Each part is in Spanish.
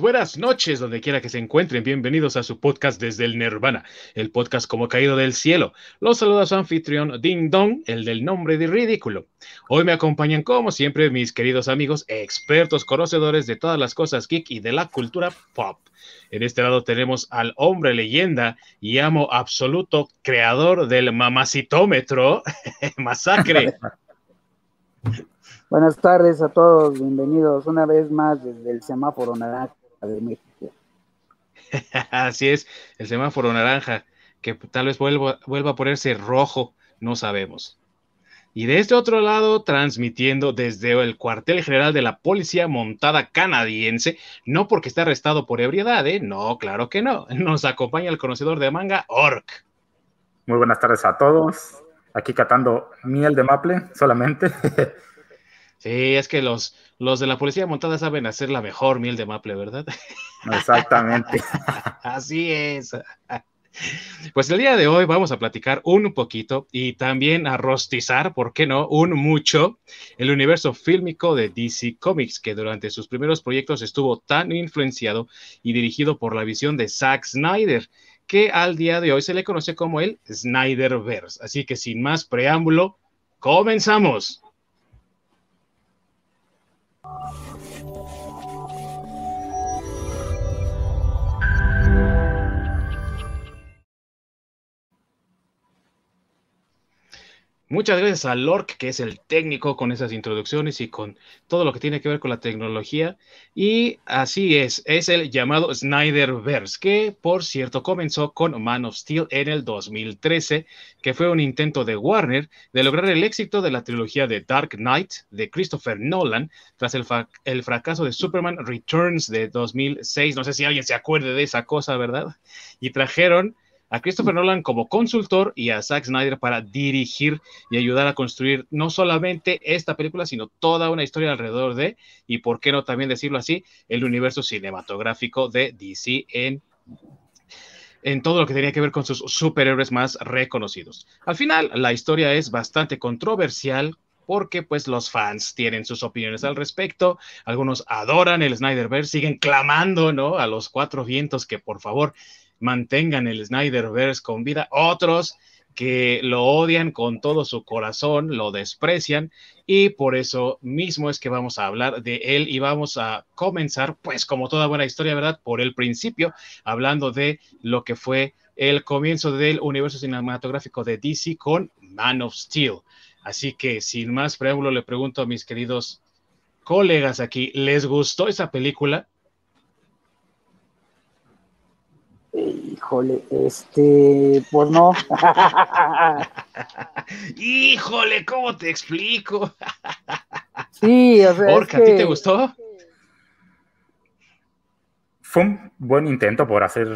buenas noches, donde quiera que se encuentren. Bienvenidos a su podcast desde el Nirvana, el podcast como caído del cielo. Los saluda su anfitrión Ding Dong, el del nombre de ridículo. Hoy me acompañan, como siempre, mis queridos amigos, expertos conocedores de todas las cosas geek y de la cultura pop. En este lado tenemos al hombre leyenda y amo absoluto, creador del mamacitómetro, Masacre. Buenas tardes a todos, bienvenidos una vez más desde el semáforo naranja de México. Así es, el semáforo naranja, que tal vez vuelva, vuelva a ponerse rojo, no sabemos. Y de este otro lado, transmitiendo desde el cuartel general de la Policía Montada Canadiense, no porque esté arrestado por ebriedad, ¿eh? no, claro que no. Nos acompaña el conocedor de manga, Orc. Muy buenas tardes a todos. Aquí catando miel de maple solamente. Sí, es que los, los de la policía montada saben hacer la mejor miel de maple, ¿verdad? Exactamente. Así es. Pues el día de hoy vamos a platicar un poquito y también a rostizar, ¿por qué no? Un mucho el universo fílmico de DC Comics, que durante sus primeros proyectos estuvo tan influenciado y dirigido por la visión de Zack Snyder, que al día de hoy se le conoce como el Snyderverse. Así que sin más preámbulo, comenzamos. Thank you. Muchas gracias a Lork, que es el técnico con esas introducciones y con todo lo que tiene que ver con la tecnología. Y así es, es el llamado Snyderverse, que por cierto comenzó con Man of Steel en el 2013, que fue un intento de Warner de lograr el éxito de la trilogía de Dark Knight de Christopher Nolan tras el, el fracaso de Superman Returns de 2006. No sé si alguien se acuerde de esa cosa, ¿verdad? Y trajeron a Christopher Nolan como consultor y a Zack Snyder para dirigir y ayudar a construir no solamente esta película, sino toda una historia alrededor de, y por qué no también decirlo así, el universo cinematográfico de DC en en todo lo que tenía que ver con sus superhéroes más reconocidos. Al final, la historia es bastante controversial porque pues los fans tienen sus opiniones al respecto, algunos adoran el Snyderverse, siguen clamando, ¿no? A los cuatro vientos que por favor mantengan el Snyderverse con vida, otros que lo odian con todo su corazón, lo desprecian y por eso mismo es que vamos a hablar de él y vamos a comenzar, pues como toda buena historia, ¿verdad? Por el principio, hablando de lo que fue el comienzo del universo cinematográfico de DC con Man of Steel. Así que sin más preámbulo le pregunto a mis queridos colegas aquí, ¿les gustó esa película? Híjole, este, pues no. Híjole, ¿cómo te explico? sí, o sea. ¿a ti te gustó? Fue un buen intento por hacer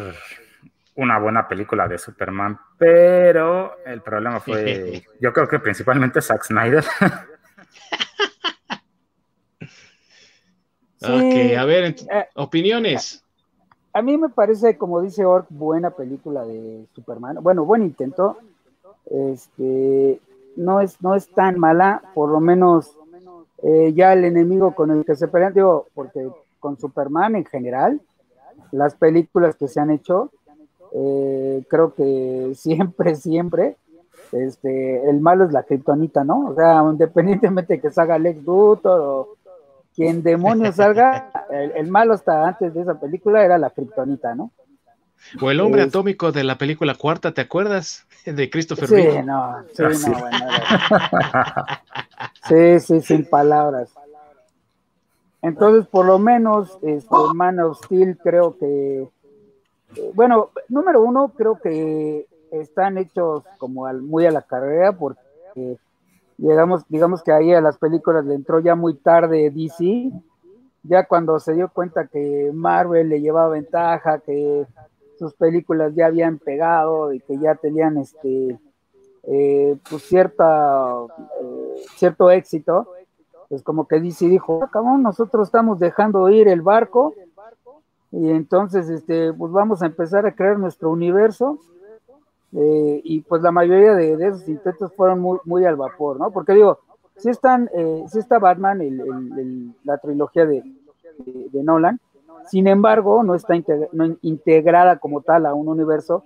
una buena película de Superman, pero el problema fue, yo creo que principalmente Zack Snyder. ok, a ver, eh, opiniones a mí me parece, como dice Ork, buena película de Superman. Bueno, buen intento. Este, no es, no es tan mala, por lo menos eh, ya el enemigo con el que se pelean, digo, porque con Superman en general, las películas que se han hecho, eh, creo que siempre, siempre, este, el malo es la kriptonita, ¿no? O sea, independientemente de que salga Lex Luthor o quien demonios salga, el, malo hasta antes de esa película era la kriptonita, ¿no? O el hombre atómico de la película cuarta, ¿te acuerdas? De Christopher Sí, no, sí, ah, no, bueno, sí, sí, sin palabras. Entonces, por lo menos, este, Man of Steel creo que, eh, bueno, número uno, creo que están hechos como muy a la carrera porque Llegamos, digamos que ahí a las películas le entró ya muy tarde DC, ya cuando se dio cuenta que Marvel le llevaba ventaja, que sus películas ya habían pegado y que ya tenían este eh, pues cierta eh, cierto éxito, pues como que DC dijo, ah, nosotros estamos dejando ir el barco y entonces este pues vamos a empezar a crear nuestro universo eh, y pues la mayoría de, esos intentos fueron muy, muy, al vapor, ¿no? Porque digo, si están, eh, si está Batman, el, la trilogía de, de, Nolan, sin embargo, no está integrada como tal a un universo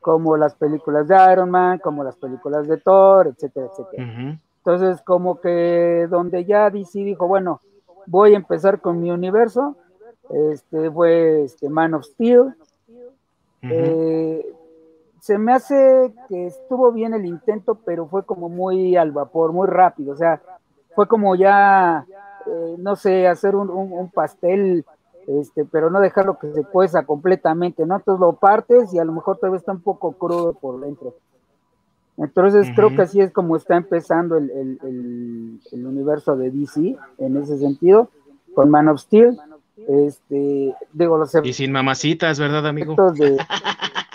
como las películas de Iron Man, como las películas de Thor, etcétera, etcétera. Entonces, como que donde ya DC dijo, bueno, voy a empezar con mi universo, este fue este Man of Steel. Eh, se me hace que estuvo bien el intento, pero fue como muy al vapor, muy rápido, o sea, fue como ya, eh, no sé, hacer un pastel este, pero no dejarlo que se cueza completamente, ¿no? Entonces lo partes y a lo mejor todavía está un poco crudo por dentro. Entonces creo que así es como está empezando el, el, universo de DC en ese sentido, con Man of Steel. Este, digo, los y sin mamacitas, ¿verdad, amigo? De,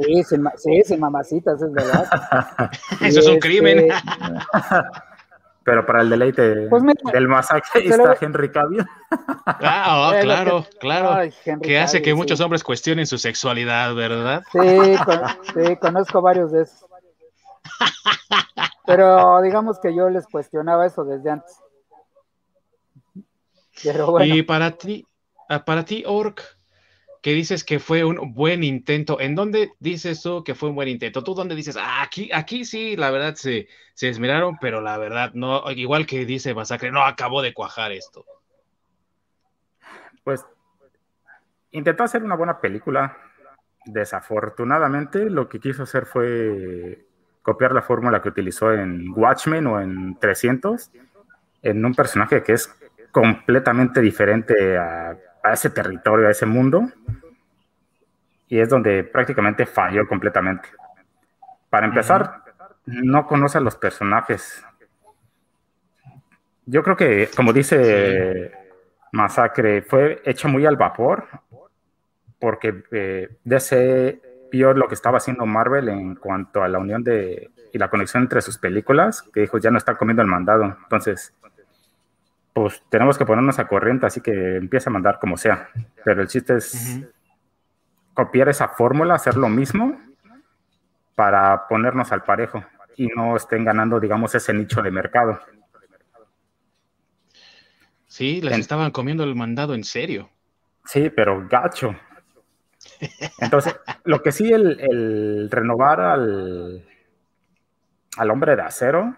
sí, sin, sí, mamacitas, es verdad. Eso es un crimen. Este, pero para el deleite pues del masacre está Henry Cavill. Ah, oh, claro, claro. que hace que muchos hombres cuestionen su sexualidad, ¿verdad? Sí, conozco varios de esos. Pero digamos que yo les cuestionaba eso desde antes. Pero bueno. Y para ti, ah, para ti, Orc, que dices que fue un buen intento. ¿En dónde dices tú que fue un buen intento? ¿Tú dónde dices, ah, aquí, aquí sí, la verdad se, se esmeraron, pero la verdad no, igual que dice Masacre, no acabó de cuajar esto? Pues intentó hacer una buena película. Desafortunadamente, lo que quiso hacer fue copiar la fórmula que utilizó en Watchmen o en 300, en un personaje que es completamente diferente a a ese territorio, a ese mundo, y es donde prácticamente falló completamente. Para empezar, no conoce a los personajes. Yo creo que, como dice Masacre, fue hecha muy al vapor, porque eh, DC vio lo que estaba haciendo Marvel en cuanto a la unión de y la conexión entre sus películas, que dijo, ya no está comiendo el mandado. Entonces, pues tenemos que ponernos a corriente, así que empieza a mandar como sea. Pero el chiste es copiar esa fórmula, hacer lo mismo para ponernos al parejo y no estén ganando, digamos, ese nicho de mercado. Sí, les estaban comiendo el mandado en serio. Sí, pero gacho. Entonces, lo que sí, el, el renovar al, al hombre de acero,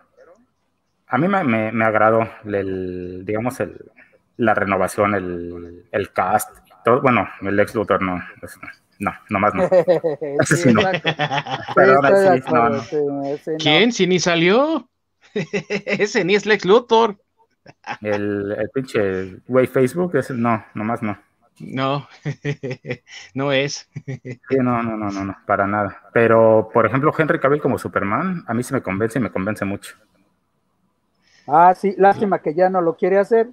a mí me, me, agradó, el, digamos, el, la renovación, el, el cast, todo. Bueno, el ex Luthor no, no, nomás no. sí, no. ¿Quién? Si ni salió. ese ni es Lex Luthor. El, el pinche güey Facebook, ese, no, nomás no. No, no es. sí, no, no, no, no, no, para nada. Pero, por ejemplo, Henry Cavill como Superman, a mí se me convence y me convence mucho. Ah, sí, lástima que ya no lo quiere hacer,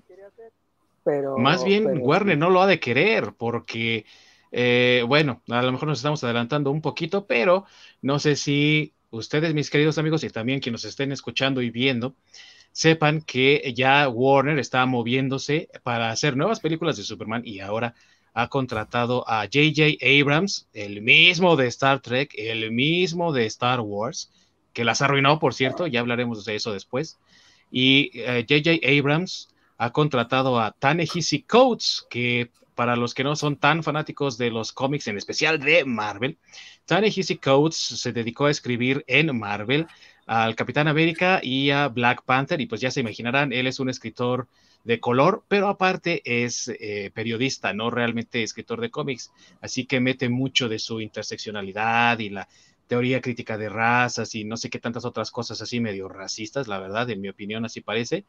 pero... Más bien Warner no lo ha de querer porque, eh, bueno, a lo mejor nos estamos adelantando un poquito, pero no sé si ustedes, mis queridos amigos, y también quienes nos estén escuchando y viendo, sepan que ya Warner está moviéndose para hacer nuevas películas de Superman y ahora ha contratado a JJ Abrams, el mismo de Star Trek, el mismo de Star Wars, que las arruinó, por cierto, ya hablaremos de eso después. Y JJ eh, Abrams ha contratado a Tanehisi Coates, que para los que no son tan fanáticos de los cómics, en especial de Marvel, Tanehisi Coates se dedicó a escribir en Marvel al Capitán América y a Black Panther, y pues ya se imaginarán, él es un escritor de color, pero aparte es eh, periodista, no realmente escritor de cómics, así que mete mucho de su interseccionalidad y la teoría crítica de razas y no sé qué tantas otras cosas así medio racistas, la verdad, en mi opinión así parece.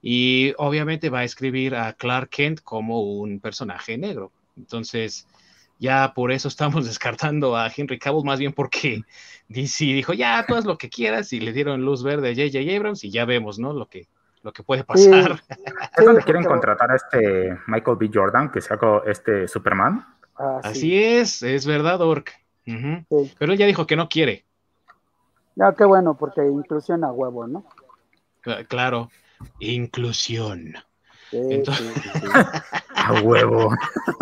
Y obviamente va a escribir a Clark Kent como un personaje negro. Entonces, ya por eso estamos descartando a Henry Cavill, más bien porque DC dijo, ya, tú haz lo que quieras, y le dieron luz verde a J.J. Abrams, y ya vemos, ¿no? Lo que, lo que puede pasar. ¿Es donde quieren contratar a este Michael B. Jordan, que sacó este Superman? Ah, así es, es verdad, Ork. Pero él ya dijo que no quiere. Ya, qué bueno, porque inclusión a huevo, ¿no? Claro, inclusión. a huevo.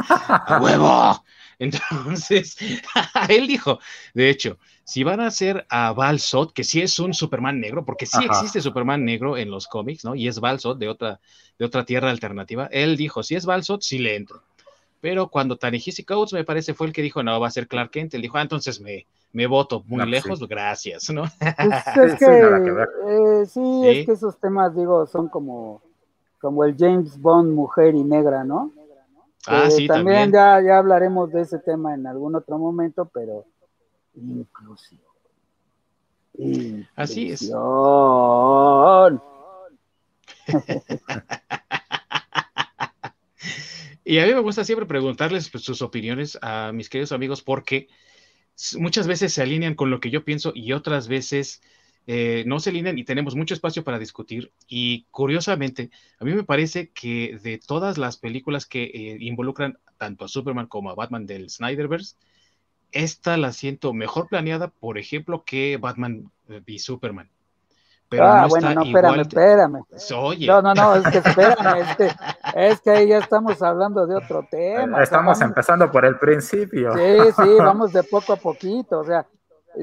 a huevo. Entonces, él dijo, de hecho, si van a hacer a Balsot, que sí es un Superman negro, porque sí existe Superman negro en los cómics, ¿no? Y es Balsot de otra, de otra tierra alternativa, él dijo, si es Balsot, sí le entro. Pero cuando Tanihisi Coates me parece fue el que dijo, no, va a ser Clark Kent, él dijo, ah, entonces me, me voto muy No, pues lejos, gracias, ¿no? Pues es Sí, que, nada que ver. eh, sí, Sí. es que esos temas, digo, son como, como el James Bond mujer y negra, ¿no? ah, Eh, sí, también, también. Ya, ya hablaremos de ese tema en algún otro momento, pero inclusión. Así es. Y a mí me gusta siempre preguntarles pues, sus opiniones a mis queridos amigos porque muchas veces se alinean con lo que yo pienso y otras veces eh, no se alinean y tenemos mucho espacio para discutir. Y curiosamente, a mí me parece que de todas las películas que eh, involucran tanto a Superman como a Batman del Snyderverse, esta la siento mejor planeada, por ejemplo, que Batman eh, v Superman. Pero ah, no bueno, está no, espérame, igual. espérame. Oye, No, no, no, es que espérame, es que, es que ahí ya estamos hablando de otro tema. Estamos o sea, empezando por el principio. vamos- Sí, sí, vamos de poco a poquito, o sea.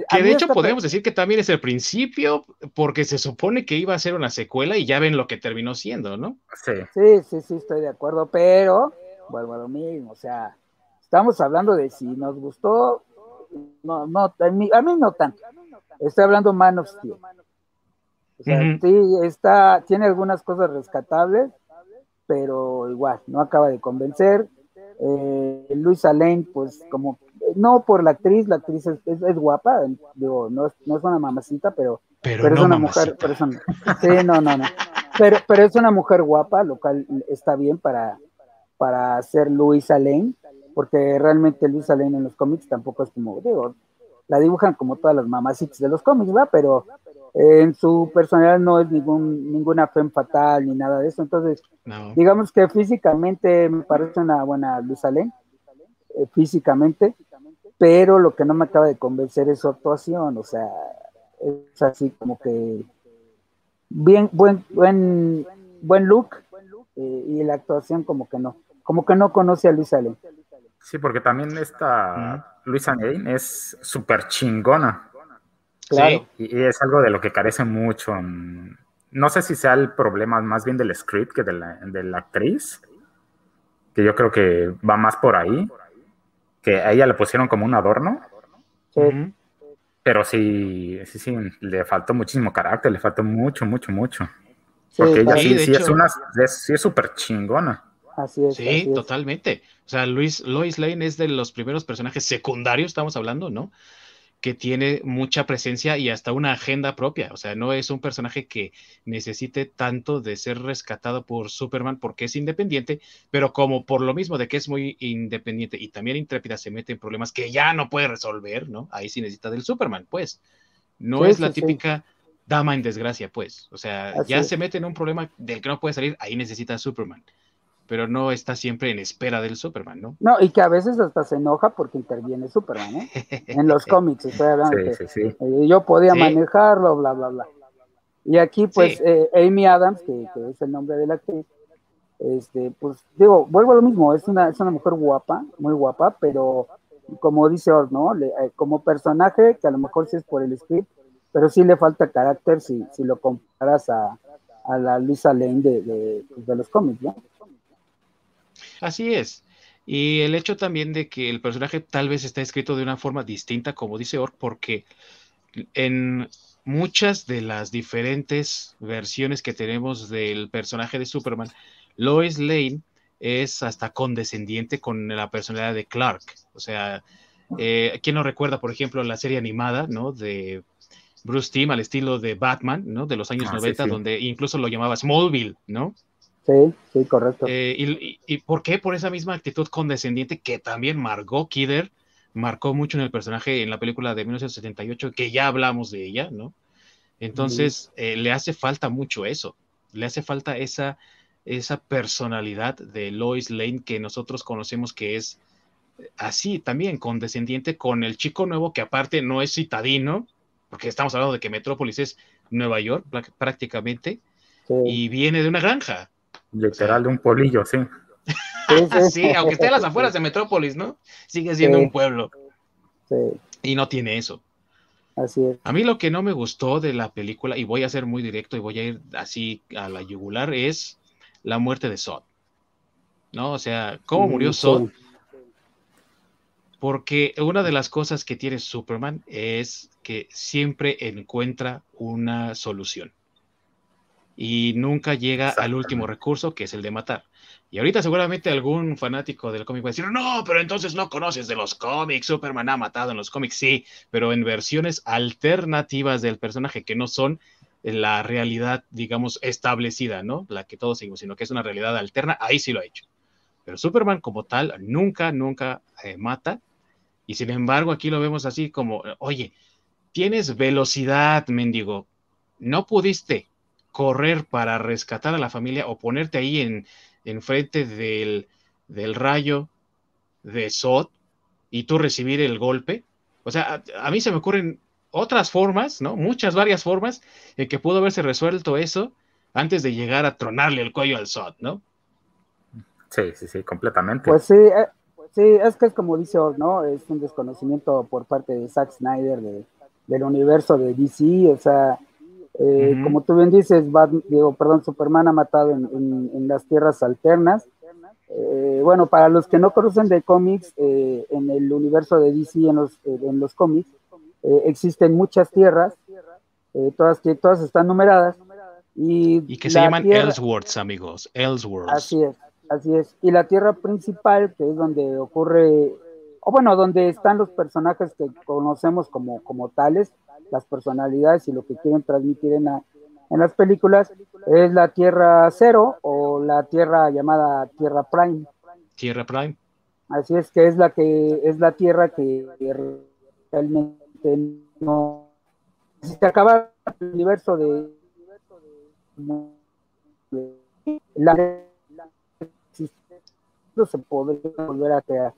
Que de hecho podemos decir que también es el principio, porque se supone que iba a ser una secuela y ya ven lo que terminó siendo, ¿no? Sí. Sí, sí, sí, estoy de acuerdo, pero vuelvo a lo mismo, o sea, estamos hablando de si nos gustó, no, no, a mí, a mí no tanto. Estoy hablando Man of Steel. O sea, Ujú. sí, está, tiene algunas cosas rescatables, pero igual, no acaba de convencer. Eh, Luisa Lane, pues como, no por la actriz, la actriz es, es- es guapa, digo, no es, no es una mamacita, pero Pero, pero es una mamacita. mujer, pero es una- sí, no, no, no. Pero, pero es una mujer guapa, lo cual está bien para, para ser Luisa Lane, porque realmente Luisa Lane en los cómics tampoco es como, digo, la dibujan como todas las mamacitas de los cómics, ¿va? Pero en su personalidad no es ningún, ninguna femme fatal ni nada de eso. Entonces, No. digamos que físicamente me parece una buena Luisa Lane, eh, físicamente, pero lo que no me acaba de convencer es su actuación, o sea, es así como que bien, buen, buen, buen look, eh, y la actuación como que no, como que no conoce a Luisa Lane. Sí, porque también esta Luisa Lane es súper chingona. Claro. Sí, Y, y es algo de lo que carece mucho. en- No sé si sea el problema más bien del script que de la, de la actriz, que yo creo que va más por ahí, que a ella le pusieron como un adorno, Sí. Pero sí, sí, sí, le faltó muchísimo carácter, le faltó mucho, mucho, mucho. Sí, Porque ella Sí, sí, es una, es- sí es súper chingona. así es. Sí, así es. totalmente. O sea, Luis, Lois Lane es de los primeros personajes secundarios, estamos hablando, ¿no? Que tiene mucha presencia y hasta una agenda propia. O sea, no es un personaje que necesite tanto de ser rescatado por Superman porque es independiente, pero como por lo mismo de que es muy independiente y también intrépida se mete en problemas que ya no puede resolver, ¿no? Ahí sí necesita del Superman, pues. No Sí, es la sí, sí. típica dama en desgracia, pues. O sea, Así ya es. se mete en un problema del que no puede salir, ahí necesita a Superman pero no está siempre en espera del Superman, ¿no? No, y que a veces hasta se enoja porque interviene Superman, ¿eh? En los cómics, estoy hablando Sí, que sí, sí. eh, yo podía Sí. manejarlo, bla, bla, bla. Y aquí, pues, Sí. eh, Amy Adams, que, que es el nombre de la actriz, este, pues, digo, vuelvo a lo mismo, es una, es una mujer guapa, muy guapa, pero como dice Or, ¿no? Le- eh, como personaje, que a lo mejor sí es por el script, pero sí le falta carácter si, si lo comparas a, a la Lisa Lane de, de, pues, de los cómics, ¿no? Así es. Y el hecho también de que el personaje tal vez está escrito de una forma distinta, como dice Ork, porque en muchas de las diferentes versiones que tenemos del personaje de Superman, Lois Lane es hasta condescendiente con la personalidad de Clark. O sea, eh, ¿quién no recuerda, por ejemplo, la serie animada, ¿no? De Bruce Timm al estilo de Batman, ¿no? De los años Ah, sí, 90, sí. donde incluso lo llamaba Smallville, ¿no? Sí, sí, correcto. Eh, y, y- por qué? Por esa misma actitud condescendiente que también Margot Kidder marcó mucho en el personaje en la película de 1978, que ya hablamos de ella, ¿no? Entonces, eh, le hace falta mucho eso, le hace falta esa, esa personalidad de Lois Lane que nosotros conocemos que es así también, condescendiente con el chico nuevo que aparte no es citadino, porque estamos hablando de que Metrópolis es Nueva York prácticamente, Sí, y viene de una granja. Literal de un pueblillo, sí. sí, aunque esté a las afueras de Metrópolis, ¿no? Sigue siendo Sí. un pueblo Sí, y no tiene eso. así es. A mí lo que no me gustó de la película, y voy a ser muy directo y voy a ir así a la yugular, es la muerte de Sod. ¿No? O sea, cómo murió Sí. Sod Porque una de las cosas que tiene Superman es que siempre encuentra una solución. Y nunca llega al último recurso, que es el de matar. Y ahorita seguramente algún fanático del cómic va a decir, no, pero entonces no conoces de los cómics, Superman ha matado en los cómics, sí, pero en versiones alternativas del personaje que no son la realidad, digamos, establecida, ¿no? La que todos seguimos, sino que es una realidad alterna, ahí sí lo ha hecho. Pero Superman como tal nunca, nunca eh, mata y sin embargo, aquí lo vemos así como, oye, tienes velocidad, mendigo. No pudiste correr para rescatar a la familia o ponerte ahí en, en frente del, del rayo de Sod y tú recibir el golpe. O sea, a, mí se me ocurren otras formas, ¿no? Muchas, varias formas en que pudo haberse resuelto eso antes de llegar a tronarle el cuello al Sod, ¿no? Sí, sí, sí, completamente. Pues sí, eh, Sí, es que es como dice Or, ¿no? Es un desconocimiento por parte de Zack Snyder del universo de DC, o sea, eh, como tú bien dices, digo, perdón, Superman ha matado en, las tierras alternas. Eh, bueno, para los que no conocen de cómics, eh, en el universo de DC, en los, en los cómics, existen muchas tierras, todas, que, todas están numeradas. Y, y que se llaman Ellsworths, amigos, Ellsworths. Así es. Así es. Y la tierra principal, que es donde ocurre, o bueno, donde están los personajes que conocemos como, como tales, las personalidades y lo que quieren transmitir en, en las películas, es la Tierra Cero o la Tierra llamada Tierra Prime. Tierra Prime. Así es que es la que es la Tierra que realmente no si se acaba el universo de la se podría volver a crear,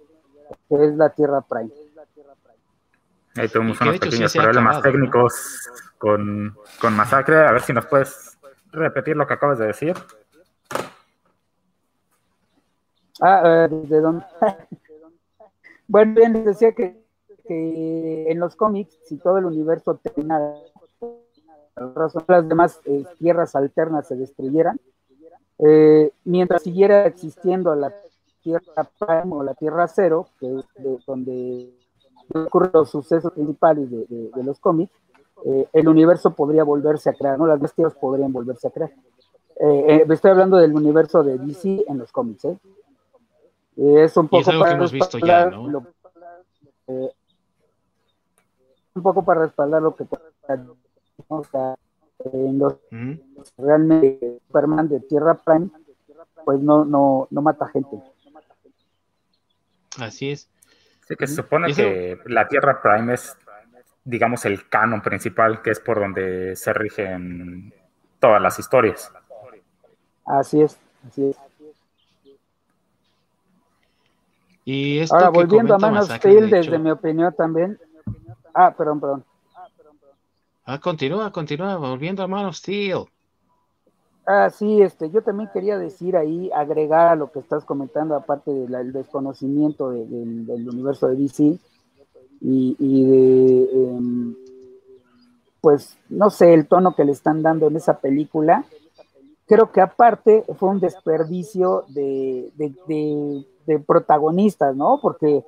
que es la Tierra Prime. Ahí tuvimos unos pequeños problemas técnicos con, con Masacre. A ver si nos puedes repetir lo que acabas de decir. Ah, ¿de dónde? bueno, bien, les decía que, que, en los cómics, si todo el universo terminara, las demás eh, tierras alternas se destruyeran, eh, mientras siguiera existiendo la Tierra Prime o la Tierra Cero, que es de donde ocurren los sucesos principales de, los cómics, eh, el universo podría volverse a crear, ¿no? Las bestias podrían volverse a crear. Eh, eh, estoy hablando del universo de DC en los cómics, ¿eh? es un poco para respaldar lo, un poco para respaldar lo que en los realmente Superman de Tierra Prime pues no no no mata gente Así es. Sí, que se supone que la Tierra Prime es, digamos, el canon principal, que es por donde se rigen todas las historias. Así es, así es. Y Ahora, volviendo a Man of Steel, desde mi opinión también. Ah, perdón, perdón. Ah, continúa, continúa, volviendo a Man of Steel. Ah, sí, este, yo también quería decir ahí, agregar a lo que estás comentando, aparte del desconocimiento del universo de DC y, de, em, pues, no sé, el tono que le están dando en esa película. Creo que aparte fue un desperdicio de, protagonistas, ¿no? Porque,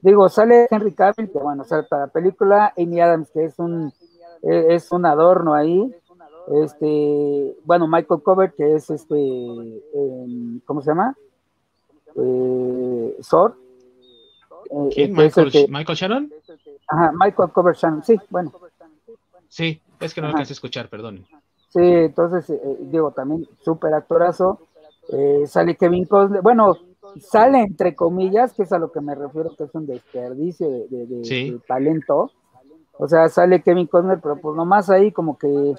digo, sale Henry Cavill, que bueno, sale para la película, Amy Adams, que es un, e, es un adorno ahí, este, bueno, Michael Cover, que es este, em, ¿cómo se llama? Eh, Sor. Eh, ¿Quién? Michael, Michael Shannon. Ajá, Michael Cover Shannon, sí, bueno. Sí, es que no alcancé a escuchar, perdón. Sí, entonces, eh, digo, también súper actorazo. sale Kevin Costner, bueno, sale entre comillas, que es a lo que me refiero, que es un desperdicio de, de talento. O sea, sale Kevin Costner, pero pues nomás ahí como que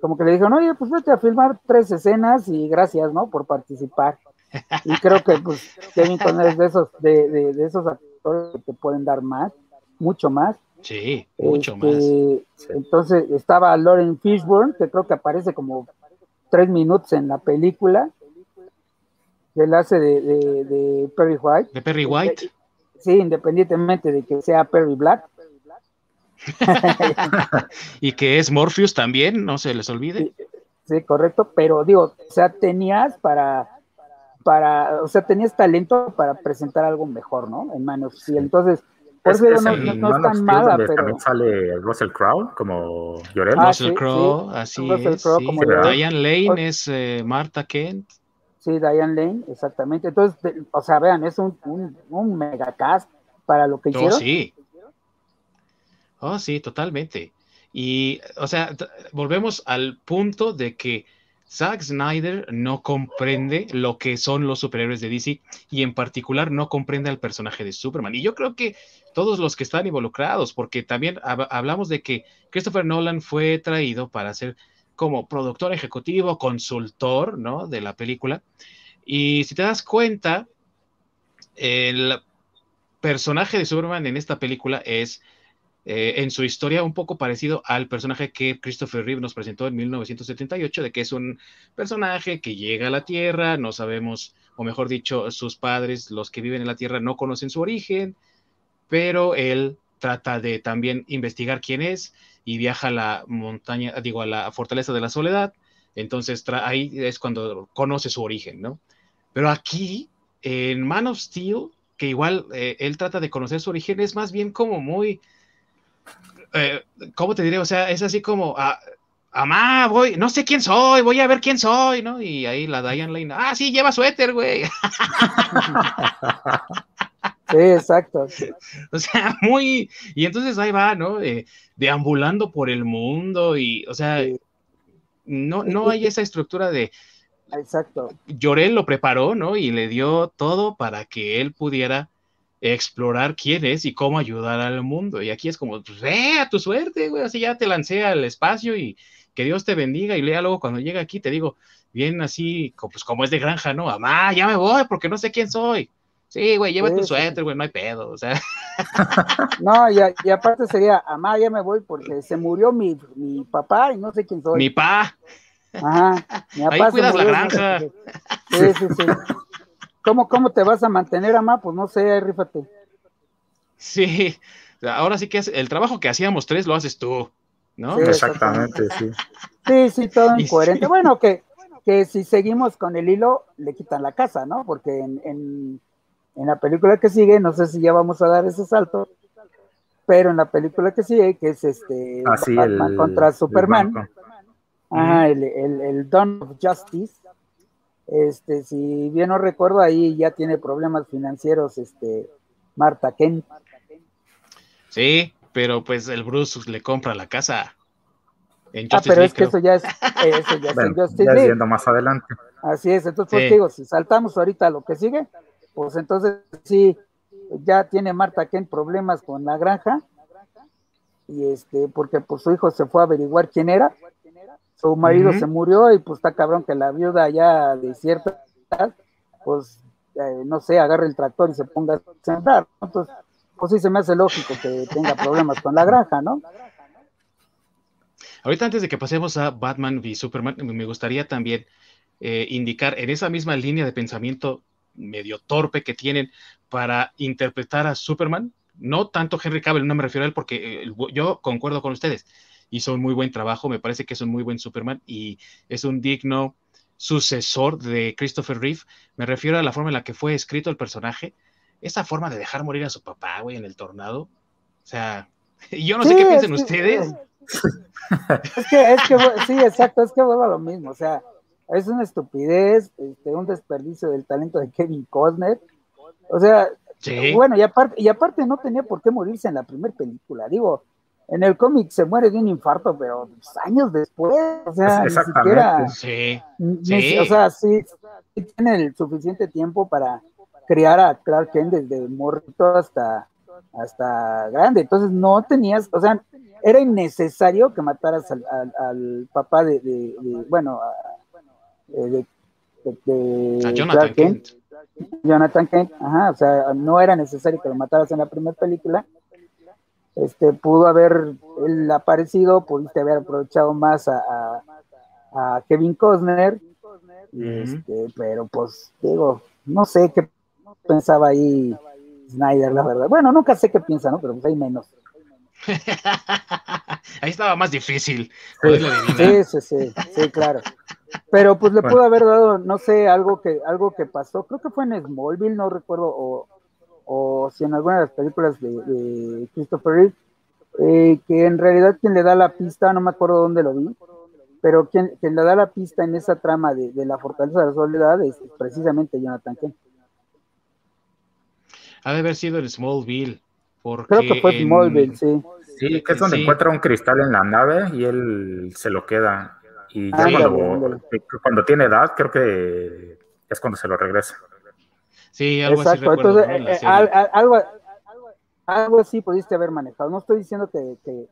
como que le dijeron, oye, pues vete a filmar tres escenas y gracias, ¿no? Por participar. Y creo que, pues, Kevin Conner es de esos, de, de, esos actores que te pueden dar más, mucho más. Sí, mucho este, más. Entonces estaba Lauren Fishburne, que creo que aparece como tres minutos en la película. Él hace de, de, Perry White. De Perry White. Sí, independientemente de que sea Perry Black. y que es Morpheus también, no se les olvide. Sí, correcto, pero digo, o sea, tenías para, para, o sea, tenías talento para presentar algo mejor, ¿no? En manos. Y entonces, Por Es- eso es no, en no- no Man es of tan mala, pero también sale Russell Crowe como Llorel. Ah, Russell sí, Crowe, sí. así Russell es. Crowe sí. como Llorel. Diane Lane es eh, Martha Kent. sí, Diane Lane, exactamente. Entonces, de- o sea, vean, es un, un, un mega cast para lo que Oh, hicieron. sí. Oh, sí, totalmente. Y, o sea, volvemos al punto de que Zack Snyder no comprende lo que son los superhéroes de DC y en particular no comprende al personaje de Superman. Y yo creo que todos los que están involucrados, porque también hab- hablamos de que Christopher Nolan fue traído para ser como productor ejecutivo, consultor, ¿no? De la película. Y si te das cuenta, el personaje de Superman en esta película es eh, en su historia un poco parecido al personaje que Christopher Reeve nos presentó en 1978, de que es un personaje que llega a la Tierra, no sabemos, o mejor dicho, sus padres, los que viven en la Tierra, no conocen su origen, pero él trata de también investigar quién es y viaja a la montaña, digo, a la fortaleza de la soledad, entonces ahí es cuando conoce su origen, ¿no? Pero aquí, en Man of Steel, que igual eh, él trata de conocer su origen, es más bien como muy, eh, ¿cómo te diré? O sea, es así como, ah, amá, voy, no sé quién soy, voy a ver quién soy, ¿no? Y ahí la Diane Lane, ah, sí, lleva suéter, güey. Sí, exacto. O sea, muy, y entonces ahí va, ¿no? Eh, deambulando por el mundo y, o sea, Sí. no, no hay esa estructura de, Exacto. Llorel lo preparó, ¿no? Y le dio todo para que él pudiera explorar quién es y cómo ayudar al mundo. Y aquí es como, pues ve a tu suerte, güey, así ya te lancé al espacio y que Dios te bendiga y lea luego cuando llega aquí, te digo, bien así, pues como es de granja, ¿no? Amá, ya me voy porque no sé quién soy. Sí, güey, lleva Sí, tu sí, suéter, güey, no hay pedo, o sea, No, y, a- y aparte sería, amá, ya me voy porque se murió mi, mi papá y no sé quién soy. mi pa, Ajá. Mi Ahí papá se cuidas la no sé granja. Sí, sí, sí. ¿Cómo, ¿Cómo te vas a mantener, amá? Pues no sé, rífate. sí, ahora sí que es el trabajo que hacíamos tres lo haces tú, ¿no? Sí. Exactamente, sí. Sí, sí, todo incoherente. sí. Bueno, que, que si seguimos con el hilo, le quitan la casa, ¿no? Porque en, en, en la película que sigue, no sé si ya vamos a dar ese salto, pero en la película que sigue, que es este Así Batman el, contra el Superman, banco. ajá, el, el, el Dawn of Justice, este, si bien no recuerdo, ahí ya tiene problemas financieros, este, Marta Kent. Sí, pero pues el Bruce le compra la casa. En Ah, Justice pero League, es que creo. eso ya es, eso ya es Bueno, en Justice ya League. yendo más adelante. Así es, entonces pues Sí. digo, si saltamos ahorita a lo que sigue, pues entonces sí, ya tiene Marta Kent problemas con la granja, y este, porque pues su hijo se fue a averiguar quién era, su marido se murió y pues está cabrón que la viuda ya de cierta edad, pues eh, no sé, agarre el tractor y se ponga a ¿no? entonces pues sí se me hace lógico que tenga problemas con la granja, ¿no? Ahorita antes de que pasemos a Batman v Superman, me gustaría también eh, indicar en esa misma línea de pensamiento medio torpe que tienen para interpretar a Superman, no tanto Henry Cavill, no me refiero a él porque eh, yo concuerdo con ustedes, hizo un muy buen trabajo, me parece que es un muy buen Superman y es un digno sucesor de Christopher Reeve, me refiero a la forma en la que fue escrito el personaje, esa forma de dejar morir a su papá, güey, en el tornado, o sea, yo no sé qué que- ustedes. Es que, es que, sí, exacto, es que vuelvo a lo mismo, o sea, es una estupidez, este, un desperdicio del talento de Kevin Costner, o sea, Sí. bueno, y aparte, y aparte no tenía por qué morirse en la primera película, digo, en el cómic se muere de un infarto, pero pues, años después, o sea, ni siquiera. Sí, ni- Sí. o sea, sí, sí tiene el suficiente tiempo para crear a Clark Kent desde morrito hasta, hasta grande, entonces no tenías, o sea, era innecesario que mataras al, al- al papá de, de- de- bueno, a- de, de- de a Jonathan Clark Kent, Kent. Jonathan Kent, ajá, o sea, no era necesario que lo mataras en la primera película. Este, pudo haber él aparecido, pudiste haber aprovechado más a, a- a Kevin Costner, este, pero pues digo, no sé qué pensaba ahí Snyder, la verdad. Bueno, nunca sé qué piensa, ¿no? Pero pues hay menos. Ahí estaba más difícil. Sí, sí, sí, sí, claro. Pero pues le Bueno. pudo haber dado, no sé, algo que, algo que pasó, creo que fue en Smallville, no recuerdo, o, o si en alguna de las películas de, Christopher Reeve, eh, que en realidad quien le da la pista, no me acuerdo dónde lo vi, pero quien, le da la pista en esa trama de, la fortaleza de la soledad es precisamente Jonathan Kent. Ha de haber sido el Smallville. Creo que fue Smallville, sí. Sí, que es donde encuentra un cristal en la nave y él se lo queda. Y ya cuando, tiene edad, creo que es cuando se lo regresa. Sí, algo así. Entonces, eh, algo, algo, así pudiste haber manejado. No estoy diciendo que, que,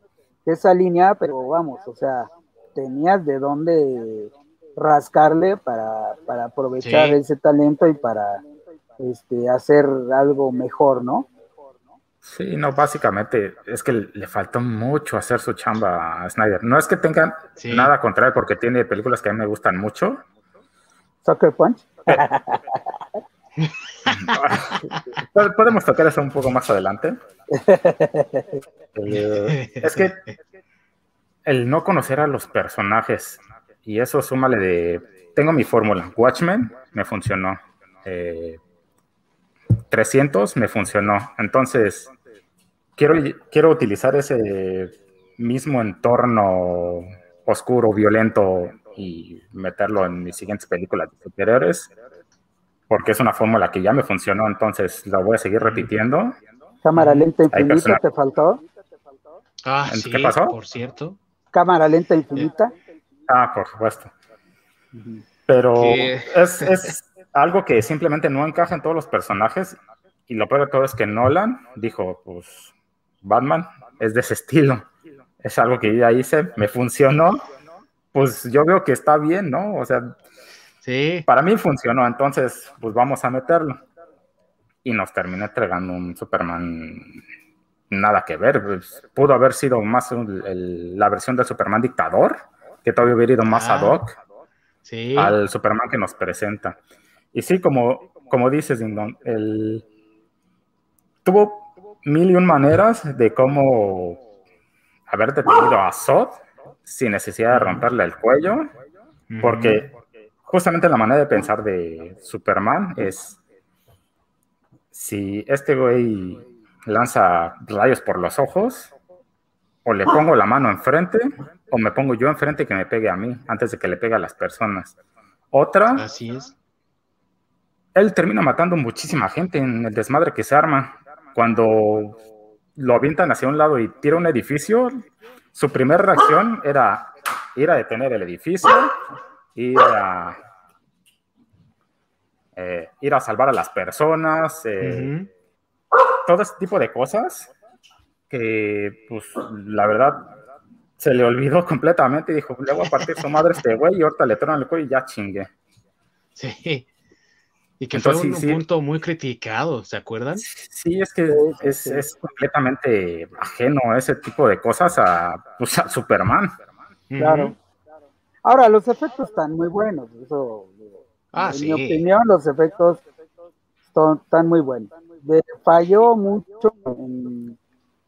esa línea, pero vamos, o sea, tenías de dónde rascarle para, para aprovechar ese talento y para este, hacer algo mejor, ¿no? Sí, no, básicamente es que le faltó mucho hacer su chamba a Snyder. No es que tengan nada contra él porque tiene películas que a mí me gustan mucho. Soccer Punch. Podemos tocar eso un poco más adelante. Es que el no conocer a los personajes y eso súmale de. Tengo mi fórmula. Watchmen me funcionó. Eh, 300 me funcionó. Entonces, quiero, quiero utilizar ese mismo entorno oscuro, violento y meterlo en mis siguientes películas superiores, porque es una fórmula que ya me funcionó, entonces la voy a seguir repitiendo. Cámara lenta infinita, ¿te faltó? Ah, sí, ¿Qué pasó? Por cierto. Cámara lenta infinita. Ah, por supuesto. Pero es, es, algo que simplemente no encaja en todos los personajes. Y lo peor de todo es que Nolan dijo, pues Batman es de ese estilo. Es algo que ya hice, me funcionó. Pues yo veo que está bien, ¿no? O sea, sí. para mí funcionó, entonces pues vamos a meterlo. Y nos terminé entregando un Superman nada que ver. Pues, pudo haber sido más la versión del Superman dictador, que todavía hubiera ido más ad ah. hoc al Superman que nos presenta. Y sí, como, como dices, Dindon, el... tuvo mil y un maneras de cómo haber detenido a Zod sin necesidad de romperle el cuello, porque justamente la manera de pensar de Superman es si este güey lanza rayos por los ojos, o le pongo la mano enfrente, o me pongo yo enfrente que me pegue a mí antes de que le pegue a las personas. Otra Así es él termina matando muchísima gente en el desmadre que se arma. Cuando lo avientan hacia un lado y tira un edificio, su primera reacción era ir a detener el edificio, ir a, eh, ir a salvar a las personas, eh, todo ese tipo de cosas que, pues, la verdad, se le olvidó completamente y dijo, le voy a partir su madre a este güey y ahorita le tronan el cuello y ya chingue. Sí. Y que fue un, punto muy criticado, ¿se acuerdan? Sí, es que es, completamente ajeno a ese tipo de cosas a, pues, Superman. Claro. Ahora, los efectos están muy buenos. Eso, ah, en mi opinión, los efectos están muy buenos. falló mucho en,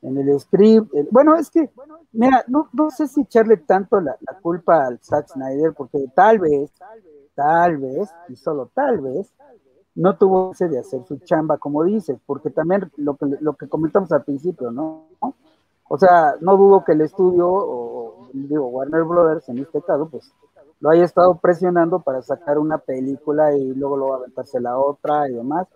el script. Bueno, es que, mira, no, no sé si echarle tanto la, la culpa al Zack Snyder, porque tal vez, tal vez, y solo tal vez, no tuvo ese de hacer su chamba, como dices, porque también lo que, lo que comentamos al principio, ¿no? O sea, no dudo que el estudio, o digo, Warner Brothers en este caso, pues lo haya estado presionando para sacar una película y luego luego aventarse la otra y demás,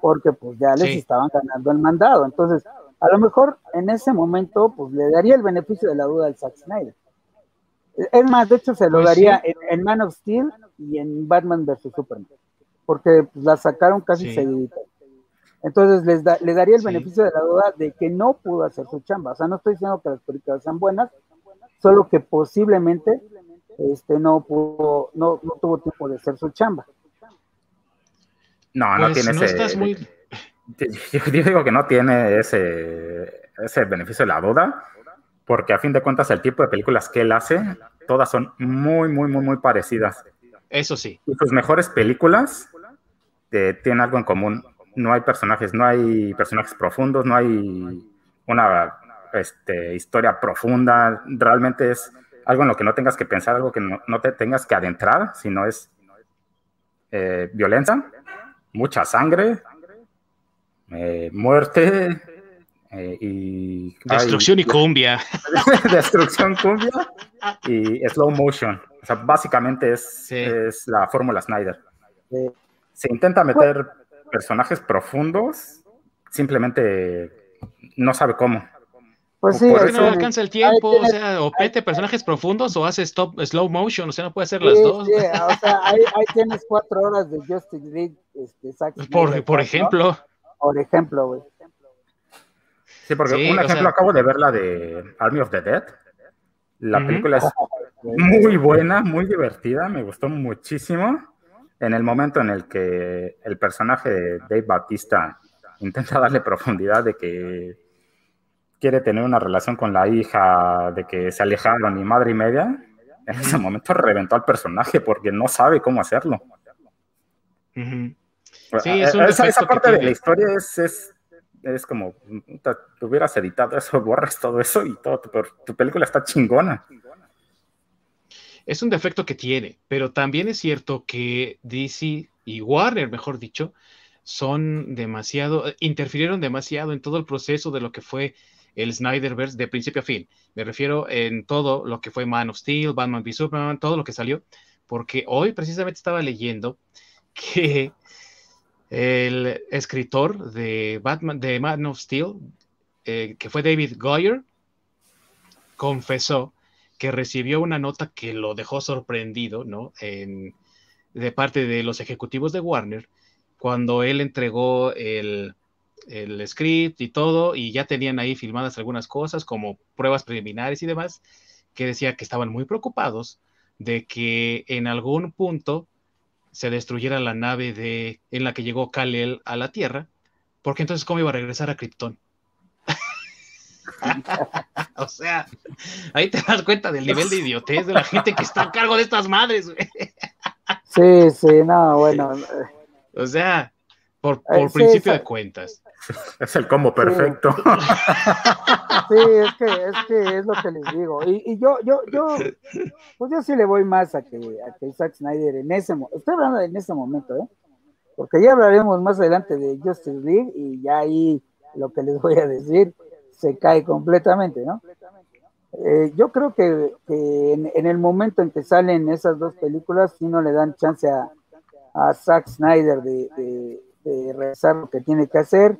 porque pues ya les estaban ganando el mandado. Entonces, a lo mejor en ese momento, pues le daría el beneficio de la duda al Zack Snyder. Es más, de hecho, se lo pues daría en, en, Man of Steel y en Batman vs. Superman porque pues, la sacaron casi seguidita. Entonces les, da, daría el beneficio de la duda de que no pudo hacer su chamba. O sea, no estoy diciendo que las películas sean buenas, solo que posiblemente este no pudo, no, no tuvo tiempo de hacer su chamba. No, no pues, tiene ese. Muy... Yo, digo que no tiene ese, ese beneficio de la duda, porque a fin de cuentas el tipo de películas que él hace, todas son muy, muy, muy, muy parecidas. Eso sí. Y sus mejores películas eh, tienen algo en común. No hay personajes, no hay personajes profundos, no hay una este, historia profunda. Realmente es algo en lo que no tengas que pensar, algo que no, te tengas que adentrar, sino es eh, violencia, mucha sangre, eh, muerte eh, y... Destrucción y cumbia. Destrucción, cumbia y slow motion. O sea, básicamente es, es la fórmula Snyder. Se intenta meter personajes profundos, simplemente no sabe cómo. Pues sí, por eso no alcanza el tiempo, o sea, o mete personajes profundos o hace stop, slow motion, o sea, no puede hacer las dos. Sí, o sea, ahí, tienes cuatro horas de Justice League, este, por, por ejemplo. Por ejemplo, güey. Sí, porque un ejemplo acabo de ver la de Army of the Dead. La película es muy buena, muy divertida, me gustó muchísimo. En el momento en el que el personaje de Dave Bautista intenta darle profundidad de que quiere tener una relación con la hija, de que se alejaron y madre y media, en ese momento reventó al personaje porque no sabe cómo hacerlo. esa, parte de la historia es, es, como, te hubieras editado eso, borras todo eso y todo, pero tu película está chingona. Es un defecto que tiene, pero también es cierto que DC y Warner, mejor dicho, son demasiado, interfirieron demasiado en todo el proceso de lo que fue el Snyderverse de principio a fin. Me refiero en todo lo que fue Man of Steel, Batman v Superman, todo lo que salió, porque hoy precisamente estaba leyendo que el escritor de Batman, de Man of Steel, eh, que fue David Goyer, confesó que recibió una nota que lo dejó sorprendido, ¿no? de parte de los ejecutivos de Warner, cuando él entregó el, el script y todo, y ya tenían ahí filmadas algunas cosas como pruebas preliminares y demás, que decía que estaban muy preocupados de que en algún punto se destruyera la nave de, en la que llegó Kal-El a la Tierra, porque entonces cómo iba a regresar a Krypton. o sea, ahí te das cuenta del nivel de idiotez de la gente que está a cargo de estas madres. sí, sí, no, bueno. O sea, por, eh, principio de cuentas. Es el combo perfecto. Sí, es, que, es que es lo que les digo. Y, yo, yo, yo, pues yo sí le voy más a que, a que Zack Snyder en ese momento, estoy hablando en ese momento, ¿eh? Porque ya hablaremos más adelante de Justice League y ya ahí lo que les voy a decir se cae completamente, ¿no? Eh, yo creo que, en, el momento en que salen esas dos películas, sí no le dan chance a, Zack Snyder de, de rezar lo que tiene que hacer,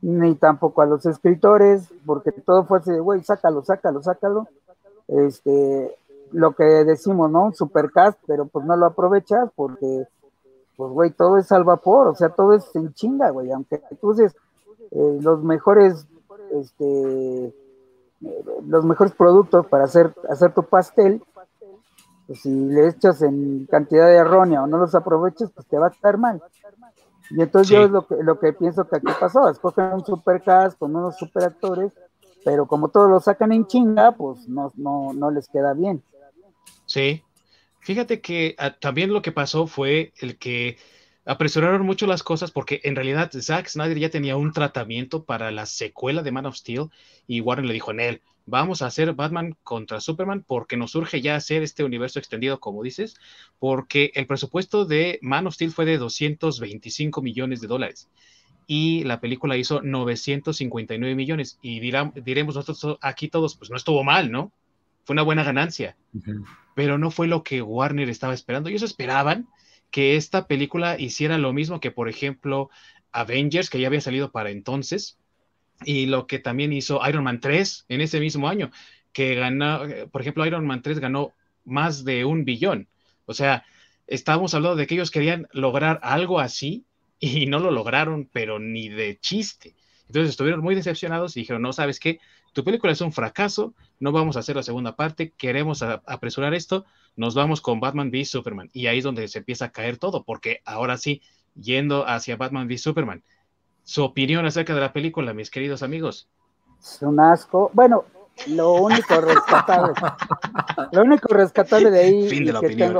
ni tampoco a los escritores, porque todo fue así de, güey, sácalo, sácalo, sácalo. Este, lo que decimos, ¿no? Un supercast, pero pues no lo aprovechas porque, pues, güey, todo es al vapor, o sea, todo es en chinga, güey, aunque tú eh, los mejores, este, los mejores productos para hacer, hacer tu pastel, pues si le echas en cantidad de errónea o no los aprovechas, pues te va a estar mal. Y entonces yo es lo que, lo que pienso que aquí pasó, escogen un supercast con unos superactores, pero como todos lo sacan en chinga, pues no, no, no les queda bien. Sí, fíjate que ah, también lo que pasó fue el que apresuraron mucho las cosas porque en realidad Zack Snyder ya tenía un tratamiento para la secuela de Man of Steel y Warren le dijo en él, vamos a hacer Batman contra Superman porque nos urge ya hacer este universo extendido, como dices, porque el presupuesto de Man of Steel fue de 225 millones de dólares y la película hizo 959 millones y diremos nosotros aquí todos, pues no estuvo mal, ¿no? Fue una buena ganancia, pero no fue lo que Warner estaba esperando. Ellos esperaban que esta película hiciera lo mismo que, por ejemplo, Avengers, que ya había salido para entonces, y lo que también hizo Iron Man 3 en ese mismo año, que ganó, por ejemplo, Iron Man 3 ganó más de un billón. O sea, estábamos hablando de que ellos querían lograr algo así y no lo lograron, pero ni de chiste. Entonces estuvieron muy decepcionados y dijeron, no, sabes qué, tu película es un fracaso, no vamos a hacer la segunda parte, queremos apresurar esto, nos vamos con Batman v Superman. Y ahí es donde se empieza a caer todo, porque ahora sí, yendo hacia Batman v Superman, su opinión acerca de la película, mis queridos amigos. Es un asco. Bueno, lo único rescatable, lo único rescatable de ahí. Fin de la opinión.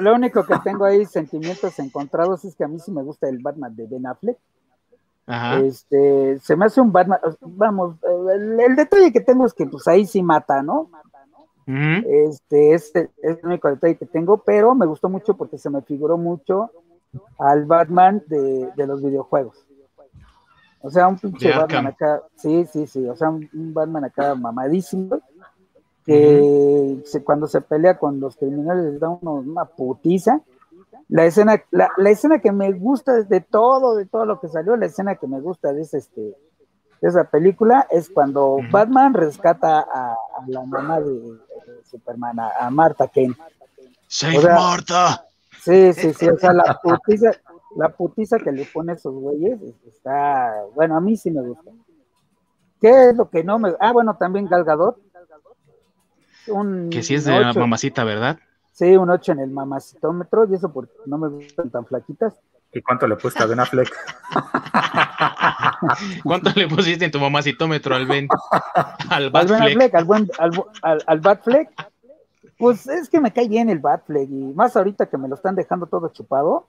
lo, único que tengo ahí sentimientos encontrados es que a mí sí me gusta el Batman de Ben Affleck. Ajá. Este, se me hace un Batman, vamos, el, detalle que tengo es que pues ahí sí mata, ¿no? Este, este es el único detalle que tengo, pero me gustó mucho porque se me figuró mucho al Batman de, los videojuegos. O sea, un pinche Batman acá, sí, sí, sí, o sea, un, Batman acá mamadísimo, que cuando se pelea con los criminales les da una putiza. La escena, la, escena que me gusta de todo, de todo lo que salió, la escena que me gusta de este, esa película es cuando Batman rescata a, la mamá de, Superman, a, Marta Kane. ¡Save Marta! Sí, sí, sí, o sea, la putiza, la putiza que le pone a esos güeyes está, bueno, a mí sí me gusta. ¿Qué es lo que no me... Ah, bueno, también Gal Gadot. que sí es de la mamacita, ¿verdad? Sí, un 8 en el mamacitómetro, y eso porque no me gustan tan flaquitas. ¿Y cuánto le pusiste a Ben Affleck? ¿Cuánto le pusiste en tu mamacitómetro al Ben? Al. Al, buen, al, al, Batfleck. Pues es que me cae bien el Batfleck, y más ahorita que me lo están dejando todo chupado.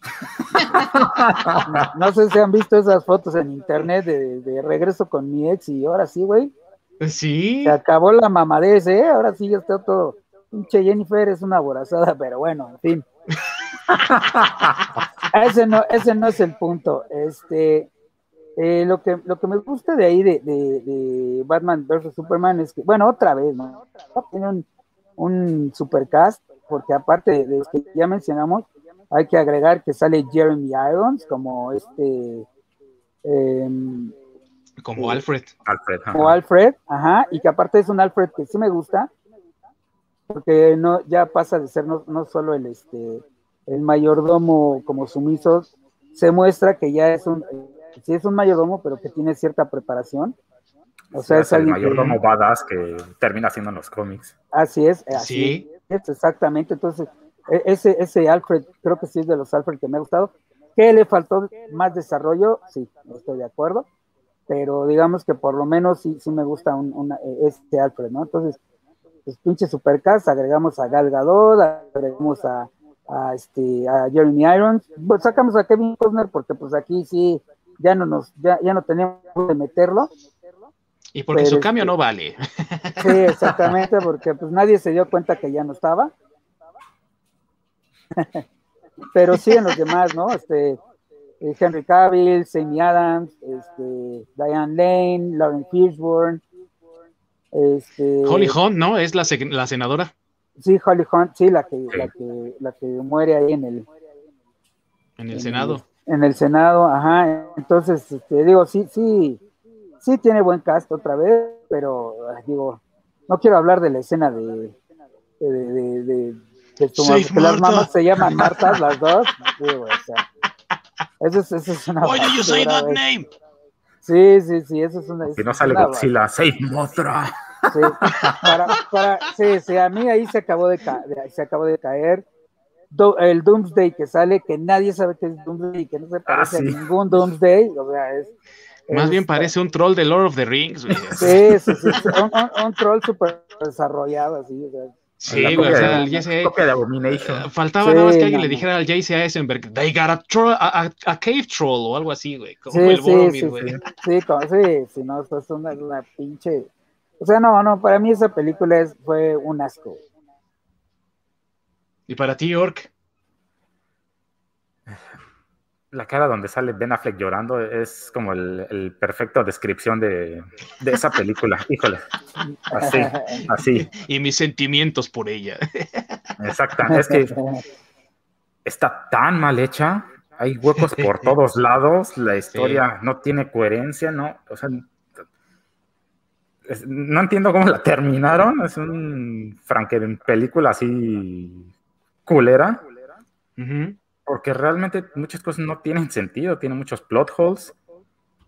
no, sé si han visto esas fotos en internet de, de regreso con mi ex y ahora sí, güey. Sí. Se acabó la mamadez, ¿eh? Ahora sí ya está todo. Pinche Jennifer es una aborazada, pero bueno, en fin. ese, no, ese no es el punto. Este, eh, lo, que, lo que me gusta de ahí de, de, Batman vs. Superman es que, bueno, otra vez, ¿no? Tiene un, un supercast, porque aparte de, lo que ya mencionamos, hay que agregar que sale Jeremy Irons como este. Em, como Alfred. Alfred como Alfred, ajá, y que aparte es un Alfred que sí me gusta, porque no ya pasa de ser no, no solo el este el mayordomo como sumiso, se muestra que ya es un, sí es un mayordomo, pero que tiene cierta preparación. O sea, es, el mayordomo badass que termina haciendo en los cómics. Así es, así es, exactamente. Entonces, e, ese, ese Alfred, creo que sí es de los Alfred que me ha gustado. ¿Qué le faltó más desarrollo? Sí, estoy de acuerdo. Pero digamos que por lo menos sí, sí me gusta un, este Alfred, ¿no? Entonces, pues pinche supercast, agregamos a Gal Gadot, agregamos a, a, este, a Jeremy Irons, pues sacamos a Kevin Costner porque pues aquí sí ya no nos, ya, ya no teníamos de meterlo. Y porque su cambio no vale. Sí, exactamente, porque pues nadie se dio cuenta que ya no estaba. Pero sí en los demás, ¿no? Este, eh, Henry Cavill, Sammy Adams, este, Diane Lane, Lauren Fishburne, este, Holly Hunt, ¿no? Es la, la senadora. Sí, Holly Hunt, sí, la que, La, que, la que muere ahí en el... En el Senado. en el Senado, ajá. Entonces, te este, digo, sí, sí, sí tiene buen cast otra vez, pero digo, no quiero hablar de la escena de... de, de, de, que las mamás se llaman Marta, las dos. Digo, o sea, eso es, eso es una... Why you say that name? Sí, sí, sí, eso es una... Que no sale Godzilla, Save Mothra. Sí, para, para, sí, sí, a mí ahí se acabó de, se acabó de caer. el Doomsday que sale, que nadie sabe que es Doomsday y que no se ah, parece a ningún Doomsday. O sea, es, Más bien parece un troll de Lord of the Rings. Sí, sí, sí, un, troll súper desarrollado, así. O sea, Sí, güey, o sea, el Abomination. Eh, faltaba nada más que alguien le dijera al Jesse Eisenberg, they got a, troll, a, a, cave troll o algo así, güey. Como el Boromir, güey. Sí, sí, sí, sí, no, esto es una, una pinche o sea, no, no, para mí esa película es, fue un asco. ¿Y para ti, York? La cara donde sale Ben Affleck llorando es como el, perfecta descripción de, esa película. Híjole. Así, así. Y mis sentimientos por ella. Exactamente. Es que está tan mal hecha. Hay huecos por todos lados. La historia no tiene coherencia, ¿no? O sea, no entiendo cómo la terminaron. Es un franque película así culera. Porque realmente muchas cosas no tienen sentido, tienen muchos plot holes.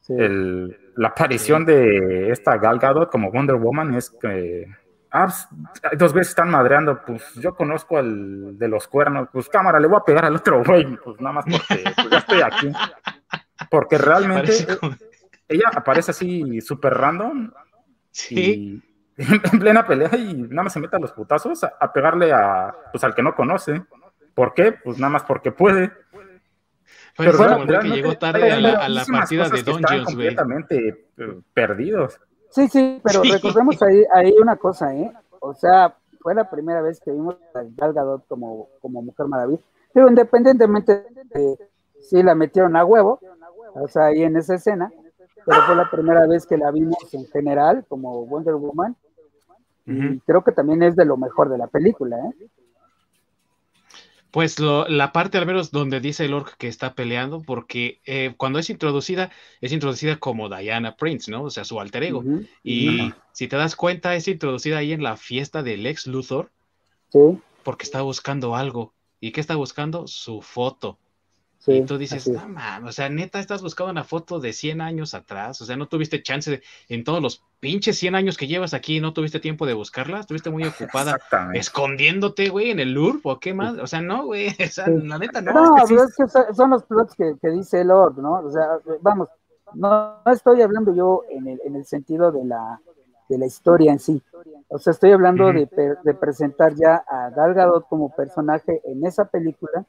la aparición de esta Gal Gadot como Wonder Woman es que ah, pues, dos veces están madreando, pues yo conozco al de los cuernos, pues cámara, le voy a pegar al otro güey, pues nada más porque pues, ya estoy aquí. Porque realmente ella aparece así súper random Sí. en plena pelea y nada más se mete a los putazos a, pegarle a, pues, al que no conoce. ¿Por qué? Pues nada más porque puede. Pero, bueno, que llegó tarde a la, partida de Dungeons, completamente eh, perdidos. Sí, sí, pero recordemos ahí, ahí una cosa, ¿eh? O sea, fue la primera vez que vimos a Gal Gadot como, como Mujer Maravilla. Pero independientemente de si la metieron a huevo, o sea, ahí en esa escena, pero fue la primera vez que la vimos en general como Wonder Woman. Y creo que también es de lo mejor de la película, ¿eh? Pues la parte al menos donde dice el orc que está peleando, porque eh, cuando es introducida, es introducida como Diana Prince, ¿no? O sea, su alter ego. Y si te das cuenta, es introducida ahí en la fiesta del ex Luthor, sí. porque está buscando algo. ¿Y qué está buscando? Su foto y tú dices, no mames, o sea, neta, estás buscando una foto de 100 años atrás, o sea, no tuviste chance de, en todos los pinches 100 años que llevas aquí, no tuviste tiempo de buscarla, estuviste muy ocupada escondiéndote, güey, en el LURP o qué más, o sea, no, güey, o sea, la neta no. No, pero es que son los plots que, que dice Lord, ¿no? O sea, vamos, no, estoy hablando yo en el, en el sentido de la, de la historia en sí, o sea, estoy hablando de, de presentar ya a Gal Gadot como personaje en esa película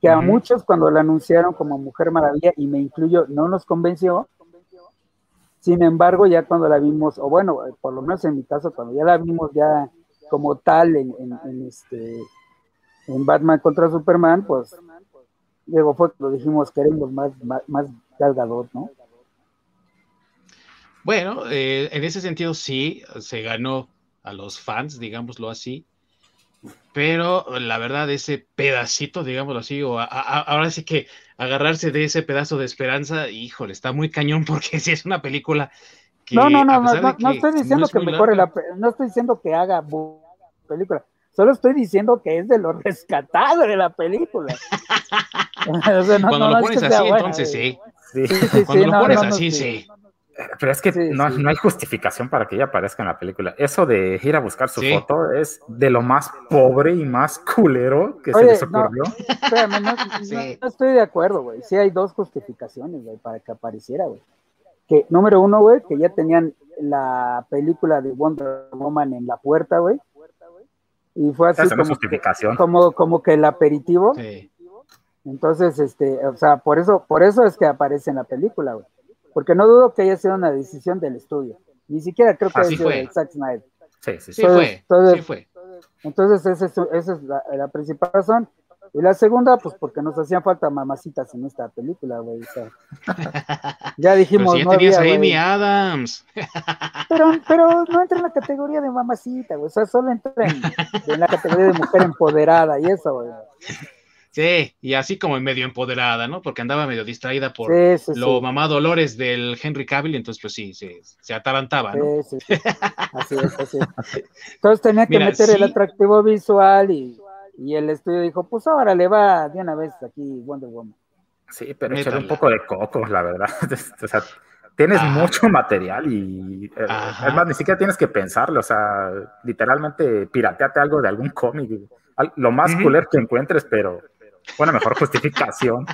que a muchos cuando la anunciaron como Mujer Maravilla, y me incluyo, no nos convenció. Sin embargo, ya cuando la vimos, o bueno, por lo menos en mi caso, cuando ya la vimos ya como tal en, este en Batman contra Superman, pues luego fue lo dijimos queremos más, más, más ¿no? Bueno, eh, en ese sentido sí, se ganó a los fans, digámoslo así, pero la verdad, ese pedacito, digámoslo así, o ahora sí que agarrarse de ese pedazo de esperanza, híjole, está muy cañón porque si es una película que. No, no, no, no, no, estoy diciendo que mejore la. No estoy diciendo que haga película. Solo estoy diciendo que es de lo rescatado de la película. Cuando lo pones así, entonces sí. Cuando lo pones así, sí. Pero es que no, hay justificación para que ella aparezca en la película. Eso de ir a buscar su foto es de lo más pobre y más culero que se les ocurrió. No, no, estoy de acuerdo, güey. Sí hay dos justificaciones, güey, para que apareciera, güey. Que, número uno, güey, que ya tenían la película de Wonder Woman en la puerta, güey. Y fue así como, como, como que el aperitivo. Entonces, este, o sea, por eso, por eso es que aparece en la película, güey porque no dudo que haya sido una decisión del estudio. Ni siquiera creo que haya sido de Zack Snyder. Sí, sí, sí. Entonces, fue, sí fue. Entonces, esa es, la, principal razón. Y la segunda, pues porque nos hacían falta mamacitas en esta película, güey. ya dijimos. Pero si ya tenías a Amy Adams. Pero, pero no entra en la categoría de mamacita, güey. O sea, solo entra en, en la categoría de mujer empoderada y eso, güey. Sí, y así como medio empoderada, ¿no? Porque andaba medio distraída por lo mamá Dolores del Henry Cavill, entonces pues sí, se atarantaba, ¿no? Sí, sí, así es, así es. Entonces tenía que meter el atractivo visual y, el estudio dijo, pues ahora le va de una vez aquí Wonder Woman. Sí, pero echarle un poco de coco, la verdad. o sea, tienes mucho material y eh, además ni siquiera tienes que pensarlo, o sea, literalmente pirateate algo de algún cómic, lo más cooler que encuentres, pero una mejor justificación.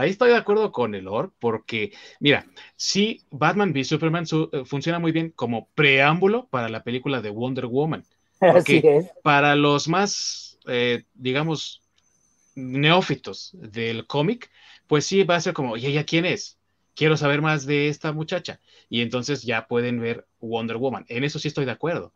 Ahí estoy de acuerdo con el Orc, porque, mira, sí, Batman v Superman eh, funciona muy bien como preámbulo para la película de Wonder Woman. Porque para los más, eh, digamos, neófitos del cómic, pues sí va a ser como, ¿y ella quién es? Quiero saber más de esta muchacha. Y entonces ya pueden ver Wonder Woman. En eso sí estoy de acuerdo.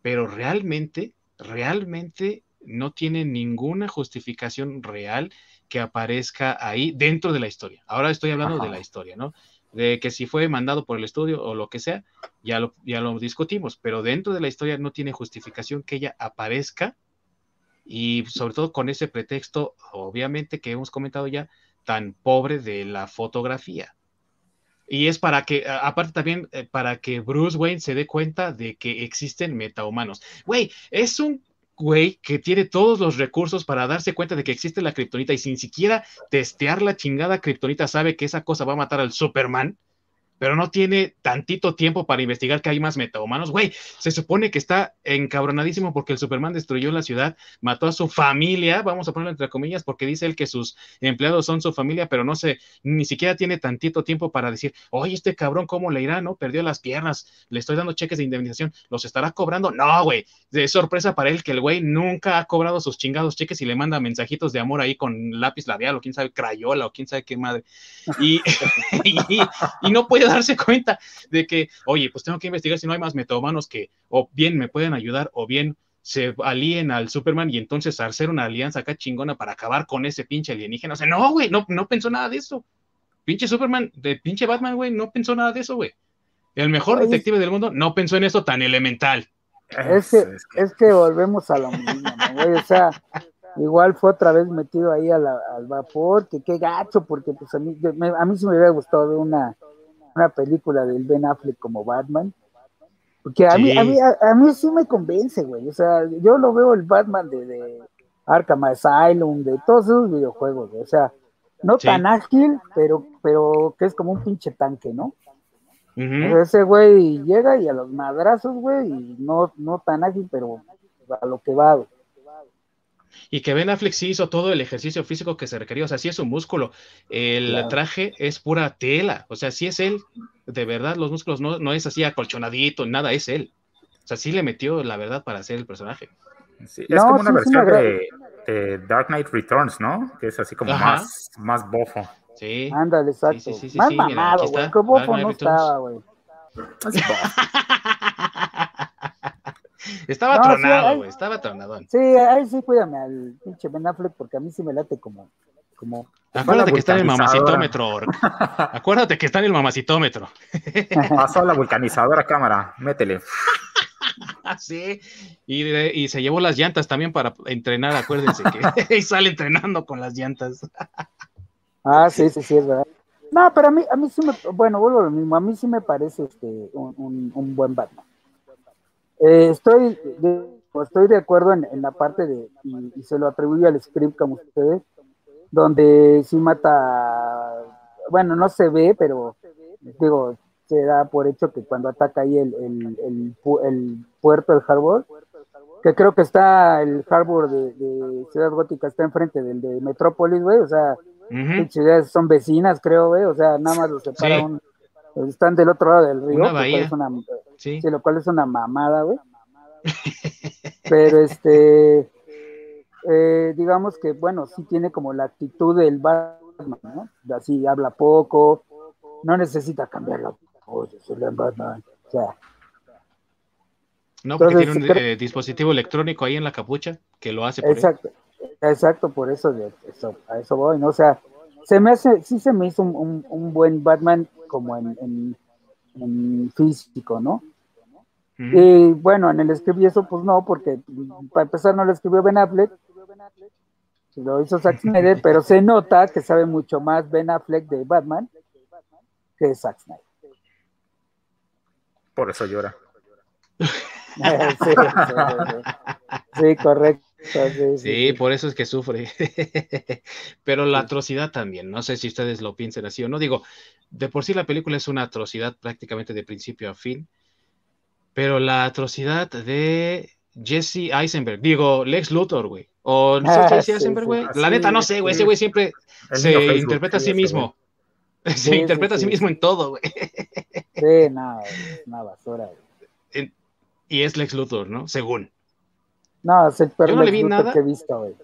Pero realmente, realmente no tiene ninguna justificación real que aparezca ahí dentro de la historia. Ahora estoy hablando de la historia, ¿no? De que si fue mandado por el estudio o lo que sea, ya lo, ya lo discutimos, pero dentro de la historia no tiene justificación que ella aparezca y sobre todo con ese pretexto, obviamente, que hemos comentado ya, tan pobre de la fotografía. Y es para que, aparte también, eh, para que Bruce Wayne se dé cuenta de que existen metahumanos. Güey, es un güey que tiene todos los recursos para darse cuenta de que existe la kriptonita y sin siquiera testear la chingada kriptonita sabe que esa cosa va a matar al Superman pero no tiene tantito tiempo para investigar que hay más metahumanos. Güey, se supone que está encabronadísimo porque el Superman destruyó la ciudad, mató a su familia, vamos a ponerlo entre comillas, porque dice él que sus empleados son su familia, pero no sé, ni siquiera tiene tantito tiempo para decir, oye, este cabrón, ¿cómo le irá? ¿No? Perdió las piernas, le estoy dando cheques de indemnización, ¿los estará cobrando? No, güey, de sorpresa para él que el güey nunca ha cobrado sus chingados cheques y le manda mensajitos de amor ahí con lápiz labial o quién sabe, crayola o quién sabe qué madre. Y no puede darse cuenta de que, oye, pues tengo que investigar si no hay más metahumanos que o bien me pueden ayudar o bien se alíen al Superman y entonces hacer una alianza acá chingona para acabar con ese pinche alienígena. O sea, no, güey, no, no pensó nada de eso. Pinche Superman, de pinche Batman, güey, no pensó nada de eso, güey. El mejor detective del mundo no pensó en eso tan elemental. Es que, es que volvemos a lo mismo, güey. O sea, igual fue otra vez metido ahí al vapor, que qué gacho, porque pues a mí, a mí sí me hubiera gustado una, una película del Ben Affleck como Batman. Porque a, mí, a, mí, a, mí sí me convence, güey. O sea, yo lo veo el Batman de, de Arkham Asylum, de todos esos videojuegos, O sea, no tan ágil, pero, pero que es como un pinche tanque, ¿no? ese güey llega y a los madrazos, güey, y no, no tan ágil, pero a lo que va, Y que Ben Affleck sí hizo todo el ejercicio físico que se requería, o sea, sí es un músculo. El traje es pura tela, o sea, sí es él, de verdad, los músculos no, no es así acolchonadito, nada, es él. O sea, sí le metió la verdad para hacer el personaje. es como una versión de, Dark Knight Returns, ¿no? Que es así como más, más bofo. Sí. Ándale, exacto. Sí, sí, sí, Más mamado, güey. ¿Cómo bofo no estaba, güey? estaba tronado, güey. Estaba tronado. Sí, ahí sí cuídame al pinche Ben Affleck porque a mí sí me late como. como Acuérdate que está en el mamacitómetro. Acuérdate que está en el mamacitómetro. Pasó la vulcanizadora cámara, métele. sí, y, y, se llevó las llantas también para entrenar, acuérdense que y sale entrenando con las llantas. Ah, sí, sí, sí, es verdad. No, pero a mí, a mí sí me, bueno, vuelvo a lo mismo, a mí sí me parece este, un, un, buen Batman. Eh, estoy, de, estoy de acuerdo en, en la parte de, y, se lo atribuyo al script como ustedes, donde sí mata, bueno, no se ve, pero digo, se da por hecho que cuando ataca ahí el, el, el, el puerto, el harbor, que creo que está el harbor de, de Ciudad Gótica, está enfrente del de Metrópolis, güey, o sea, son vecinas, creo, güey. O sea, nada más los separa un. Están del otro lado del río. Una bahía. sí. lo cual es una mamada, güey. Pero este. Eh, digamos que, bueno, sí tiene como la actitud del Batman, ¿no? Así habla poco, no necesita cambiar la voz Batman. O sea. No, porque tiene un eh, dispositivo electrónico ahí en la capucha que lo hace por Exacto. Exacto, por eso, eso, a eso voy, ¿no? O sea, se me hace, sí se me hizo un, un, buen Batman como en, en, físico, ¿no? Y bueno, en el script y eso, pues no, porque para empezar no lo escribió Ben Affleck, lo hizo Zack Snyder, pero se nota que sabe mucho más Ben Affleck de Batman que Zack Snyder. Por eso llora. sí, correcto. Sí, por eso es que sufre. Pero la atrocidad también, no sé si ustedes lo piensen así o no. Digo, de por sí la película es una atrocidad prácticamente de principio a fin, pero la atrocidad de Jesse Eisenberg, digo, Lex Luthor, güey. O no sé, ah, Jesse Eisenberg, güey. la neta, no sé, güey. Ese güey siempre se interpreta a sí mismo. Se interpreta a sí mismo en todo, güey. Sí, nada, una basura. Y es Lex Luthor, ¿no? Según. No, es el yo no le vi nada. que he visto, güey.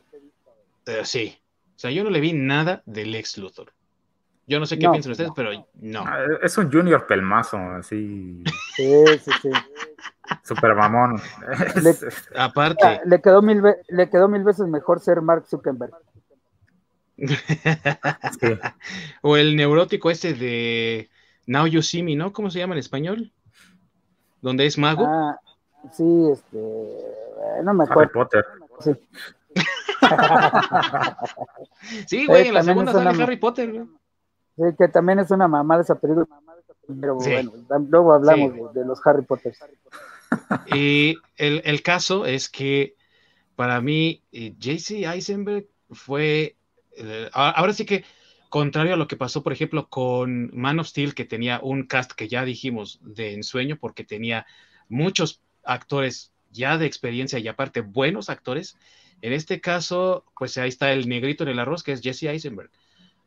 Eh, sí. O sea, yo no le vi nada del ex Luthor. Yo no sé qué piensan ustedes, pero no. Ah, es un junior pelmazo, así. Sí, sí, sí. Super mamón. Aparte. Le quedó, mil le quedó mil veces mejor ser Mark Zuckerberg. O el neurótico este de Now You See Me, ¿no? ¿Cómo se llama en español? Donde es mago. Ah, sí, este no me acuerdo. Harry Potter. Sí. sí, güey, en la segunda sale Harry Potter, güey. Sí, que también es una mamada esa película. Pero bueno, luego hablamos de, los Harry Potter. Y el, el, caso es que para mí, eh, JC Eisenberg fue. Eh, ahora sí que, contrario a lo que pasó, por ejemplo, con Man of Steel, que tenía un cast que ya dijimos de ensueño, porque tenía muchos actores ya de experiencia y aparte buenos actores. En este caso, pues ahí está el negrito en el arroz, que es Jesse Eisenberg,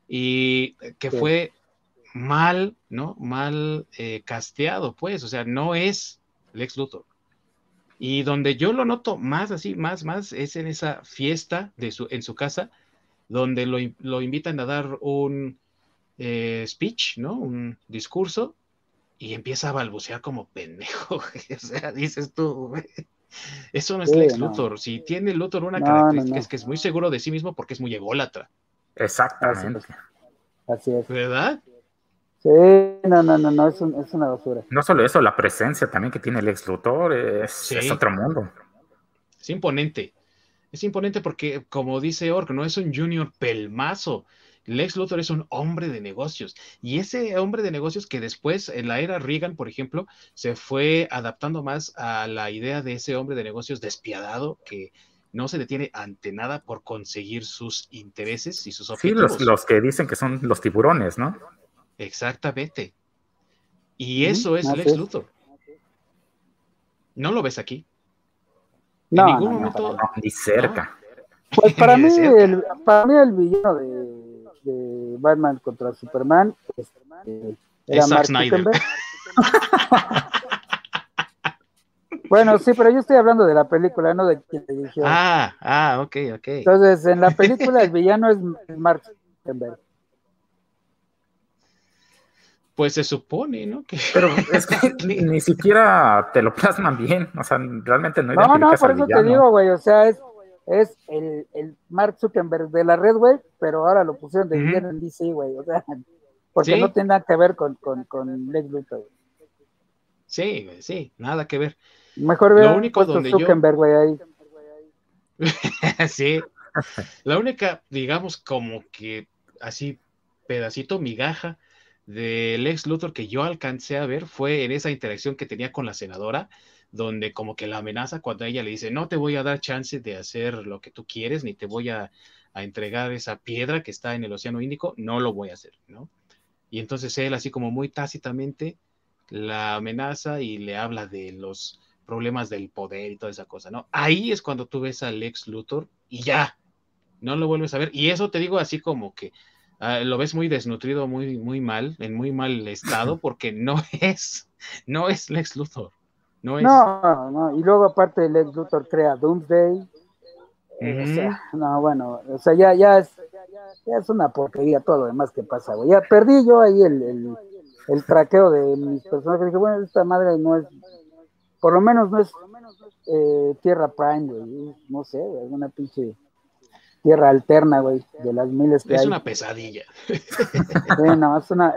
y que fue mal, ¿no? Mal eh, casteado, pues, o sea, no es Lex Luthor. Y donde yo lo noto más así, más, más, es en esa fiesta de su, en su casa, donde lo, lo invitan a dar un eh, speech, ¿no? Un discurso, y empieza a balbucear como pendejo, o sea, dices tú, Eso no es Lex Luthor. Si tiene Luthor una característica es que es muy seguro de sí mismo porque es muy ególatra. Exactamente. Así es. ¿Verdad? Sí, no, no, no, no, es, una basura. No solo eso, la presencia también que tiene el ex Luthor es, es otro mundo. Es imponente. Es imponente porque, como dice Ork, no es un junior pelmazo. Lex Luthor es un hombre de negocios y ese hombre de negocios que después en la era Reagan, por ejemplo, se fue adaptando más a la idea de ese hombre de negocios despiadado que no se detiene ante nada por conseguir sus intereses y sus objetivos. Sí, los, que dicen que son los tiburones, ¿no? Exactamente. Y eso es Lex Luthor. ¿No lo ves aquí? No, en ningún momento. ni cerca. Pues para mí, el, para mí el villano de Batman contra Superman es, eh, era Mark Snyder. Bueno, sí, pero yo estoy hablando de la película, no de quien dirigió. Ah, ah, ok, ok. Entonces, en la película el villano es Mark Zuckerberg. Pues se supone, ¿no? Que... Pero es que ni, siquiera te lo plasman bien, o sea, realmente no No, no, por eso te digo, güey, o sea, es, es el, el, Mark Zuckerberg de la red, güey, pero ahora lo pusieron de villano en DC, güey, o sea, porque no tiene nada que ver con, con, con Lex Luthor. Sí, sí, nada que ver. Mejor veo lo único donde Zuckerberg, güey, ahí. sí. La única, digamos, como que así pedacito migaja del ex Luthor que yo alcancé a ver fue en esa interacción que tenía con la senadora, donde como que la amenaza cuando ella le dice, no te voy a dar chance de hacer lo que tú quieres, ni te voy a, a entregar esa piedra que está en el Océano Índico, no lo voy a hacer, ¿no? Y entonces él así como muy tácitamente la amenaza y le habla de los problemas del poder y toda esa cosa, ¿no? Ahí es cuando tú ves al ex Luthor y ya, no lo vuelves a ver. Y eso te digo así como que ah, lo ves muy desnutrido, muy, muy mal, en muy mal estado, porque no es, no es Lex Luthor. No, es... no, no, y luego aparte Lex Luthor crea Doomsday. o sea, no, bueno, o sea, ya, ya, es, ya es una porquería todo lo demás que pasa, güey. Ya perdí yo ahí el, el, el traqueo de mis personajes. Dije, bueno, esta madre no es por lo menos no es eh, Tierra Prime, güey. No sé, güey, alguna pinche tierra alterna, güey, de las miles que es hay. Es una pesadilla. no, es una,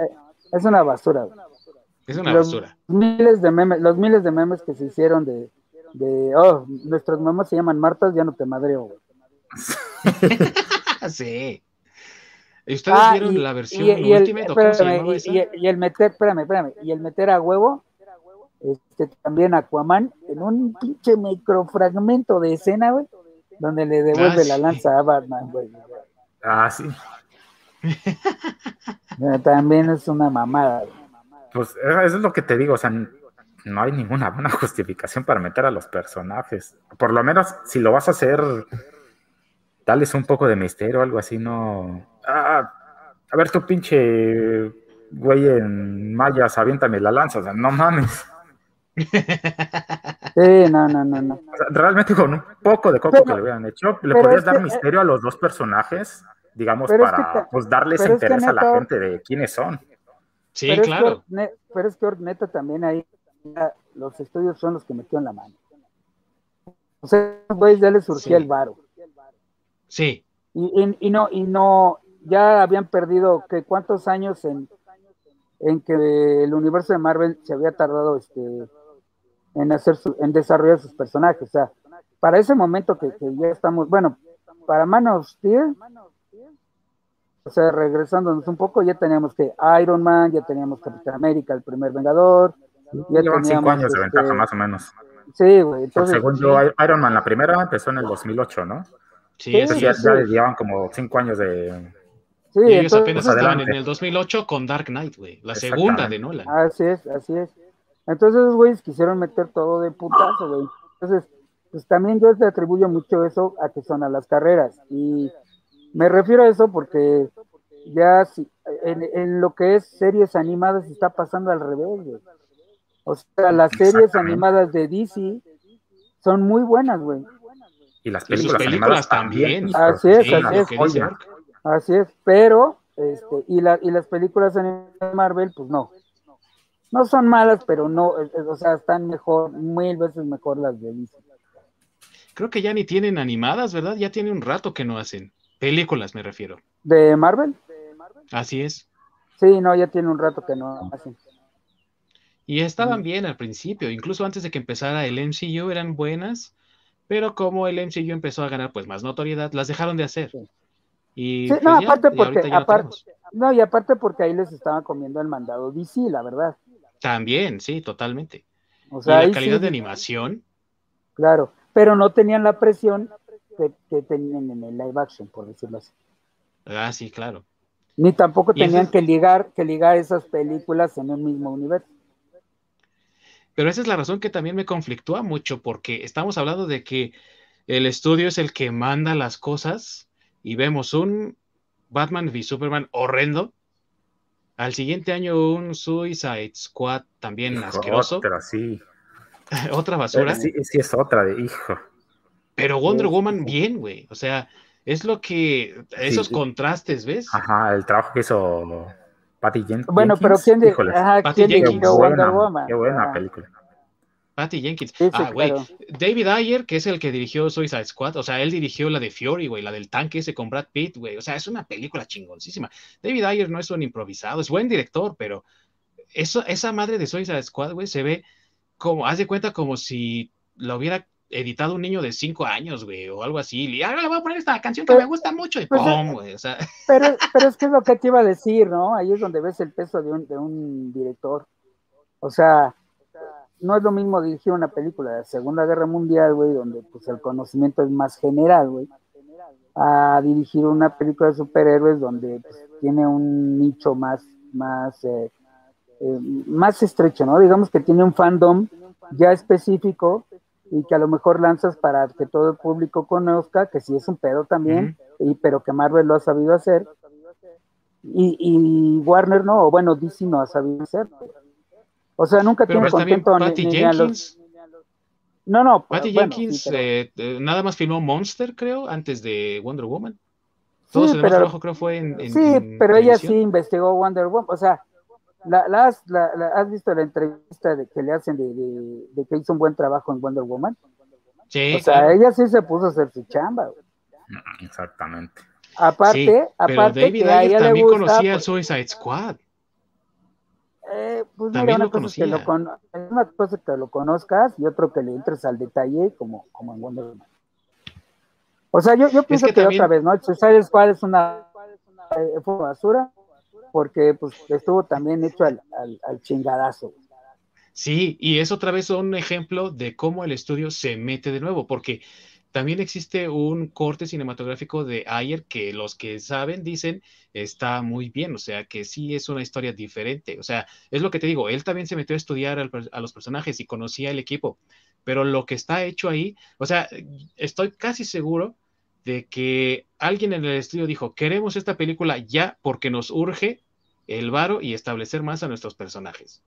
es una basura, güey. Es una basura. Miles de memes, los miles de memes que se hicieron de, de oh, nuestros memes se llaman Martas, ya no te madreo, güey. sí. ¿Y ustedes ah, vieron la versión y, y el, y, el meter, espérame, espérame, y el meter a huevo este, también Aquaman, en un pinche microfragmento de escena, güey, donde le devuelve ah, la lanza a Batman, güey. Ah, sí. También es una mamada. Pues eso es lo que te digo, o sea, no hay ninguna buena justificación para meter a los personajes. Por lo menos, si lo vas a hacer, dales un poco de misterio o algo así, no. Ah, a ver, tu pinche güey en mayas, aviéntame la lanza, o sea, no mames. Sí, no, no, no, no. Realmente con un poco de coco que le hubieran hecho, le podrías dar misterio a los dos personajes, digamos, para pues darles interés a la gente de quiénes son. Sí, claro. pero es que neta también ahí los estudios son los que metió en la mano. O sea, güey, ya le surgía el varo. Sí. Y, y, no, y no, ya habían perdido que cuántos años en, en que el universo de Marvel se había tardado este en hacer en desarrollar sus personajes. O sea, para ese momento que, ya estamos, bueno, para Man of Steel, o sea, regresándonos un poco, ya teníamos que Iron Man, ya teníamos Capitán América, el primer Vengador. Ya Llevan cinco años de ventaja, este, más o menos. Sí, güey. Entonces, según yo, Iron Man, la primera empezó en el 2008, ¿no? Sí, sí, ya, ya llevan como cinco años de, Sí, y ellos apenas estaban en el 2008 con Dark Knight, güey, la segunda de Nolan. Así es, así es. Entonces, esos güeyes quisieron meter todo de putazo, güey. Entonces, pues también yo le atribuyo mucho eso a que son a las carreras. Y me refiero a eso porque ya si, en, lo que es series animadas está pasando al revés, güey. O sea, las series animadas de DC son muy buenas, güey. Y las películas, también. Así es, así es. Así es, pero, este, y, la, y las películas de Marvel, pues no no son malas, pero no, o sea, están mejor, mil veces mejor las de DC. creo que ya ni tienen animadas, ¿verdad? Ya tiene un rato que no hacen. Películas, me refiero. ¿De Marvel? Así es. Sí, no, ya tiene un rato que no hacen. Y estaban bien al principio, incluso antes de que empezara el MCU eran buenas, pero como el MCU empezó a ganar pues más notoriedad, las dejaron de hacer. Y no, pues aparte porque, aparte, no, y aparte porque ahí les estaban comiendo el mandado DC, la verdad. También, sí, totalmente. O sea, y la calidad de animación. Claro, pero no tenían la presión que, que, tenían en el live action, por decirlo así. Ah, sí, claro. Ni tampoco tenían que ligar, que ligar esas películas en el mismo universo. Pero esa es la razón que también me conflictúa mucho, porque estamos hablando de que el estudio es el que manda las cosas y vemos un Batman v Superman horrendo. Al siguiente año un Suicide Squad también asqueroso. Otra, sí. otra basura. Sí, sí, es otra de hijo. Pero Wonder Woman bien, güey. O sea, es lo que, esos contrastes, ¿ves? Ajá, el trabajo que hizo Patty Jenkins. Bueno, pero ¿quién, de, ajá, ¿quién dirigió Wonder Woman? Qué buena película. Patty Jenkins. ah, güey. David Ayer, que es el que dirigió Suicide Squad, o sea, él dirigió la de Fury, güey, la del tanque ese con Brad Pitt, güey. O sea, es una película chingoncísima. David Ayer no es un improvisado, es buen director, pero eso, esa madre de Suicide Squad, güey, se ve como, haz de cuenta como si la hubiera editado un niño de cinco años, güey, o algo así, y ahora le voy a poner esta canción que me gusta mucho, y pues, ¡pum! güey, o sea. Pero, pero es que es lo que te iba a decir, ¿no? Ahí es donde ves el peso de un, de un director. O sea, no es lo mismo dirigir una película de la Segunda Guerra Mundial, güey, donde pues el conocimiento es más general, güey, a dirigir una película de superhéroes donde pues, tiene un nicho más, más, eh, eh, más estrecho, ¿no? Digamos que tiene un fandom ya específico y que a lo mejor lanzas para que todo el público conozca, que sí es un pedo también, y, pero que Marvel lo ha sabido hacer, y, y Warner no, o bueno, DC no ha sabido hacer. O sea, nunca tiene contento ni, ni, a los... No, no. Patty Jenkins eh, eh, nada más filmó Monster, creo, antes de Wonder Woman. Todo sí, pero, trabajo creo fue en, Sí, pero ella sí investigó Wonder Woman. O sea, la, la, has, la, ¿has, visto la entrevista de que le hacen de, de, que hizo un buen trabajo en Wonder Woman? Sí. O sea, ella sí se puso a hacer su chamba. Exactamente. Aparte, aparte David que a ella también le gusta, conocía pues, Suicide Squad. Eh, pues También mira, lo una cosa, es que lo con, una cosa que lo conozcas y otro que le entres al detalle como, como en Wonder Woman. O sea, yo, yo pienso que que, también- otra vez, ¿no? Suicide Squad es una eh, fue basura porque pues estuvo también hecho al, chingadazo. Sí, y es otra vez un ejemplo de cómo el estudio se mete de nuevo, porque también existe un corte cinematográfico de Ayer que los que saben dicen está muy bien, o sea que sí es una historia diferente, o sea, es lo que te digo, él también se metió a estudiar al a los personajes y conocía el equipo, pero lo que está hecho ahí, o sea, estoy casi seguro de que alguien en el estudio dijo, queremos esta película ya porque nos urge el varo y establecer más a nuestros personajes.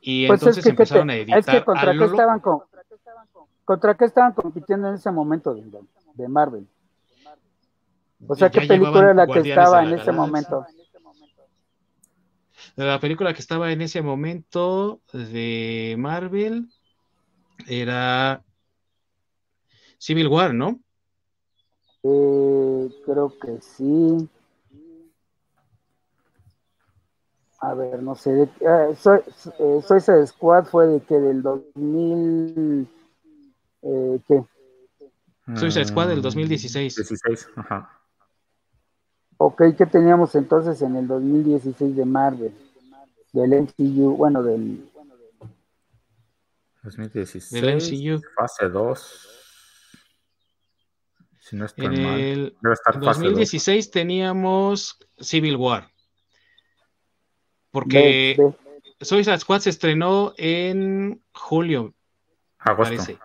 Y Pues entonces es que, ¿qué te- empezaron a editar es que contra a qué estaban con, contra qué estaban compitiendo en ese momento de, de Marvel. O sea, ¿qué película era la que estaba en ese momento? La película que estaba en ese momento de Marvel era Civil War, ¿no? Eh, creo que sí. A ver, no sé. De, eh, soy, eh, Suicide Squad fue de que del 2000. Eh, ¿Qué? Suicide Squad del Mm, 2016. 16, ajá. Ok, ¿qué teníamos entonces en el 2016 de Marvel? Del MCU, bueno, del. 2016. Del MCU. Fase 2. Si no estoy En mal. el Debe estar en fase 2. 2016 teníamos Civil War. Porque de- de- Suicide Squad se estrenó en julio, Agosto. parece.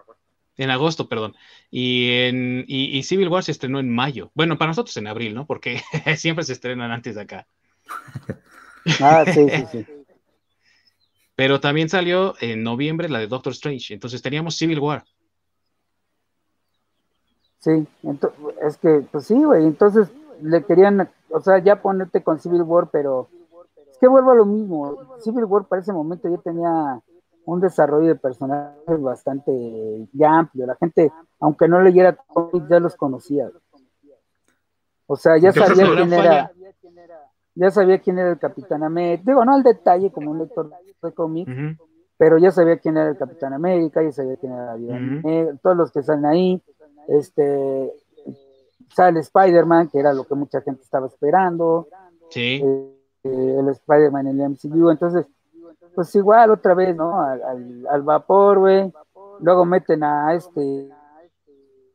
En agosto, perdón. Y, en, y, y Civil War se estrenó en mayo. Bueno, para nosotros en abril, ¿no? Porque siempre se estrenan antes de acá. Ah, sí, sí, sí. Pero también salió en noviembre la de Doctor Strange. Entonces teníamos Civil War. Sí, es que, pues sí, güey, entonces le querían, o sea, ya ponerte con Civil War, pero que vuelvo a lo mismo. Civil War para ese momento ya tenía un desarrollo de personajes bastante amplio. La gente, aunque no leyera cómics, ya los conocía. O sea, ya sabía quién era, ya sabía quién era el Capitán América. Digo, no al detalle como un lector de cómics, pero ya sabía quién era el Capitán América, ya sabía quién era todos los que salen ahí. Este, sale Spider-Man, que era lo que mucha gente estaba esperando. Sí. Eh, el Spider-Man en el MCU. Entonces, pues igual otra vez, ¿no? Al, vapor, güey. Luego meten a este,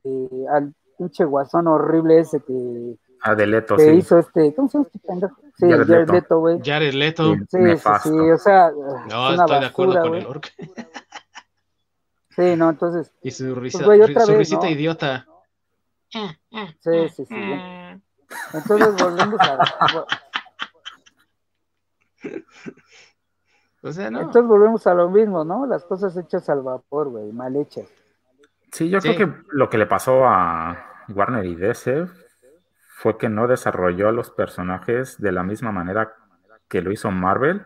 eh, al pinche guasón horrible ese que, a de Leto, que hizo este, ¿cómo se llama este pendejo? Sí, Jared, Leto, güey. Jared Leto. Sí, sí, sí, o sea, no, es una estoy basura, de acuerdo con el orc. Sí, no, entonces. Y su risa, pues, güey, otra su vez, risita ¿no? idiota. Sí, sí, sí. Entonces volvemos a. O sea, no. Entonces volvemos a lo mismo, ¿no? Las cosas hechas al vapor, güey, mal hechas. Sí, yo creo que lo que le pasó a Warner y DC fue que no desarrolló a los personajes de la misma manera que lo hizo Marvel,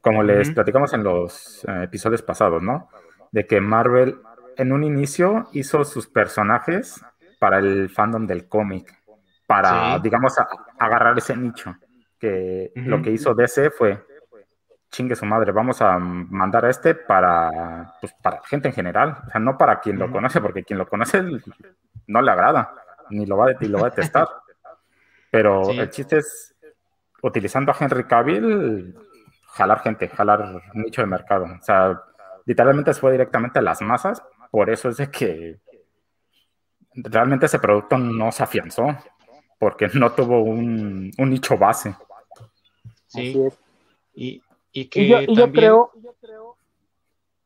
como les platicamos en los eh, episodios pasados, ¿no? De que Marvel en un inicio hizo sus personajes para el fandom del cómic, para, digamos, agarrar ese nicho, que lo que hizo DC fue, chingue su madre, vamos a mandar a este para, pues, para gente en general, o sea, no para quien lo conoce, porque quien lo conoce no le agrada, ni lo va, ni lo va a detestar. Pero el chiste es, utilizando a Henry Cavill, jalar gente, jalar nicho de mercado. O sea, literalmente se fue directamente a las masas, por eso es de que realmente ese producto no se afianzó, porque no tuvo un, nicho base. Sí. Y, y que y yo, yo, creo,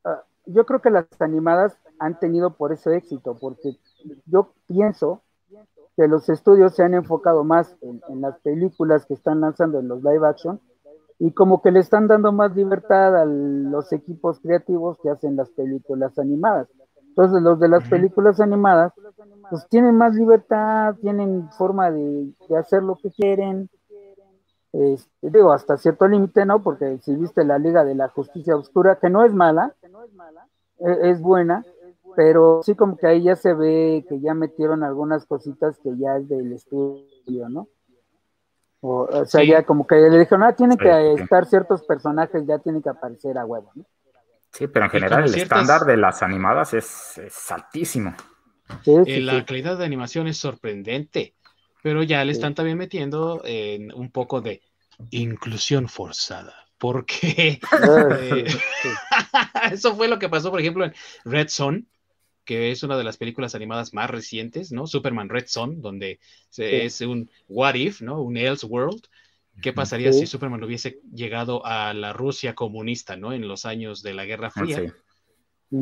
ah, yo creo que las animadas han tenido por eso éxito, porque yo pienso que los estudios se han enfocado más en, las películas que están lanzando en los live action y como que le están dando más libertad a los equipos creativos que hacen las películas animadas. Entonces los de las películas animadas pues tienen más libertad, tienen forma de, hacer lo que quieren. Este, digo, hasta cierto límite, ¿no? Porque si viste la Liga de la Justicia Oscura, que no es mala, e, es buena, pero sí como que ahí ya se ve que ya metieron algunas cositas que ya es del estudio, ¿no? O, sea, ya como que le dijeron, ah, tienen que estar ciertos personajes, ya tienen que aparecer a huevo, ¿no? Sí, pero en general el estándar de las animadas es, altísimo. Eh, la calidad de animación es sorprendente, pero ya le están también metiendo en un poco de inclusión forzada porque ah, eh, eso fue lo que pasó, por ejemplo, en Red Son, que es una de las películas animadas más recientes, ¿no? Superman Red Son, donde es un what if, ¿no? Un else world. ¿Qué pasaría si Superman hubiese llegado a la Rusia comunista, ¿no? En los años de la Guerra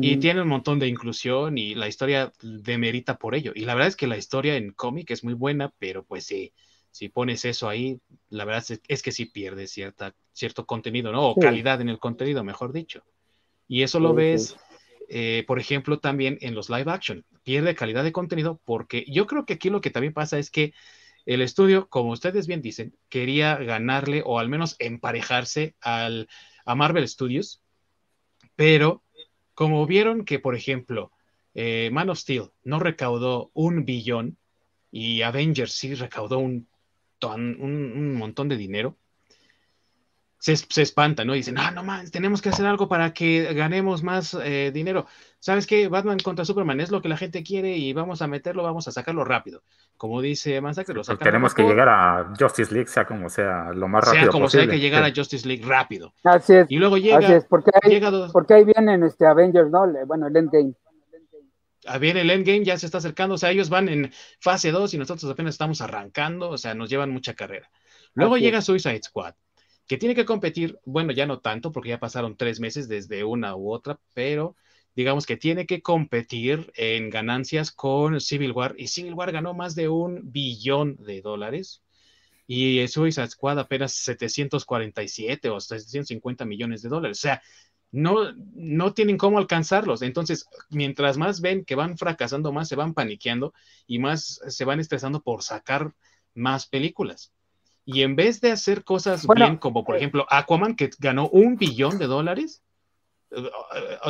Y tiene un montón de inclusión y la historia demerita por ello. Y la verdad es que la historia en cómic es muy buena, pero pues si, si pones eso ahí, la verdad es, que sí pierde cierta, cierto contenido, ¿no? O calidad en el contenido, mejor dicho. Y eso lo ves eh, por ejemplo, también en los live action. Pierde calidad de contenido porque yo creo que aquí lo que también pasa es que el estudio, como ustedes bien dicen, quería ganarle o al menos emparejarse al, a Marvel Studios, pero como vieron que, por ejemplo, eh, Man of Steel no recaudó un billón y Avengers sí recaudó un, un montón de dinero, se, se espantan, ¿no? Y dicen, ah, no más, tenemos que hacer algo para que ganemos más eh, dinero. ¿Sabes qué? Batman contra Superman es lo que la gente quiere y vamos a meterlo, vamos a sacarlo rápido. Como dice Mansacre, lo sacamos. Tenemos que llegar a Justice League, sea como sea, lo más rápido sea como posible. sea, hay que llegar a Justice League rápido. Así es. Y luego llega. Así es, porque ahí, porque ahí vienen este Avengers, ¿no? Bueno, el Endgame. Ah, viene el Endgame, ya se está acercando, o sea, ellos van en fase 2 y nosotros apenas estamos arrancando, o sea, nos llevan mucha carrera. Luego llega Suicide Squad que tiene que competir, bueno, ya no tanto, porque ya pasaron tres meses desde una u otra, pero digamos que tiene que competir en ganancias con Civil War, y Civil War ganó más de un billón de dólares, y Suicide Squad apenas 747 o 750 millones de dólares, o sea, no, no tienen cómo alcanzarlos. Entonces, mientras más ven que van fracasando, más se van paniqueando y más se van estresando por sacar más películas. Y en vez de hacer cosas bien, como por eh, ejemplo Aquaman, que ganó un billón de dólares,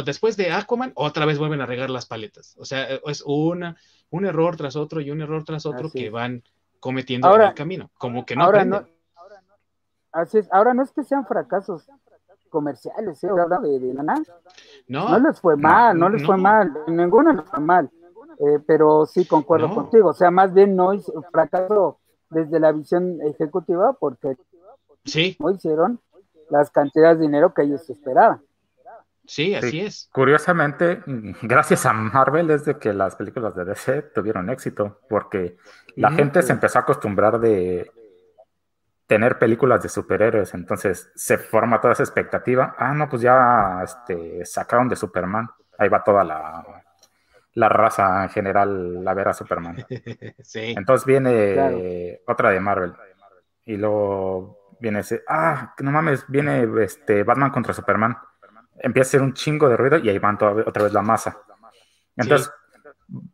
después de Aquaman, otra vez vuelven a regar las paletas. O sea, es una, un error tras otro y un error tras otro que van cometiendo en el camino. Como que no ahora no, así es, ahora no es que sean fracasos comerciales, ¿eh? de, de nada. No, no les fue mal, no, les fue mal, ninguno les fue mal. Eh, pero sí concuerdo contigo, o sea, más bien no es fracaso desde la visión ejecutiva porque sí. no hicieron las cantidades de dinero que ellos esperaban. Sí, así es. Curiosamente, gracias a Marvel es de que las películas de DC tuvieron éxito, porque la gente se empezó a acostumbrar de tener películas de superhéroes, entonces se forma toda esa expectativa. Ah, no, pues ya este, sacaron de Superman, ahí va toda la, la raza en general a ver a Superman. sí. Entonces viene otra de Marvel, y luego viene ese, ah, no mames, viene este Batman contra Superman empieza a hacer un chingo de ruido y ahí van otra vez la masa. Entonces,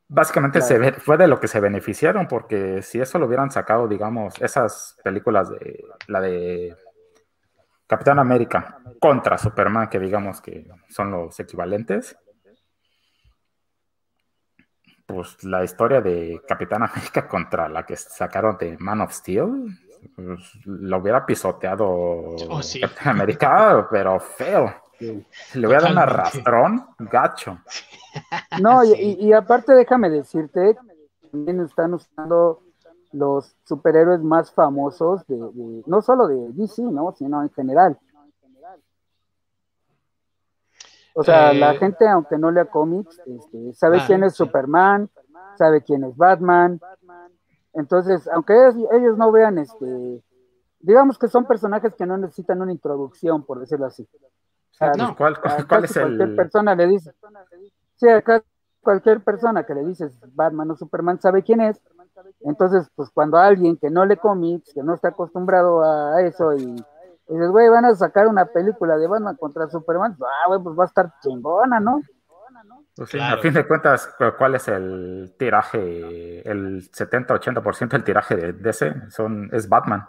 básicamente se fue de lo que se beneficiaron, porque si eso lo hubieran sacado, digamos, esas películas de la de Capitán América contra Superman, que digamos que son los equivalentes, pues la historia de Capitán América contra la que sacaron de Man of Steel, pues, lo hubiera pisoteado oh, Capitán América, pero feo. Le voy a dar un arrastrón, gacho. No, y, aparte déjame decirte, también están usando los superhéroes más famosos de, no solo de DC, ¿no? sino en general. O sea, la gente, aunque no lea cómics, este, sabe ah, quién es Superman, sabe quién es Batman. Entonces, aunque ellos no vean, este, digamos que son personajes que no necesitan una introducción, por decirlo así. No, ¿cuál, cuál, es cualquier persona le dice. Sí, acá cualquier persona que le dices Batman o Superman sabe quién es. Entonces, pues cuando alguien que no lee cómics, que no está acostumbrado a eso y, dices, güey, van a sacar una película de Batman contra Superman, ah, güey, pues va a estar chingona, ¿no? Pues a fin de cuentas, ¿cuál es el tiraje? El 70-80% del tiraje de DC son, es Batman.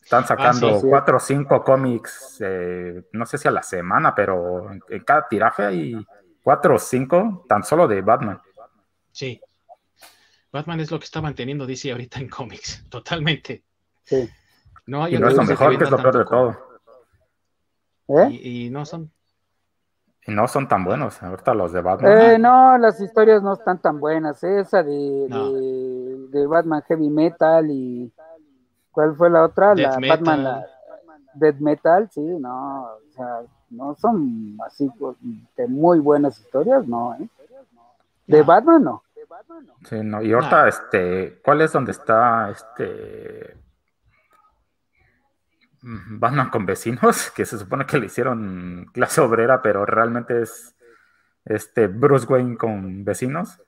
Están ah, sacando cuatro o cinco cómics, eh, no sé si a la semana, pero en, cada tiraje hay cuatro o cinco tan solo de Batman. Sí. Batman es lo que está manteniendo DC ahorita en cómics, totalmente. Sí. No y no es lo mejor, que es lo peor de todo. ¿Eh? Y, no son. Y no son tan buenos ahorita los de Batman. Eh, no, las historias no están tan buenas. Esa de, de Batman Heavy Metal y ¿Cuál fue la otra? la Batman, la Dead Metal, sí, no, o sea, no son así pues, de muy buenas historias, no, ¿eh? De Batman no. Sí, no, y ahorita, este, ¿cuál es donde está este Batman con vecinos? Que se supone que le hicieron clase obrera, pero realmente es este Bruce Wayne con vecinos.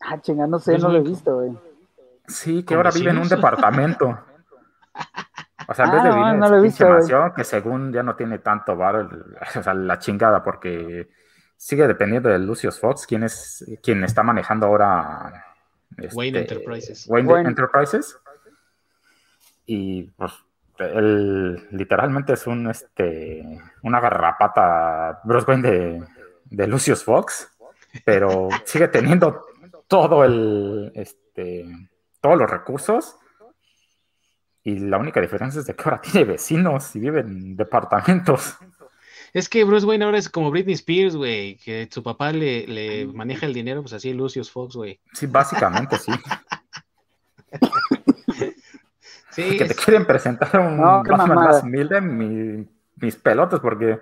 Ah, chinga, no sé, no lo he visto, güey. Sí, que ahora vive en un departamento. O sea, en vez de ah, vivir en que según ya no tiene tanto bar, o sea, la chingada, porque sigue dependiendo de Lucius Fox, quien es quien está manejando ahora Wayne este, Enterprises. Wayne, Enterprises. Y pues él literalmente es un este una garrapata Bruce Wayne de, de Lucius Fox, pero sigue teniendo todo el este todos los recursos. Y la única diferencia es de que ahora tiene vecinos y vive en departamentos. Es que Bruce Wayne ahora es como Britney Spears, güey, que su papá le, maneja el dinero, pues así Lucius Fox, güey. Sí, básicamente sí. sí. Que te quieren presentar un no, más humilde, mis pelotas, porque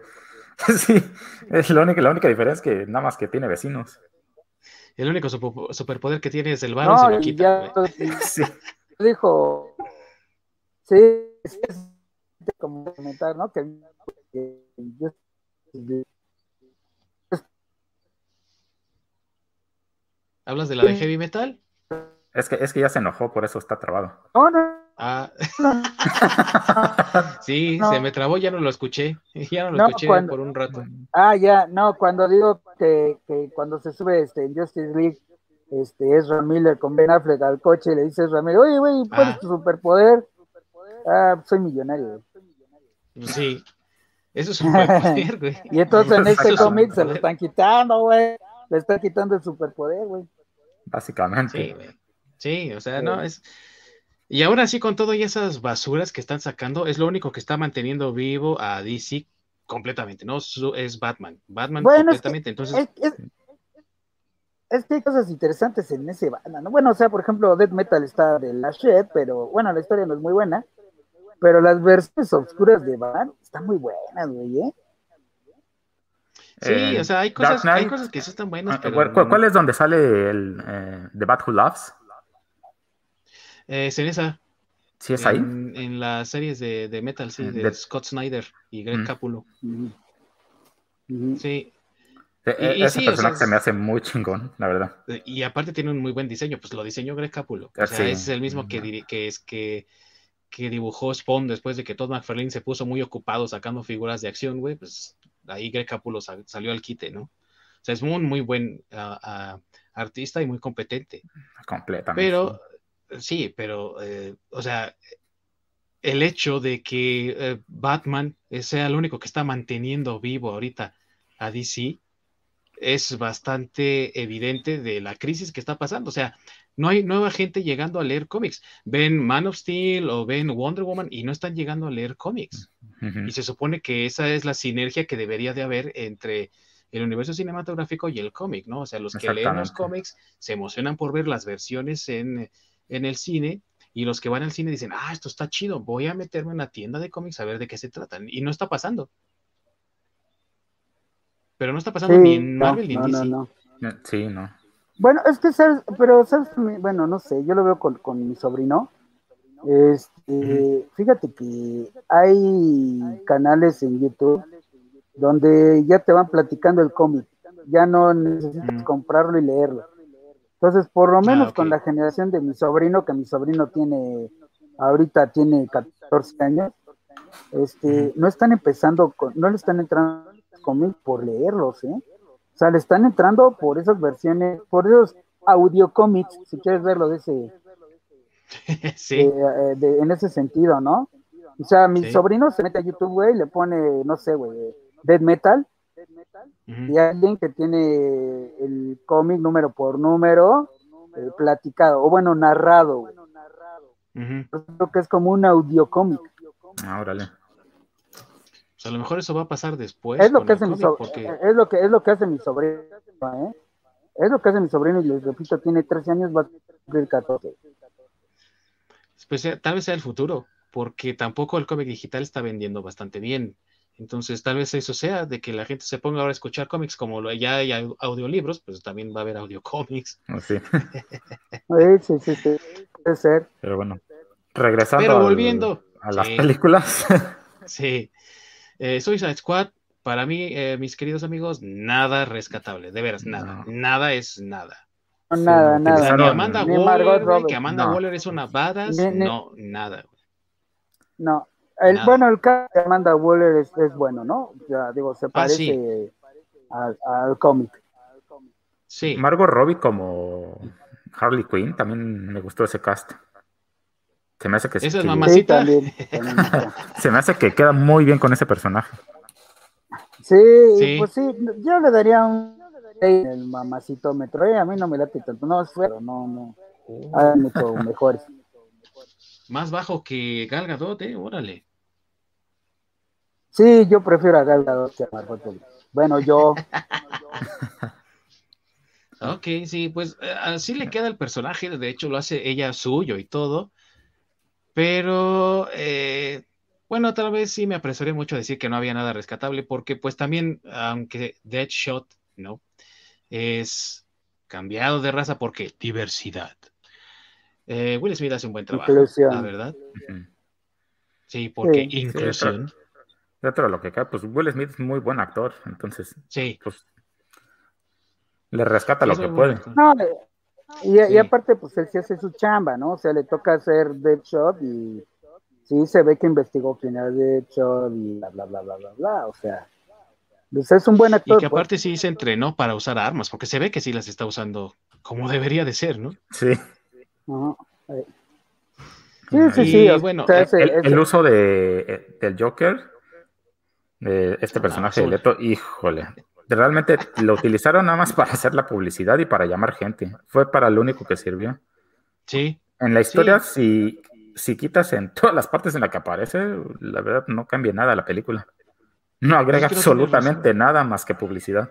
sí, es la única, la única diferencia es que nada más que tiene vecinos. El único superpoder que tiene es el barro se lo quita. sí. Dijo, sí, es como comentar, ¿no? Que, ¿Hablas de la de heavy metal? Es que, es que ya se enojó, por eso está trabado. No, no, Ah. sí, se me trabó, ya no lo escuché. Ya no lo escuché por un rato. Ah, ya, no, cuando digo que, que cuando se sube este, en Justice League, este, Ezra Miller con Ben Affleck al coche y le dice Ezra Miller, oye, güey, ¿cuál es ah. tu superpoder? Ah, soy millonario. Sí. Eso es un superpoder, güey. y entonces en este es cómic se lo están quitando, güey. Le están quitando el superpoder, güey. Básicamente. Sí, güey. Sí, o sea, no, es... Y ahora así con todas esas basuras que están sacando, es lo único que está manteniendo vivo a DC completamente, ¿no? Su- es Batman. Batman Bueno, es que- completamente. Entonces, Es, es- es que hay cosas interesantes en ese banda, ¿no? Bueno, o sea, por ejemplo, Death Metal está de la shit, pero bueno, la historia no es muy buena. Pero las versiones oscuras de Batman están muy buenas, güey, ¿eh? sí, Eh, o sea, hay cosas, hay cosas que sí están buenas, ah, pero ¿cuál, cuál- cuál es donde sale el eh, The Bat Who Loves? Eh, esa, ¿Sí es ahí? en, en las series de, de Metal, sí, de, De- Scott Snyder y Greg Mm. Ujú. Sí, E- y- y ese sí, o personaje sea, se me hace muy chingón, la verdad. Eh, Y aparte tiene un muy buen diseño, pues lo diseñó Greg Capullo. O Ah, sea, sí. es el mismo que, diri- que es que, que dibujó Spawn después de que Todd McFarlane se puso muy ocupado sacando figuras de acción, güey, pues ahí Greg Capullo sal- salió al quite, ¿no? O sea, es un muy buen ah, ah, artista y muy competente. Completamente. Pero, sí, pero, eh, o sea, el hecho de que eh, Batman sea el único que está manteniendo vivo ahorita a DC es bastante evidente de la crisis que está pasando. O sea, no hay nueva gente llegando a leer cómics. Ven Man of Steel o ven Wonder Woman y no están llegando a leer cómics. Y se supone que esa es la sinergia que debería de haber entre el universo cinematográfico y el cómic, ¿no? O sea, los que leen los cómics se emocionan por ver las versiones en, en el cine y los que van al cine dicen, ah, esto está chido, voy a meterme en una tienda de cómics a ver de qué se tratan. Y no está pasando. Pero no está pasando Sí, ni en no, Marvel ni en no, DC. no, no. Eh, Sí, no. Bueno, es que, ¿sabes? pero, ¿sabes? Bueno, no sé, yo lo veo con, con mi sobrino. Este, Fíjate que hay canales en YouTube donde ya te van platicando el cómic, ya no necesitas Ujú. comprarlo y leerlo. Entonces, por lo menos Ah, con la generación de mi sobrino, que mi sobrino tiene, ahorita tiene 14 años, este, no están empezando, con, no le están entrando cómics por leerlos, ¿eh? O sea, le están entrando por esas versiones, por esos audio cómics, si quieres verlo de ese, sí, de, eh, de- en ese sentido, ¿no? O sea, mi Sí. sobrino se mete a YouTube, güey, y le pone, no sé, güey, Dead Metal, Ujú. y alguien que tiene el cómic número por número eh, platicado, o bueno, narrado, Creo que es como un audio cómic. Ah, órale. Pues a lo mejor eso va a pasar después. Es lo que hace mi sobrino, porque- es lo que es lo que hace mi sobrino, ¿eh? Es lo que hace mi sobrino y les repito, tiene 13 años, va a cumplir 14. pues sea- tal vez sea el futuro, porque tampoco el cómic digital está vendiendo bastante bien. Entonces, tal vez eso sea de que la gente se ponga ahora a escuchar cómics, como lo- ya hay au- audiolibros, pues también va a haber audiocómics. Oh, sí. Sí, sí, sí, sí, puede ser. Pero bueno. Regresando Pero al- volviendo. a las Sí. películas. Sí. Eh, Suicide Squad, para mí, eh, mis queridos amigos, nada rescatable, de veras, nada. No. Nada es nada. No, Sí, nada, nada. ni Amanda Ni Waller, que Amanda No. Waller es una badass, Ni- ni- no, nada. No. El, Nada. bueno, el caso de Amanda Waller es, es bueno, ¿no? Ya digo, se Ah, parece sí. al, al cómic. Sí, Margot Robbie como Harley Quinn, también me gustó ese cast. Se me hace que, Esa es que- mamá. Sí, Mamacita. también. también está. se me hace que queda muy bien con ese personaje. Sí, Sí. pues sí, yo le daría un el mamacitómetro. Eh, a mí no me late tanto. No, es pero no, no. Hay mucho mejores. Más bajo que Gal Gadot, eh, órale. Sí, yo prefiero a Gal Gadot que a Margot Robbie. Bueno, yo. Ok, sí, pues eh, así le queda el personaje, de hecho lo hace ella suyo y todo, pero eh, bueno, tal vez sí me apresuré mucho a decir que no había nada rescatable, porque pues también, aunque Deadshot, ¿no? Es cambiado de raza porque diversidad. Eh, Will Smith hace un buen trabajo, Inclusión. la verdad. Sí, porque Sí. inclusión. Dentro de lo que cae, pues Will Smith es muy buen actor, entonces Sí, pues le rescata lo que puede. No, y, y Sí. aparte, pues él sí hace su chamba, ¿no? O sea, le toca hacer Deadshot y sí se ve que investigó quién era Deadshot y bla, bla, bla, bla, bla, bla. O sea, pues es un buen Y actor. que pues. aparte sí se entrenó para usar armas, porque se ve que sí las está usando como debería de ser, ¿no? Sí. Eh. Sí, sí, Y sí. bueno, el, uso de, eh, del Joker de este personaje de Leto, híjole, realmente lo utilizaron nada más para hacer la publicidad y para llamar gente. Fue para lo único que sirvió. Sí. En la historia, si, si quitas en todas las partes en las que aparece, la verdad no cambia nada la película. No agrega absolutamente nada más que publicidad.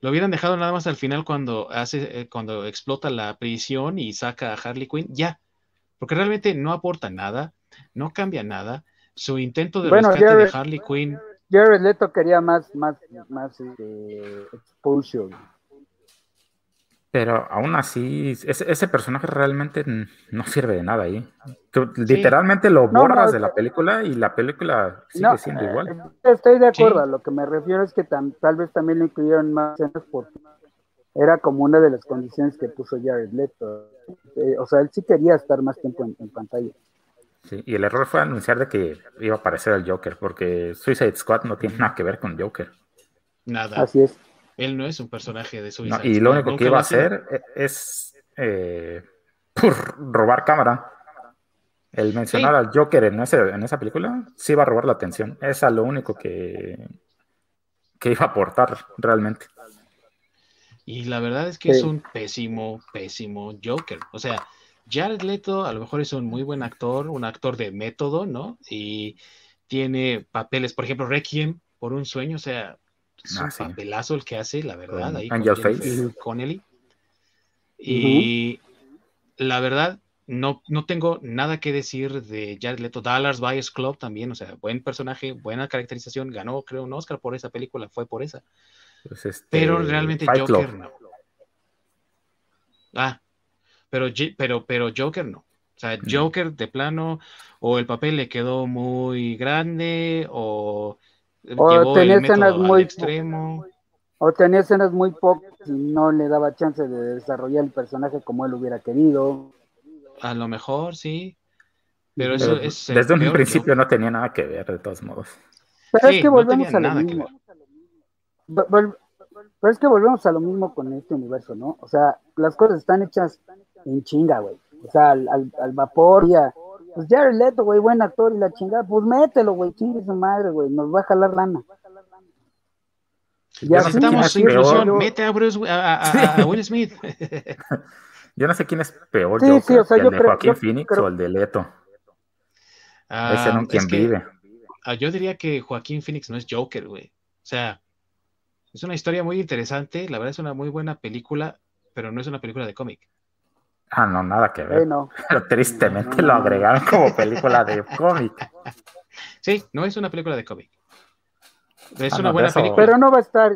Lo hubieran dejado nada más al final cuando hace, eh, cuando explota la prisión y saca a Harley Quinn, ya. Porque realmente no aporta nada, no cambia nada. Su intento de rescate de Harley Quinn Jared Leto quería más, más, más exposure. Pero aún así, ese, personaje realmente no sirve de nada ahí. literalmente lo borras de la película y la película sigue siendo eh, igual. Estoy de acuerdo, a lo que me refiero es que tal vez también le incluyeron más escenas porque era como una de las condiciones que puso Jared Leto. Eh, o sea, él sí quería estar más tiempo en pantalla y el error fue anunciar de que iba a aparecer el Joker, porque Suicide Squad no tiene nada que ver con Joker. Nada. Así es. Él no es un personaje de Suicide Squad. Y lo único que iba a hacer es eh, robar cámara. El mencionar al Joker en, ese, en esa película sí iba a robar la atención. Es lo único que, que iba a aportar realmente. Y la verdad es que es un pésimo, pésimo Joker. O sea, Jared Leto a lo mejor es un muy buen actor, un actor de método, ¿no? Y tiene papeles, por ejemplo, Requiem por un sueño, o sea, es un papelazo el que hace, la verdad, ahí Angel Face. Connelly. Y la verdad, no, no tengo nada que decir de Jared Leto. Dallas Buyers Club también, o sea, buen personaje, buena caracterización, ganó, creo, un Oscar por esa película, fue por esa. Pues este, Pero realmente Joker no. Ah, pero, pero, pero Joker no. O sea, Joker de plano, o el papel le quedó muy grande, o, o tenía escenas muy extremo. O tenía escenas muy pocas y no le daba chance de desarrollar el personaje como él hubiera querido. A lo mejor, sí. Pero eso es. Desde un principio no tenía nada que ver, de todos modos. Pero es que volvemos a lo mismo. Pero es que volvemos a lo mismo con este universo, ¿no? O sea, las cosas están hechas en chinga, güey. O sea, al, al, vapor, ya. Pues Jared Leto, güey, buen actor y la chingada, pues mételo, güey, chingue su madre, güey, nos va a jalar lana. Ya estamos inclusión, mete a, Bruce, a, Will Smith. yo no sé quién es peor, sí, sí, o sea, el yo de creo, Joaquín Phoenix o el de Leto. Ah, Ese no quien vive. Ah, yo diría que Joaquín Phoenix no es Joker, güey. O sea, es una historia muy interesante, la verdad es una muy buena película, pero no es una película de cómic. Ah, no, nada que ver. Pero tristemente lo agregaron como película de cómic. Sí, no es una película de cómic. Es ah, una buena película. Pero no va a estar,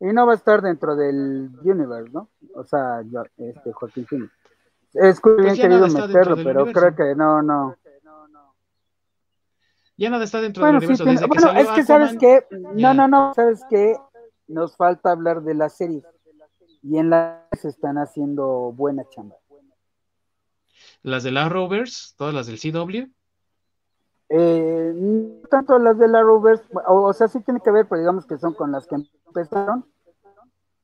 y no va a estar dentro del universe, ¿no? O sea, yo, este Joaquín Phoenix. Es que pues querido meterlo, pero creo que no, no. Ya nada está dentro del universo. desde bueno, es que sabes que, no, no, no, sabes que nos falta hablar de la serie y en las se están haciendo buena chamba. ¿Las de la Rovers? ¿Todas las del CW? Eh, no tanto las de la Rovers, o, sea, sí tiene que ver, pero digamos que son con las que empezaron.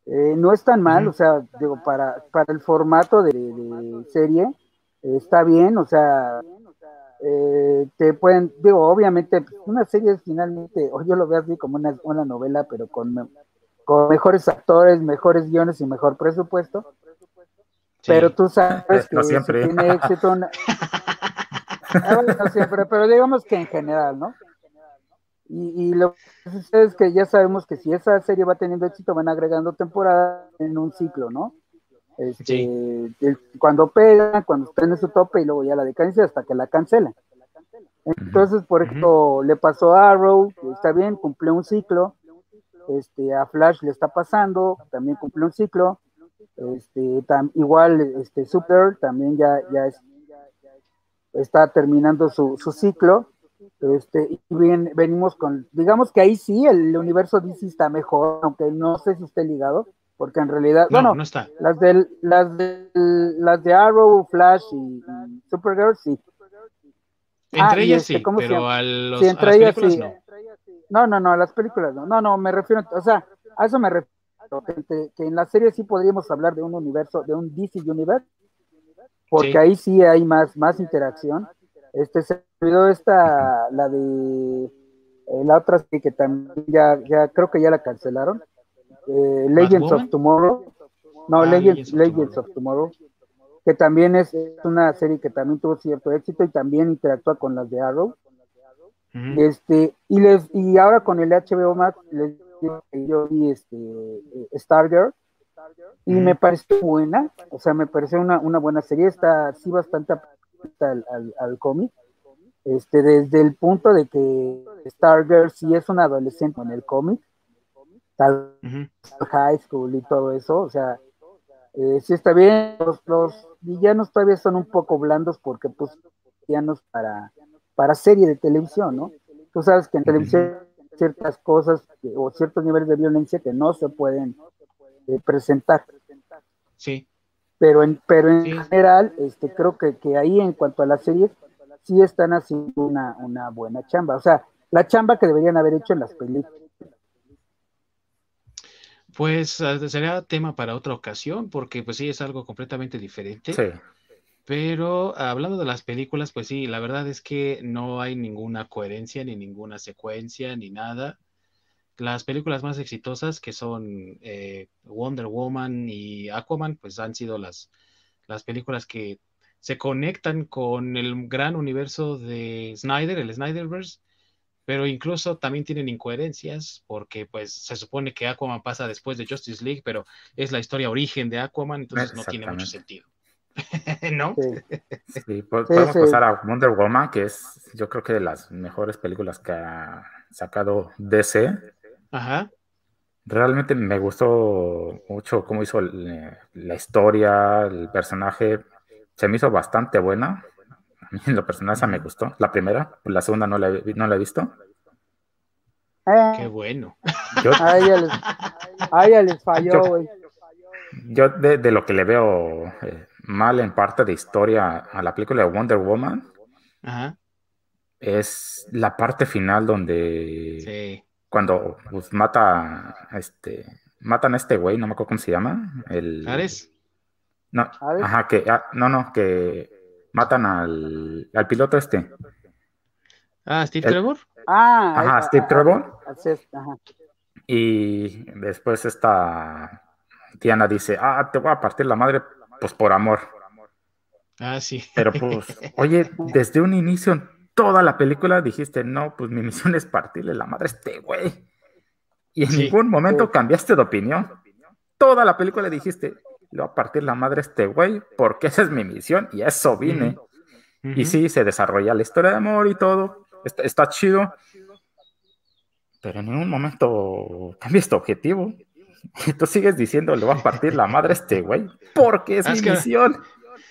Eh, no es tan mal, o sea, digo, para, para el formato de, serie, eh, está bien, o sea, te pueden, digo, obviamente, una serie finalmente, o yo lo veo así como una, una novela, pero con con mejores actores, mejores guiones y mejor presupuesto. Pero tú sabes que siempre. tiene éxito. Ah, no siempre, pero digamos que en general, ¿no? Y, lo que sucede es que ya sabemos que si esa serie va teniendo éxito, van agregando temporada en un ciclo, ¿no? Este, cuando pega, cuando está en su tope y luego ya la decadencia hasta que la cancelan. Entonces, por ejemplo, le pasó a Arrow, que está bien, cumplió un ciclo, este, a Flash le está pasando, también cumple un ciclo, este, igual este, Super también ya, ya está terminando su, ciclo, este, y bien, venimos con, digamos que ahí sí, el universo DC está mejor, aunque no sé si esté ligado, porque en realidad, bueno, las de, las de las de Arrow, Flash y, Supergirl sí. Entre ah, ellas sí, pero a los, entre ellas sí. no. No, no, no, a las películas no. No, no, me refiero, o sea, a eso me refiero. Que, en la serie sí podríamos hablar de un universo, de un DC Universe, porque ahí sí hay más, más interacción. Este se olvidó esta, la de eh, la otra sí que también ya, ya creo que ya la cancelaron, eh, Legends of Tomorrow, no, ah, Legends, Legends, of Tomorrow, que también es, una serie que también tuvo cierto éxito y también interactúa con las de Arrow. Este, y les, y ahora con el HBO Max, les digo que yo vi este Stargirl, y me pareció buena, o sea, me pareció una, una buena serie, está así bastante al, al, al cómic, este, desde el punto de que Stargirl sí es una adolescente en el cómic, tal high school y todo eso, o sea, eh, sí está bien, los, los, villanos todavía son un poco blandos porque pues villanos para, para serie de televisión, ¿no? Tú sabes que en televisión ciertas cosas o ciertos niveles de violencia que no se pueden eh, presentar. Sí. Pero en, pero en general, este, creo que, que ahí en cuanto a las series, sí están haciendo una, una buena chamba. O sea, la chamba que deberían haber hecho en las películas. Pues ah, sería tema para otra ocasión, porque pues sí es algo completamente diferente. Sí. Pero hablando de las películas, pues sí, la verdad es que no hay ninguna coherencia, ni ninguna secuencia, ni nada. Las películas más exitosas, que son eh, Wonder Woman y Aquaman, pues han sido las, las películas que se conectan con el gran universo de Snyder, el Snyderverse, pero incluso también tienen incoherencias porque pues se supone que Aquaman pasa después de Justice League, pero es la historia origen de Aquaman, entonces no tiene mucho sentido. ¿No? Sí, podemos pasar a Wonder Woman, que es yo creo que de las mejores películas que ha sacado DC. Ajá. Realmente me gustó mucho cómo hizo la historia, el personaje se me hizo bastante buena. A mí en lo personal esa me gustó. La primera, la segunda no la, no la he visto. Eh. Qué bueno. Yo, a, ella les, falló, güey. Yo, de, de, lo que le veo eh, mal en parte de historia a la película de Wonder Woman es la parte final donde sí. cuando pues, mata este matan a este güey, no me acuerdo cómo se llama. El, ¿Ares? No, ajá, que, ah, no, no, que matan al, al piloto este. Ah, Steve Trevor. Ah, ajá, Steve Trevor. Y después esta Tiana dice, ah, te voy a partir la madre, pues por amor. Ah, sí. Pero pues, oye, desde un inicio en toda la película dijiste, no, pues mi misión es partirle la madre a este güey. Y en ningún momento cambiaste de opinión. Toda la película dijiste, le voy a partir la madre a este güey, porque esa es mi misión y a eso vine. Y sí, se desarrolla la historia de amor y todo, está, chido, pero en ningún momento cambia este objetivo. Y tú sigues diciendo, le voy a partir la madre a este güey, porque es, mi misión.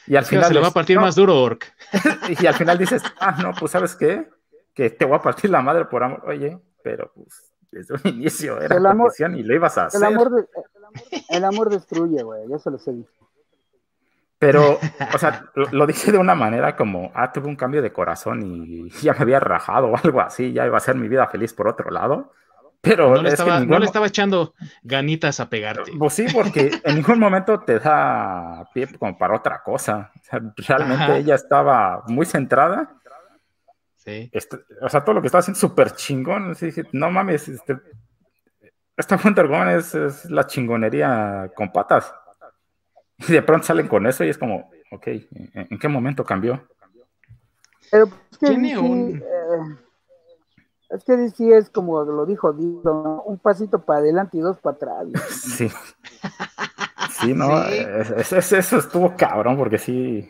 Y al final. Se le va a partir más duro, Orc. y al final dices, ah, no, pues ¿sabes qué? Que te voy a partir la madre por amor. Oye, pero pues desde un inicio era la misión y lo ibas a hacer. El amor, el amor destruye, güey, yo se lo sé. Pero, o sea, lo, dije de una manera como, ah, tuve un cambio de corazón y ya me había rajado o algo así, ya iba a ser mi vida feliz por otro lado. Pero no le, estaba, echando ganitas a pegarte. Pues sí, porque en ningún momento te da pie como para otra cosa. O sea, realmente ella estaba muy centrada. Sí. Este, o sea, todo lo que estaba haciendo súper chingón. dije, no mames, este, esta Wonder Woman es, la chingonería con patas. Y de pronto salen con eso y es como, ok, ¿en, qué momento cambió? Pero es que Tiene un... Eh, es que DC es como lo dijo Dido, un pasito para adelante y dos para atrás. Sí. Sí, no, eso estuvo cabrón porque sí,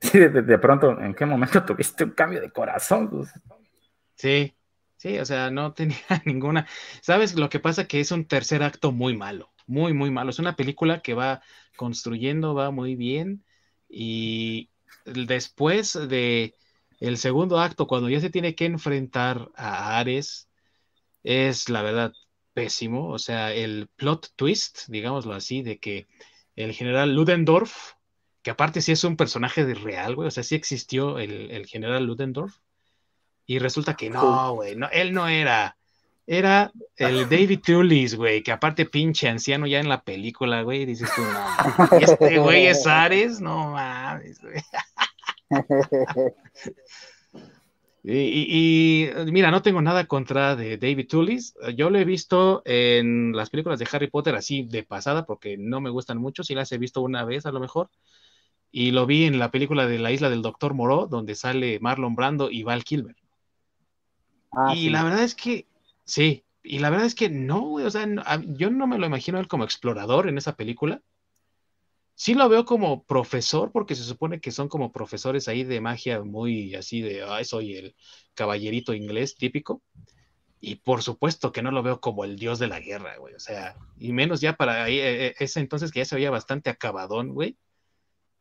sí de, pronto, ¿en qué momento tuviste un cambio de corazón? Pues, sí, Sí, o sea, no tenía ninguna. ¿Sabes? Lo que pasa que es un tercer acto muy malo, muy, muy malo. Es una película que va construyendo, va muy bien. Y después de el segundo acto, cuando ya se tiene que enfrentar a Ares, es la verdad pésimo. O sea, el plot twist, digámoslo así, de que el general Ludendorff, que aparte sí es un personaje de real, güey, o sea, sí existió el, el general Ludendorff y resulta que no, güey, no, él no era. Era el David Tullis, güey, que aparte pinche anciano ya en la película, güey, dices tú, no, este güey es Ares, no mames, güey. Y, mira, no tengo nada contra de David Tullis. Yo lo he visto en las películas de Harry Potter así de pasada, porque no me gustan mucho. Sí las he visto una vez a lo mejor. Y lo vi en la película de La Isla del Doctor Moreau, donde sale Marlon Brando y Val Kilmer. Ah, y la verdad es que, sí, y la verdad es que no, güey, o sea, yo no me lo imagino él como explorador en esa película. Sí lo veo como profesor, porque se supone que son como profesores ahí de magia muy así de, ay, soy el caballerito inglés típico. Y por supuesto que no lo veo como el dios de la guerra, güey. O sea, y menos ya para ahí, e, e, ese entonces que ya se veía bastante acabadón, güey.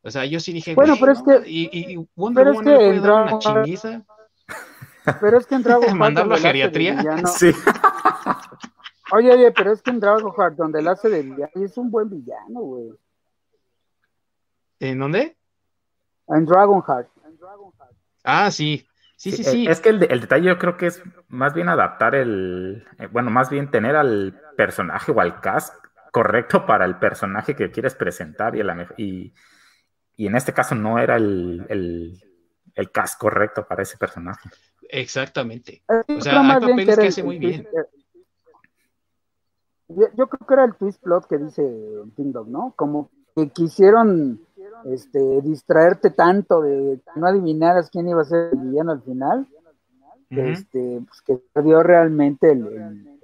O sea, yo sí dije, bueno, pero es que. Y, y Wonder Woman es que una chinguiza. Pero es que en Dragon Mandarlo a geriatría. Sí. Oye, oye, pero es que en Dragon Heart, donde él hace de villano, es un buen villano, güey. ¿En dónde? En Dragon Heart. Ah, sí. Sí, sí, sí. Es que el, detalle yo creo que es más bien adaptar el, eh, bueno, más bien tener al personaje o al cast correcto para el personaje que quieres presentar y, y, y en este caso no era el, el, el, cast correcto para ese personaje. Exactamente. O sea, hay papeles que hace muy bien. Yo, creo que era el twist plot que dice Kingdom, ¿no? Como que quisieron este, distraerte tanto de no adivinaras quién iba a ser el villano al final, este, pues que perdió realmente el,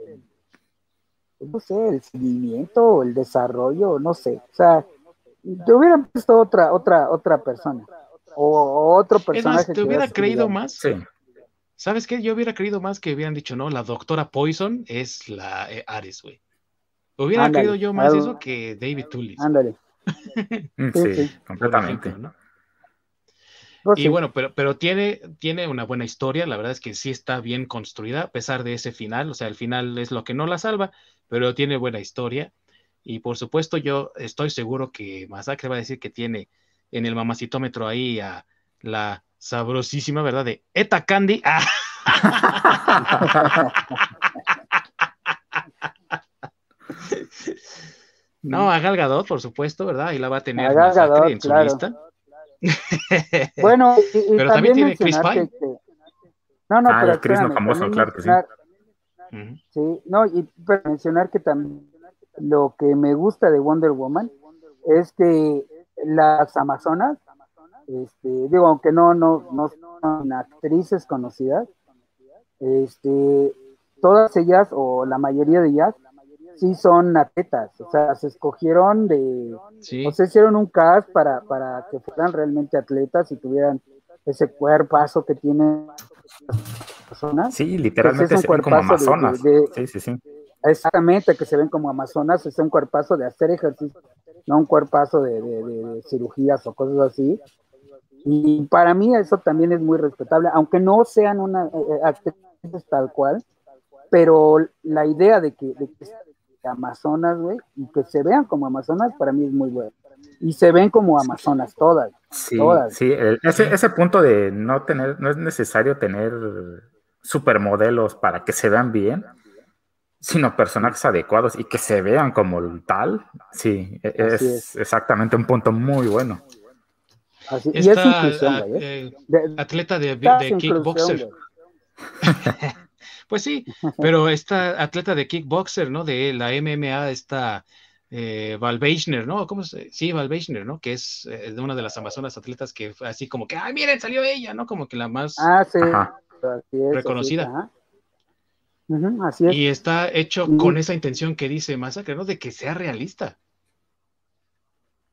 no sé, el seguimiento o el desarrollo, no sé, o sea, yo hubiera puesto otra, otra, otra persona, o, otro personaje. ¿Te hubiera creído más? ¿Sabes qué? Yo hubiera creído más que hubieran dicho, no, la doctora Poison es la eh, Ares, güey. Hubiera creído yo más eso que David Tullis. Ándale. Mm, sí, completamente. Pues y bueno, pero, pero tiene, tiene una buena historia, la verdad es que sí está bien construida, a pesar de ese final, o sea, el final es lo que no la salva, pero tiene buena historia. Y por supuesto, yo estoy seguro que Masacre va a decir que tiene en el mamacitómetro ahí a la sabrosísima, ¿verdad? De Eta Candy. No, a Gal Gadot, por supuesto, ¿verdad? Ahí la va a tener a en su lista. bueno, y, pero también, tiene Chris Pine. No, no, ah, pero Chris no famoso, claro que sí. Sí, no, y para mencionar que también lo que me gusta de Wonder Woman es que las Amazonas, este, digo, aunque no, no, no son actrices conocidas, este, todas ellas, o la mayoría de ellas, sí son atletas, o sea, se escogieron de, o se hicieron un cast para, para que fueran realmente atletas y tuvieran ese cuerpazo que tienen personas. Sí, literalmente se ven como amazonas. sí, sí, sí. Exactamente, que se ven como amazonas, es un cuerpazo de hacer ejercicio, no un cuerpazo de, de cirugías o cosas así. Y para mí eso también es muy respetable, aunque no sean una eh, eh, actrices tal cual, pero la idea de que, de que Amazonas, güey, y que se vean como Amazonas, para mí es muy bueno. Y se ven como Amazonas todas. Sí, todas. sí, ese, ese punto de no tener, no es necesario tener supermodelos para que se vean bien, sino personajes adecuados y que se vean como tal, sí, e, es, exactamente un punto muy bueno. Así, y es inclusión, ah, eh, atleta de, de kickboxer. Pues sí, pero esta atleta de kickboxer, ¿no? De la MMA, esta eh, Val ¿no? ¿Cómo se? Sí, Val ¿no? Que es eh, una de las amazonas atletas que fue así como que, ¡ay, miren, salió ella! ¿no? Como que la más ah, reconocida. Así es, Y está hecho con esa intención que dice Masacre, ¿no? De que sea realista.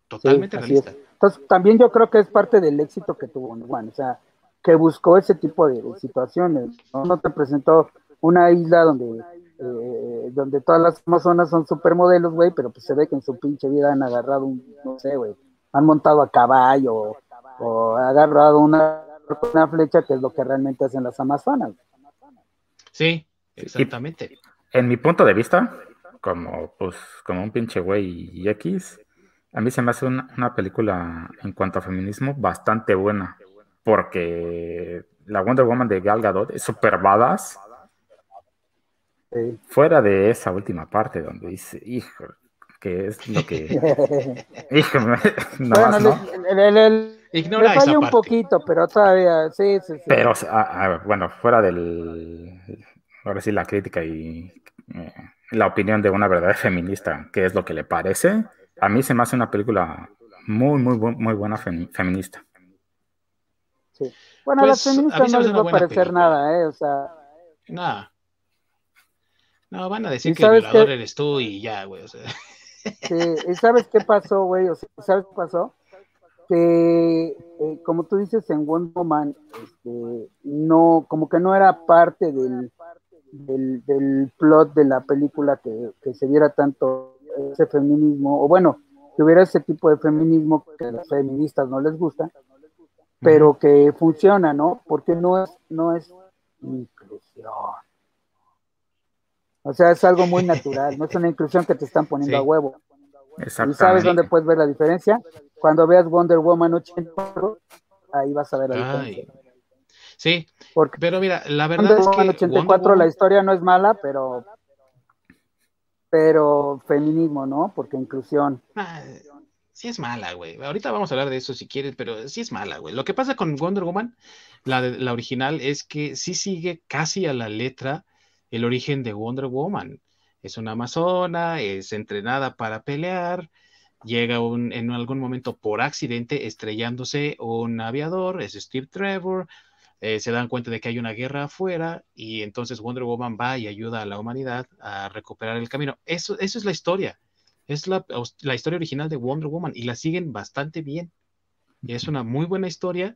Totalmente realista. Entonces, también yo creo que es parte del éxito que tuvo Juan, o sea, que buscó ese tipo de situaciones, ¿no? No te presentó una isla donde eh, donde todas las amazonas son supermodelos, güey, pero pues se ve que en su pinche vida han agarrado un, no sé, güey, han montado a caballo o, agarrado una, una flecha, que es lo que realmente hacen las amazonas. Sí, exactamente. en mi punto de vista, como pues como un pinche güey y X, a mí se me hace una película en cuanto a feminismo bastante buena, porque la Wonder Woman de Gal Gadot es super badass, Fuera de esa última parte donde dice, hijo, que es lo que. hijo, no bueno, ¿no? El, Ignora Me falla esa un parte. poquito, pero todavía, sí, sí, sí. Pero, ah, ah, bueno, fuera del. Ahora sí, la crítica y eh, la opinión de una verdadera feminista, qué es lo que le parece, a mí se me hace una película muy, muy, muy buena femi- feminista. sí. Bueno, Pues, a las feministas no les va a parecer película. nada, ¿eh? O sea, Nada. No, van a decir ¿Y que el violador qué? eres tú y ya, güey. O sea. Sí, ¿y sabes qué pasó, güey? O sea, ¿sabes qué pasó? Que, eh, como tú dices, en Wonder Woman, este, no, como que no era parte del, del, del plot de la película que, que se viera tanto ese feminismo, o bueno, que hubiera ese tipo de feminismo que a las feministas no les gusta, pero que funciona, ¿no? Porque no es, no es inclusión. O sea, es algo muy natural, no es una inclusión que te están poniendo Sí. a huevo. ¿Y sabes dónde puedes ver la diferencia? Cuando veas Wonder Woman 84, ahí vas a ver la Ay. diferencia. Sí, Porque pero mira, la verdad Wonder es que Woman Wonder 84 la historia no es mala, pero pero feminismo, ¿no? Porque inclusión. Ah, sí es mala, güey. Ahorita vamos a hablar de eso si quieres, pero sí es mala, güey. Lo que pasa con Wonder Woman, la, la original, es que sí sigue casi a la letra el origen de Wonder Woman. Es una amazona, es entrenada para pelear, llega un- en algún momento por accidente estrellándose un aviador, es Steve Trevor, eh, se dan cuenta de que hay una guerra afuera y entonces Wonder Woman va y ayuda a la humanidad a recuperar el camino. Eso, eso es la historia. Es la, la historia original de Wonder Woman y la siguen bastante bien. Y es una muy buena historia.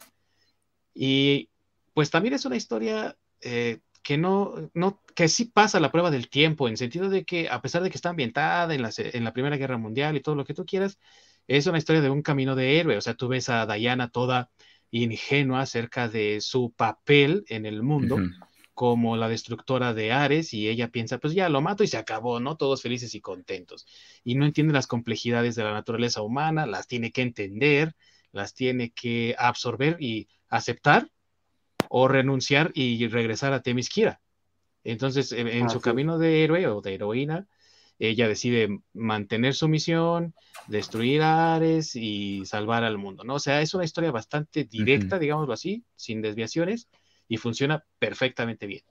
Y pues también es una historia eh, que no, no, que sí pasa la prueba del tiempo, en sentido de que a pesar de que está ambientada en la, en la Primera Guerra Mundial y todo lo que tú quieras, es una historia de un camino de héroe. O sea, tú ves a Diana toda ingenua acerca de su papel en el mundo como la destructora de Ares y ella piensa, pues ya lo mato y se acabó, ¿no? Todos felices y contentos. Y no entiende las complejidades de la naturaleza humana, las tiene que entender, las tiene que absorber y aceptar o renunciar y regresar a Temisquira. Entonces, en, en su camino de héroe o de heroína, ella decide mantener su misión, destruir a Ares y salvar al mundo, ¿no? O sea, es una historia bastante directa, digámoslo así, sin desviaciones, y funciona perfectamente bien.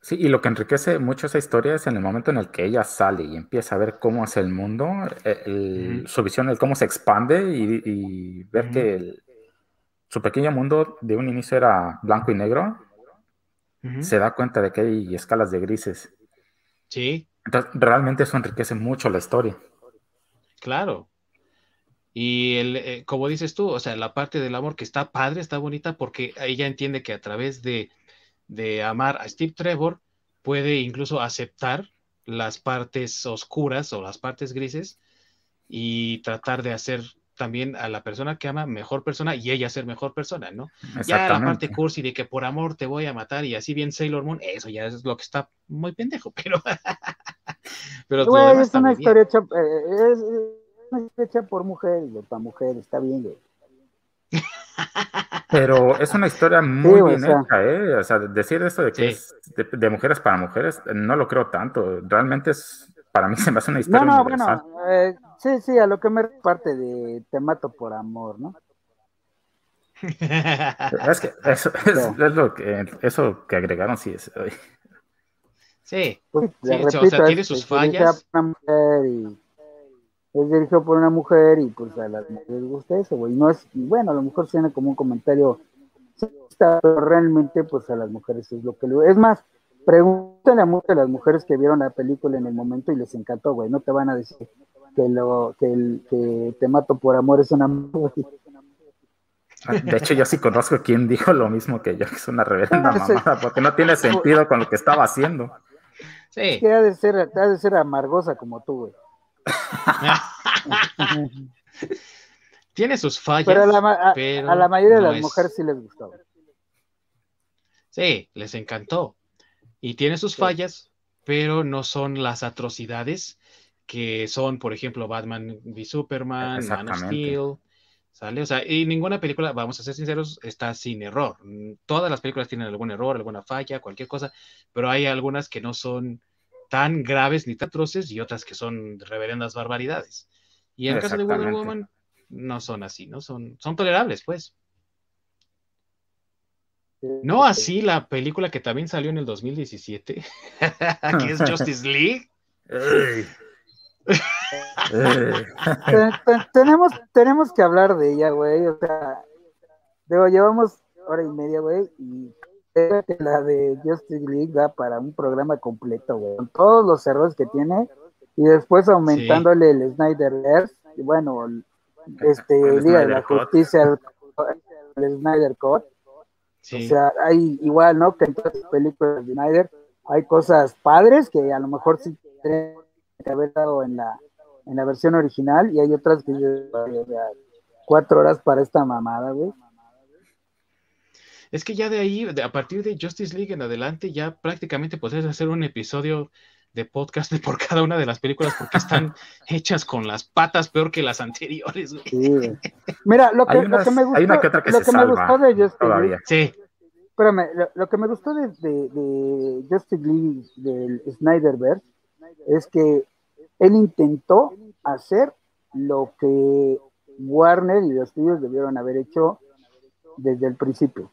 Sí, y lo que enriquece mucho esa historia es en el momento en el que ella sale y empieza a ver cómo es el mundo, eh, el- su visión de cómo se expande y, y ver que el- su pequeño mundo de un inicio era blanco y negro, se da cuenta de que hay escalas de grises. Sí, Entonces, realmente eso enriquece mucho la historia. claro. Y el, eh, como dices tú, o sea, la parte del amor que está padre, está bonita, porque ella entiende que a través de, de amar a Steve Trevor puede incluso aceptar las partes oscuras o las partes grises y tratar de hacer también a la persona que ama mejor persona y ella ser mejor persona, ¿no? Ya la parte cursi de que por amor te voy a matar y así bien Sailor Moon, eso ya es lo que está muy pendejo, pero, pero Güey, es una historia hecha, eh, es, es una historia hecha por mujeres, para mujeres, está bien, güey. Pero es una historia muy güey, bien o sea. hecha, ¿eh? O sea, decir esto de que Sí. es de, de mujeres para mujeres, no lo creo tanto. Realmente es, para mí se me hace una No, historia no, universal. bueno, eh, sí, sí, a lo que me parte de te mato por amor, ¿no? Es que eso es, es lo que eso que agregaron, sí es. sí, Pues, Sí, le o sea, repito, tiene sus es fallas. por una mujer y es dirigido por una mujer y pues a las mujeres les gusta eso, güey. No es, y bueno, a lo mejor suena como un comentario pero realmente pues a las mujeres es lo que le... Es más, pregúntale a muchas de las mujeres que vieron la película en el momento y les encantó, güey. No te van a decir que lo que, el, que te mato por amor es una... De hecho, yo sí conozco quien dijo lo mismo que yo, que es una reverenda Ah, mamada, porque no tiene sentido con lo que estaba haciendo. sí. Que ha de ser, ha de ser amargosa como tú, güey. Tiene sus fallas, Pero a la, ma- a- pero a la mayoría de no las es- mujeres sí les gustó. güey. Sí, les encantó. Y tiene sus Sí. fallas, pero no son las atrocidades que son, por ejemplo, Batman v Superman, Man of. Steel, ¿sale? O sea, y ninguna película, vamos a ser sinceros, está sin error. Todas las películas tienen algún error, alguna falla, cualquier cosa, pero hay algunas que no son tan graves ni tan atroces y otras que son reverendas barbaridades. Y en el caso de Wonder. Woman, no son así, ¿no? Son, son tolerables, pues. No así la película que también salió en el 2017, que es Justice League. Tenemos, tenemos que hablar de ella, güey. O sea, digo, llevamos hora y media, güey, y la de Justice League da para un programa completo, güey, con todos los errores que tiene y después aumentándole el Snyder y bueno, este Liga de la Justicia, el, Snyder Cut. O sea, hay igual, ¿no? Que en todas las películas de Snyder hay cosas padres que a lo mejor sí tienen que haber dado en la, en la versión original y hay otras que cuatro horas para esta mamada, güey. Es que ya de ahí, a partir de Justice League en adelante, ya prácticamente podrías hacer un episodio de podcast por cada una de las películas porque están hechas con las patas peor que las anteriores. Mira, lo que, lo que me gustó, lo que me gustó de Justice League. Sí. Espérame, lo, que me gustó de, de, Justice League del Snyderverse es que él intentó hacer lo que Warner y los estudios debieron haber hecho desde el principio.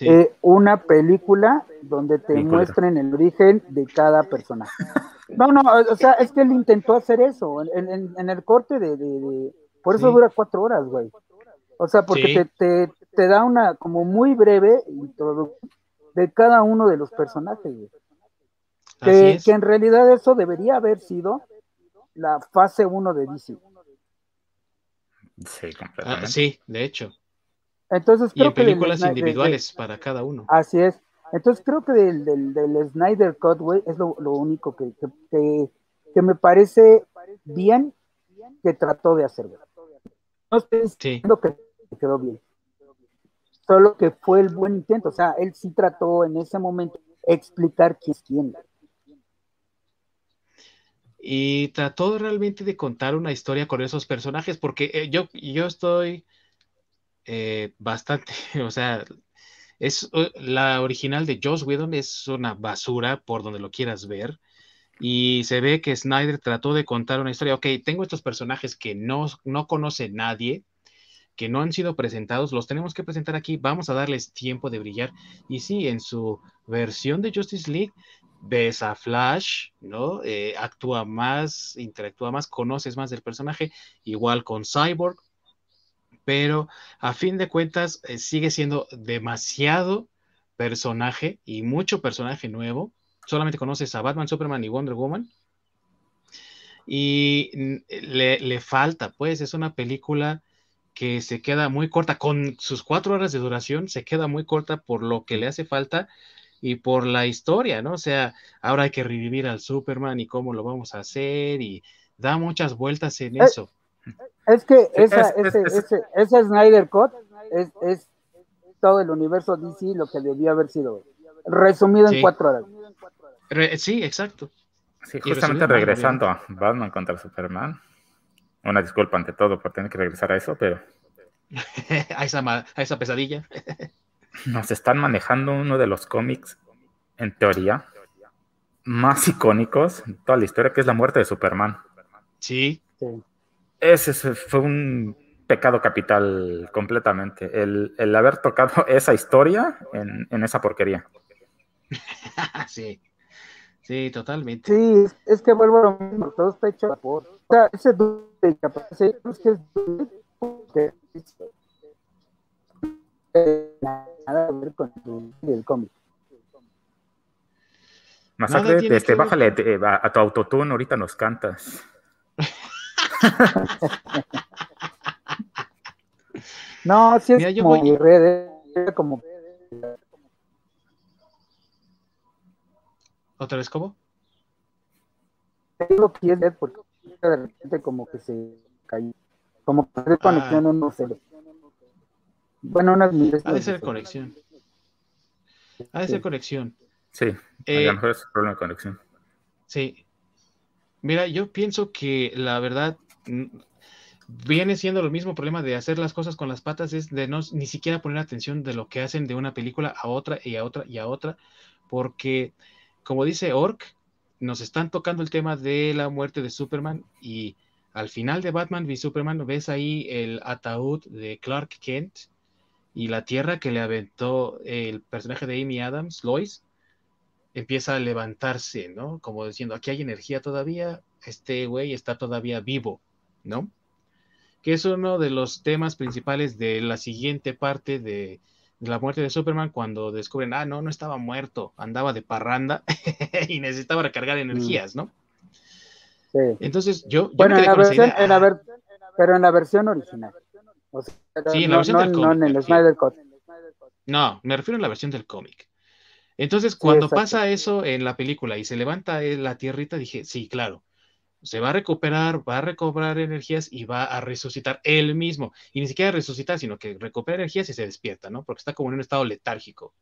Eh, una película donde te muestren el origen de cada personaje. No, no, o sea, es que él intentó hacer eso en, el corte de, Por eso dura cuatro horas, güey. O sea, porque te, te, da una como muy breve introducción de cada uno de los personajes, güey. Que, que, en realidad eso debería haber sido la fase 1 de DC. Sí, completamente. Ah, sí, de hecho. Entonces creo y películas individuales para cada uno. Así es. Entonces creo que del, del, Snyder Cut, güey, es lo, único que, que, me parece bien que trató de hacer, No estoy diciendo que quedó bien. Solo que fue el buen intento. O sea, él sí trató en ese momento explicar quién es quién. Y trató realmente de contar una historia con esos personajes, porque eh, yo, yo estoy eh, bastante, o sea, es la original de Joss Whedon es una basura por donde lo quieras ver. Y se ve que Snyder trató de contar una historia. Ok, tengo estos personajes que no, no conoce nadie, que no han sido presentados, los tenemos que presentar aquí, vamos a darles tiempo de brillar. Y sí, en su versión de Justice League, ves a Flash, ¿no? Eh, actúa más, interactúa más, conoces más del personaje, igual con Cyborg, pero a fin de cuentas eh, sigue siendo demasiado personaje y mucho personaje nuevo. Solamente conoces a Batman, Superman y Wonder Woman. Y le, le, falta, pues, es una película que se queda muy corta, con sus cuatro horas de duración, se queda muy corta por lo que le hace falta y por la historia, ¿no? O sea, ahora hay que revivir al Superman y cómo lo vamos a hacer y da muchas vueltas en eh, eso. Es que esa, ese, ese, Snyder Cut es, todo el universo DC lo que debió haber sido resumido en cuatro horas. sí, exacto. Sí, justamente regresando a Batman contra Superman. Una disculpa ante todo por tener que regresar a eso, pero. a, esa, a esa pesadilla. Nos están manejando uno de los cómics, en teoría, más icónicos en toda la historia, que es la muerte de Superman. Sí. sí. Ese fue un pecado capital completamente, el, haber tocado esa historia en, esa porquería. sí, sí, totalmente. Sí, es que vuelvo a lo mismo, todo está hecho por... O sea, ese dude es que es nada a ver con el, cómic. Masacre, este, bájale a, a tu autotune, ahorita nos cantas. no, si es como mi red, como... ¿Otra vez cómo? Tengo que es porque de repente como que se cayó. Como que conexión ah. no sé. Bueno, unas Ha de ser conexión. Ha de ser conexión. Sí, a eh, lo mejor es un problema de conexión. Sí. Mira, yo pienso que la verdad viene siendo lo mismo problema de hacer las cosas con las patas, es de no ni siquiera poner atención de lo que hacen de una película a otra y a otra y a otra, porque como dice Ork, nos están tocando el tema de la muerte de Superman y al final de Batman v Superman ves ahí el ataúd de Clark Kent y la tierra que le aventó el personaje de Amy Adams, Lois, empieza a levantarse, ¿no? Como diciendo, aquí hay energía todavía, este güey está todavía vivo, ¿no? Que es uno de los temas principales de la siguiente parte de, la muerte de Superman cuando descubren, ah, no, no estaba muerto, andaba de parranda y necesitaba recargar energías, ¿no? Sí. Entonces yo... yo Bueno, me en quedé la con esa versión, idea, en la ver- pero en la versión original. O sea, Sí, en la no, versión no- del no cómic, en el. Snyder Cut. No, me refiero a la versión del cómic. Entonces, cuando pasa eso en la película y se levanta eh, la tierrita, dije, sí, claro, se va a recuperar, va a recobrar energías y va a resucitar él mismo. Y ni siquiera resucitar, sino que recupera energías y se despierta, ¿no? Porque está como en un estado letárgico.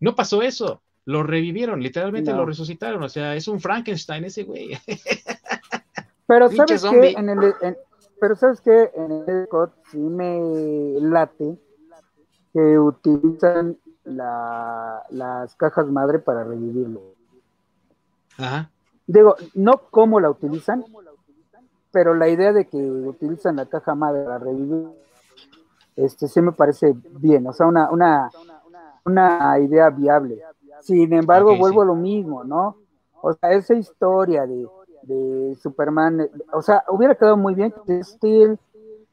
No pasó eso, lo revivieron, literalmente No. lo resucitaron, o sea, es un Frankenstein ese güey. Pero sabes que en el, en- pero sabes que en el Cut sí me late que utilizan la- las cajas madre para revivirlo. Ajá, Digo, no cómo la utilizan, pero la idea de que utilizan la caja madre para revivir, este sí me parece bien, o sea, una, una, una idea viable. Sin embargo, vuelvo sí. a lo mismo, ¿no? O sea, esa historia de, de Superman, eh, o sea, hubiera quedado muy bien que Steel,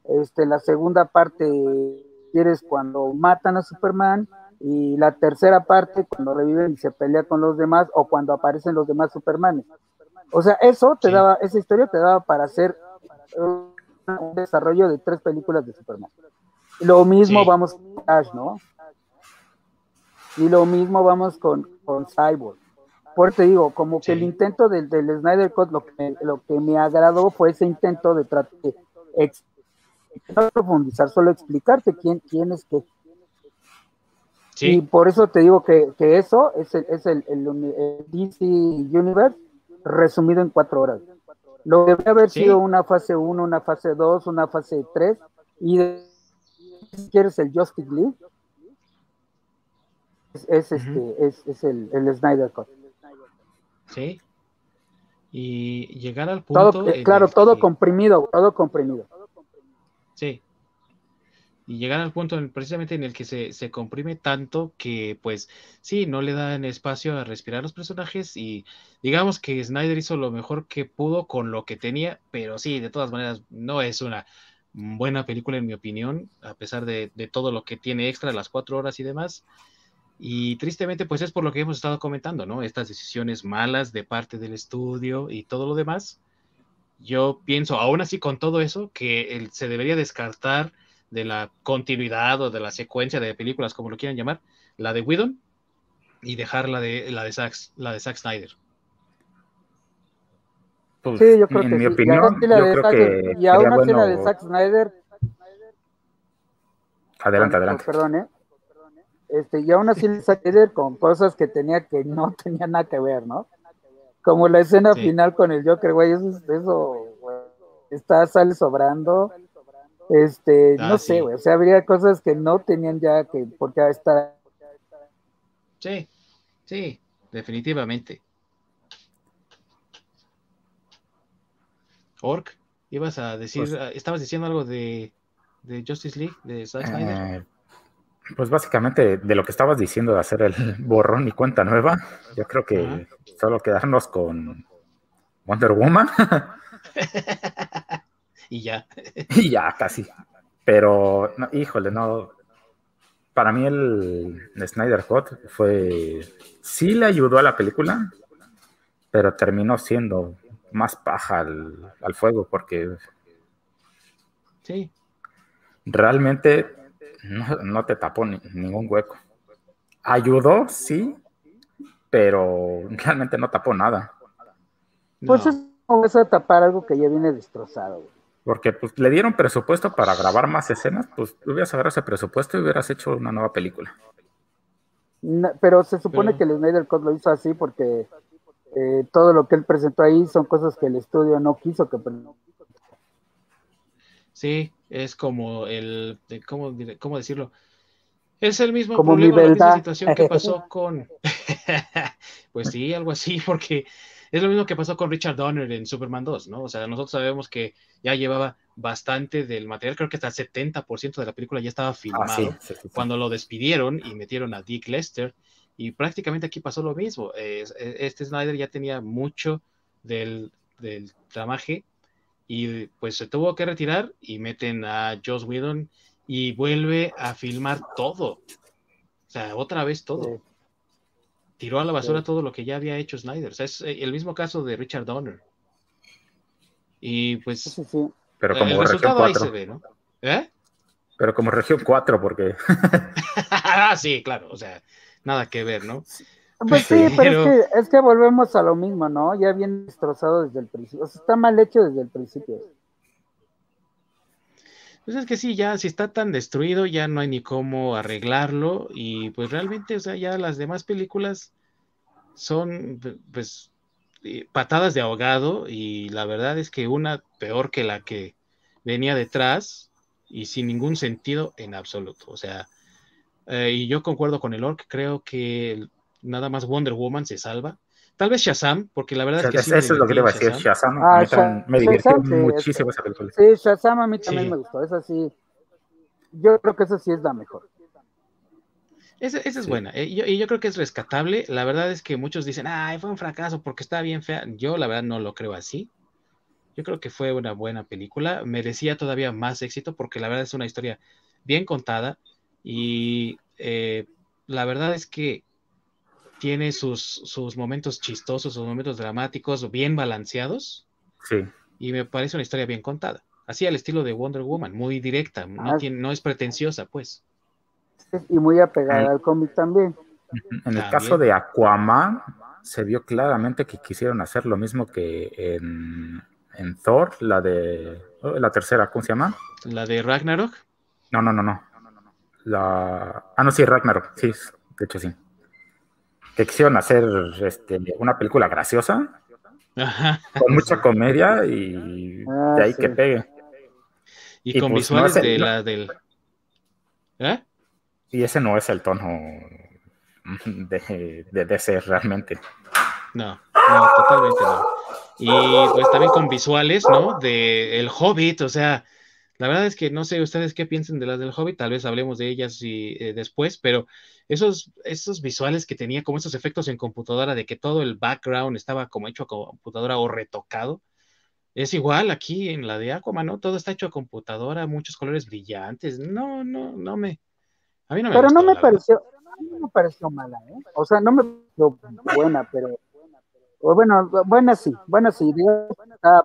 este, la segunda parte, quieres cuando matan a Superman, y la tercera parte cuando reviven y se pelea con los demás, o cuando aparecen los demás Supermanes. O sea, eso te Sí. daba, esa historia te daba para hacer un desarrollo de tres películas de Superman. Lo mismo Sí. vamos con Flash, ¿no? Y lo mismo vamos con, con Cyborg. Por eso te digo, como que Sí. el intento del, del Snyder Cut, lo que, lo que me agradó fue ese intento de tratar de ex- no profundizar, solo explicarte quién, quién es qué. Y por eso te digo que, que eso es el, es el, el DC Universe resumido en cuatro horas. Lo que debe haber Sí. sido una fase 1, una fase 2, una fase 3 y de- si quieres el Justice League es, es, este, es, es el, el Snyder Cut. Sí. Y llegar al punto... Todo, eh, en claro, el todo que- comprimido, todo comprimido. Sí. Y llegar al punto en- precisamente en el que se, se comprime tanto que, pues, sí, no le dan espacio a respirar a los personajes y digamos que Snyder hizo lo mejor que pudo con lo que tenía, pero sí, de todas maneras, no es una buena película en mi opinión, a pesar de, de todo lo que tiene extra, las cuatro horas y demás. Y tristemente, pues es por lo que hemos estado comentando, ¿no? Estas decisiones malas de parte del estudio y todo lo demás. Yo pienso, aún así con todo eso, que el- se debería descartar de la continuidad o de la secuencia de películas, como lo quieran llamar, la de Whedon y dejar la de la de Zack, la de Zack Snyder. Pues, Sí, yo creo en que mi sí. Y opinión, la yo de creo Zack- que y aún así la de bueno- Zack Snyder Adelante, adelante. Perdón, ¿eh? Este, y aún así Snyder con cosas que tenía que no tenía nada que ver, ¿no? Como la escena Sí. final con el Joker, güey, eso, eso güey, está, sale sobrando. Este, Ah, no sí. sé, güey, o sea, habría cosas que no tenían ya que, porque está, Sí, sí, definitivamente. Orc, ibas a decir, Pues- ah, estabas diciendo algo de, de Justice League, de Zack Snyder. Eh, pues básicamente de lo que estabas diciendo de hacer el borrón y cuenta nueva, yo creo que solo quedarnos con Wonder Woman y ya. y ya casi. Pero, no, híjole, no. Para mí el Snyder Cut fue. Sí le ayudó a la película, pero terminó siendo más paja al, al fuego porque Sí, realmente no, no te tapó ni- ningún hueco. Ayudó, sí, pero realmente no tapó nada. pues no. es como vas a tapar algo que ya viene destrozado, güey. Porque pues, le dieron presupuesto para grabar más escenas, pues hubieras agarrado ese presupuesto y hubieras hecho una nueva película. No, pero se supone Pero- que el Snyder Cut lo hizo así porque eh, todo lo que él presentó ahí son cosas que el estudio no quiso que Sí, es como el, de- ¿cómo, cómo decirlo? Es el mismo Como problema, la misma situación que pasó con, pues sí, algo así, porque Es lo mismo que pasó con Richard Donner en Superman 2, ¿no? O sea, nosotros sabemos que ya llevaba bastante del material, creo que hasta el 70% de la película ya estaba ah, filmado cuando lo despidieron y metieron a Dick Lester. Y prácticamente aquí pasó lo mismo. E, este Snyder ya tenía mucho del, del tramaje y pues se tuvo que retirar y meten a Joss Whedon y vuelve a filmar todo. O sea, otra vez todo. Tiró a la basura todo lo que ya había hecho Snyder. O sea, es eh, el mismo caso de Richard Donner. Y pues. Pero como el región 4. ¿no? ¿Eh? Pero como región 4, porque. ah, sí, claro. O sea, nada que ver, ¿no? Pues sí, pero, es, que, es que volvemos a lo mismo, ¿no? Ya bien destrozado desde el principio. O sea, está mal hecho desde el principio. Pues es que sí, ya si está tan destruido, ya no hay ni cómo arreglarlo. Y pues realmente, o sea, ya las demás películas son, pues, eh, patadas de ahogado. Y la verdad es que una peor que la que venía detrás y sin ningún sentido en absoluto. O sea, eh, y yo concuerdo con el Orc, creo que nada más Wonder Woman se salva. Tal vez Shazam, porque la verdad es que. eso es lo que le iba a decir. Shazam, ah, me divirtió muchísimo esa película. Sí, Shazam a mí también me gustó. Esa sí. Yo creo que esa sí es la mejor. Esa, es buena. Eh, y yo, creo que es rescatable. La verdad es que muchos dicen, ay, fue un fracaso porque está bien fea. Yo, la verdad, no lo creo así. Yo creo que fue una buena película. Merecía todavía más éxito porque la verdad es una historia bien contada. Y eh, la verdad es que tiene sus, sus momentos chistosos, sus momentos dramáticos, bien balanceados. Sí. Y me parece una historia bien contada. Así al estilo de Wonder Woman, muy directa, no, ah. tiene, no es pretenciosa, pues. Y muy apegada al cómic también. En el caso de Aquaman, se vio claramente que quisieron hacer lo mismo que en, en Thor, la de oh, la tercera, ¿cómo se llama? La de Ragnarok. No, no, no, no. La... Ah, no, sí, Ragnarok, sí, de hecho sí que quisieron hacer este, una película graciosa, con mucha comedia y ah, de ahí que pegue. Y, con pues, visuales de la del... ¿Eh? Y ese no es el tono de, de ser realmente. No, no, totalmente no. Y pues también con visuales, ¿no? De El Hobbit, o sea, la verdad es que no sé ustedes qué piensan de las del Hobbit, tal vez hablemos de ellas y, eh, después, pero esos, esos visuales que tenía, como esos efectos en computadora, de que todo el background estaba como hecho a computadora o retocado, es igual aquí en la de Aquaman, ¿no? Todo está hecho a computadora, muchos colores brillantes. No, no, no me. A mí no me Pero no me pareció, no me pareció mala, ¿eh? O sea, no me pareció buena, pero. bueno, buena sí, buena sí, digamos,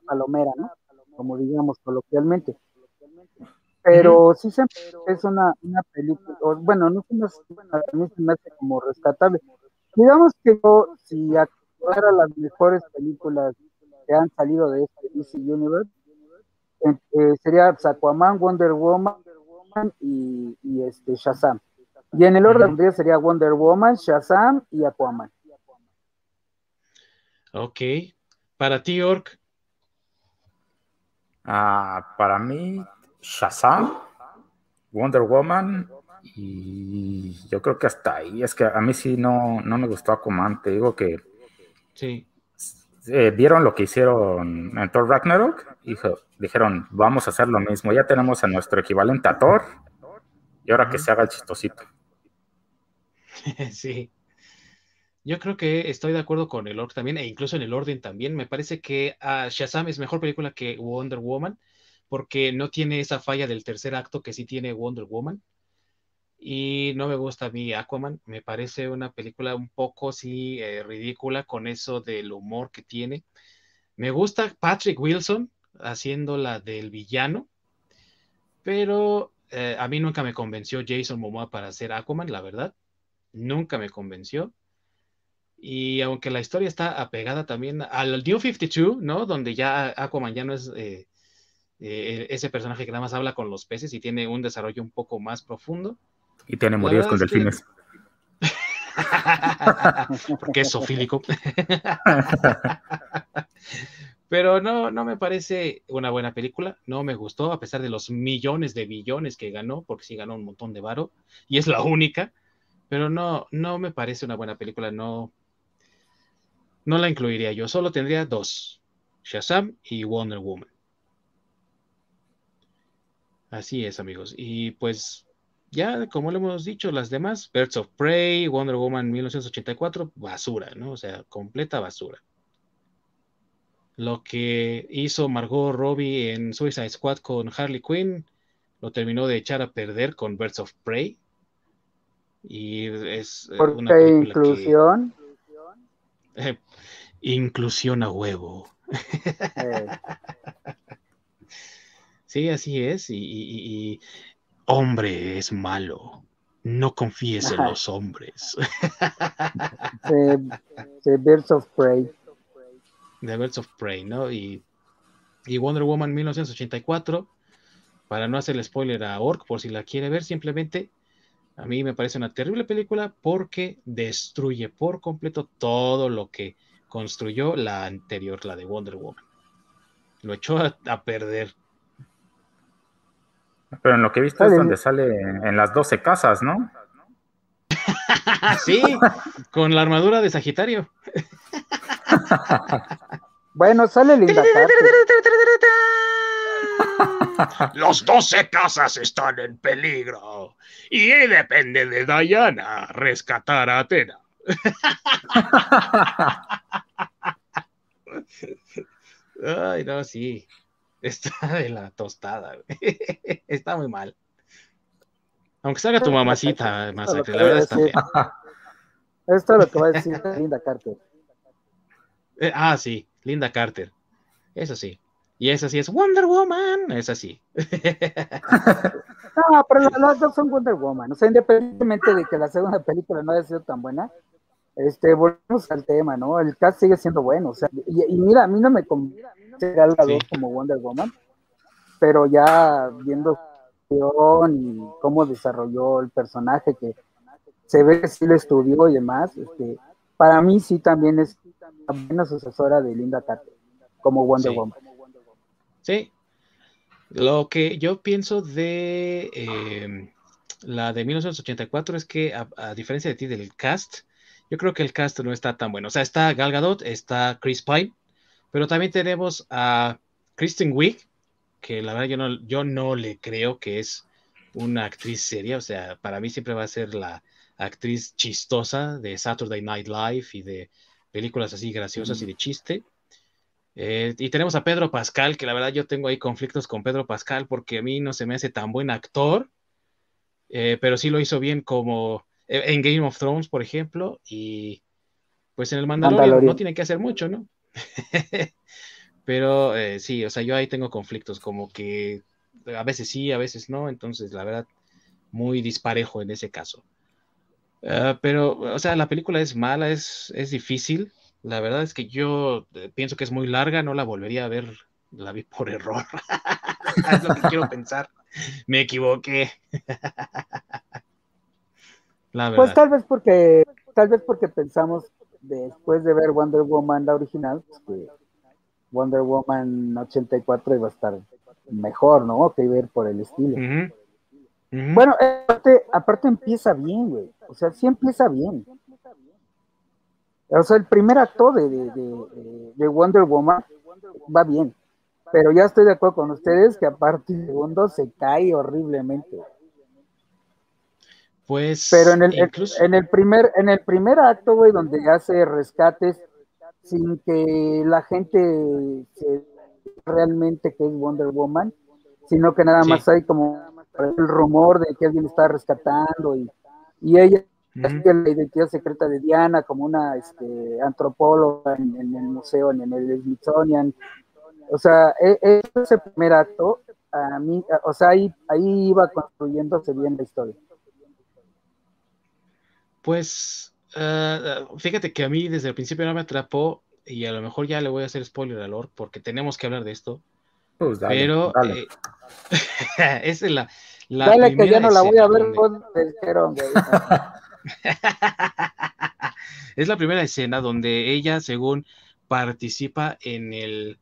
palomera, ¿no? Como digamos coloquialmente pero sí se es una, una película, bueno, no se me, me hace como rescatable. Digamos que yo, si actuara las mejores películas que han salido de este DC Universe, eh, sería Aquaman, Wonder Woman y, y, este Shazam. Y en el orden uh sería Wonder Woman, Shazam y Aquaman. Ok. Para ti, Ork. Ah, para mí, Shazam, Wonder Woman y yo creo que hasta ahí. Es que a mí sí no, no me gustó Aquaman. Te digo que sí. Eh, vieron lo que hicieron en Thor Ragnarok y dijeron, vamos a hacer lo mismo. Ya tenemos a nuestro equivalente a Thor y ahora que se haga el chistosito. sí. Yo creo que estoy de acuerdo con el orden también, e incluso en el orden también. Me parece que uh, Shazam es mejor película que Wonder Woman porque no tiene esa falla del tercer acto que sí tiene Wonder Woman. Y no me gusta a mí Aquaman, me parece una película un poco sí eh, ridícula con eso del humor que tiene. Me gusta Patrick Wilson haciendo la del villano, pero eh, a mí nunca me convenció Jason Momoa para hacer Aquaman, la verdad. Nunca me convenció. Y aunque la historia está apegada también al New 52, ¿no? Donde ya Aquaman ya no es eh, eh, ese personaje que nada más habla con los peces y tiene un desarrollo un poco más profundo. Y tiene moridos con delfines. Porque es sofílico. Pero no, no me parece una buena película. No me gustó, a pesar de los millones de billones que ganó, porque sí ganó un montón de varo, y es la única. Pero no, no me parece una buena película. No, no la incluiría yo, solo tendría dos, Shazam y Wonder Woman. Así es, amigos. Y pues ya, como le hemos dicho, las demás, Birds of Prey, Wonder Woman 1984, basura, ¿no? O sea, completa basura. Lo que hizo Margot Robbie en Suicide Squad con Harley Quinn, lo terminó de echar a perder con Birds of Prey. Y es eh, una inclusión. inclusión a huevo. Eh. Sí, así es. Y, hombre es malo. No confíes en los hombres. The, Birds of Prey. The Birds of Prey, ¿no? Y, y Wonder Woman 1984 para no hacerle spoiler a Orc, por si la quiere ver, simplemente a mí me parece una terrible película porque destruye por completo todo lo que construyó la anterior, la de Wonder Woman. Lo echó a, perder. Pero en lo que he visto es donde sale en las 12 casas, ¿no? sí, con la armadura de Sagitario. bueno, sale Linda Los doce casas están en peligro y depende de Diana rescatar a Atena. Ay, no, sí. Está de la tostada. Está muy mal. Aunque salga tu mamacita, masacre, la verdad está Esto es lo que va a decir Linda Carter. Eh, ah, sí, Linda Carter. Eso sí. Y esa sí es Wonder Woman, es así. no, pero las dos son Wonder Woman. O sea, independientemente de que la segunda película no haya sido tan buena, este, volvemos al tema, ¿no? El cast sigue siendo bueno. O sea, y, mira, a mí no me convence Gal Gadot como Wonder Woman, pero ya viendo y cómo desarrolló el personaje, que se ve que sí lo estudió y demás, este, para mí sí también es una buena sucesora de Linda Carter como Wonder Woman. Sí. Lo que yo pienso de em, la de 1984 es que, a, diferencia de ti del cast, yo creo que el cast no está tan bueno. O sea, está Gal Gadot, está Chris Pine, pero también tenemos a Kristen Wiig, que la verdad yo no, yo no le creo que es una actriz seria. O sea, para mí siempre va a ser la actriz chistosa de Saturday Night Live y de películas así graciosas y de chiste. Eh, y tenemos a Pedro Pascal, que la verdad yo tengo ahí conflictos con Pedro Pascal porque a mí no se me hace tan buen actor, eh, pero sí lo hizo bien como en Game of Thrones, por ejemplo, y pues en el Mandalorian, no tiene que hacer mucho, ¿no? pero sí, o sea, yo ahí tengo conflictos, como que a veces sí, a veces no, entonces la verdad, muy disparejo en ese caso. Ah, pero, o sea, la película es mala, es, es difícil, la verdad es que yo eh, pienso que es muy larga, no la volvería a ver, la vi por error. es lo que quiero pensar. Me equivoqué. Pues tal vez porque, tal vez porque pensamos después de ver Wonder Woman la original, pues, que Wonder Woman 84 iba a estar mejor, ¿no? Que ver por el estilo. Bueno, aparte, aparte empieza bien, güey. O sea, sí empieza bien. O sea, el primer acto de, de, Wonder Woman va bien, pero ya estoy de acuerdo con ustedes que aparte del segundo se cae horriblemente. Pues. Pero en el, en el primer, en el primer acto, güey, donde hace rescates sin que la gente se realmente que es Wonder Woman, sino que nada más hay como el rumor de que alguien está rescatando y, y ella la identidad secreta de Diana como una este, antropóloga en, el museo, en, el Smithsonian. O sea, e, e, ese primer acto, a mí, o sea, ahí, ahí iba construyéndose bien la historia. Pues, eh, fíjate que a mí desde el principio no me atrapó y a lo mejor ya le voy a hacer spoiler a Lord porque tenemos que hablar de esto. Pues pero eh, es la, la dale que ya no la voy a ver con es la primera escena donde ella, según participa en el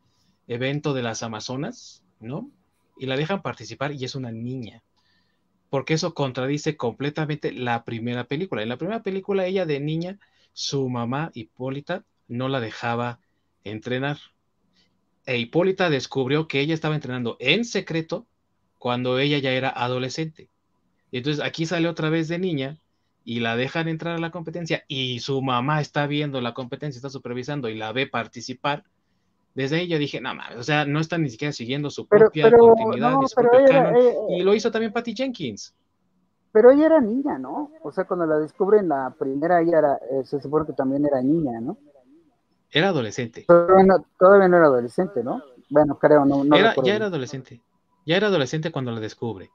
evento de las Amazonas, ¿no? Y la dejan participar y es una niña. Porque eso contradice completamente la primera película. En la primera película, ella de niña, su mamá, Hipólita, no la dejaba entrenar. E Hipólita descubrió que ella estaba entrenando en secreto cuando ella ya era adolescente. Y entonces aquí sale otra vez de niña y la dejan entrar a la competencia y su mamá está viendo la competencia, está supervisando y la ve participar. Desde ahí yo dije, no mames, o sea, no está ni siquiera siguiendo su propia continuidad su propio canon. y lo hizo también Patty Jenkins. Pero ella era niña, ¿no? O sea, cuando la descubren la primera, ella era, eh, se supone que también era niña, ¿no? Era adolescente. Todavía no, era adolescente, ¿no? Bueno, creo, no. no era, ya era adolescente. Ya era adolescente cuando la descubre.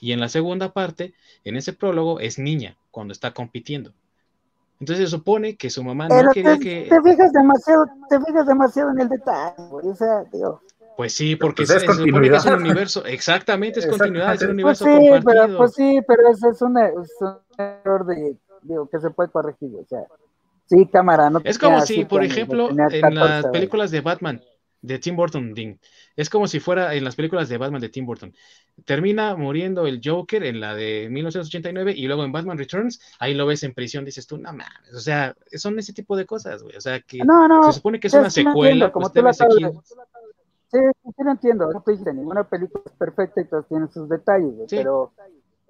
Y en la segunda parte, en ese prólogo, es niña cuando está compitiendo. Entonces se supone que su mamá no quería que. Te fijas demasiado, te fijas demasiado en el detalle, o sea, tío. Pues sí, porque pues es, es, un universo, exactamente, es continuidad, es un universo pues sí, compartido. Pero, pues sí, pero ese es, un error de, digo, que se puede corregir, o sea, sí, cámara, no Es como si, por ejemplo, en las películas de Batman, de Tim Burton, es como si fuera en las películas de Batman de Tim Burton. Termina muriendo el Joker en la de 1989 y luego en Batman Returns, ahí lo ves en prisión, dices tú, no mames, o sea, son ese tipo de cosas, güey, o sea, que se supone que es una secuela, pues te ves aquí... Sí, sí, lo entiendo. No te dije, ninguna película es perfecta y todas tienen sus detalles, pero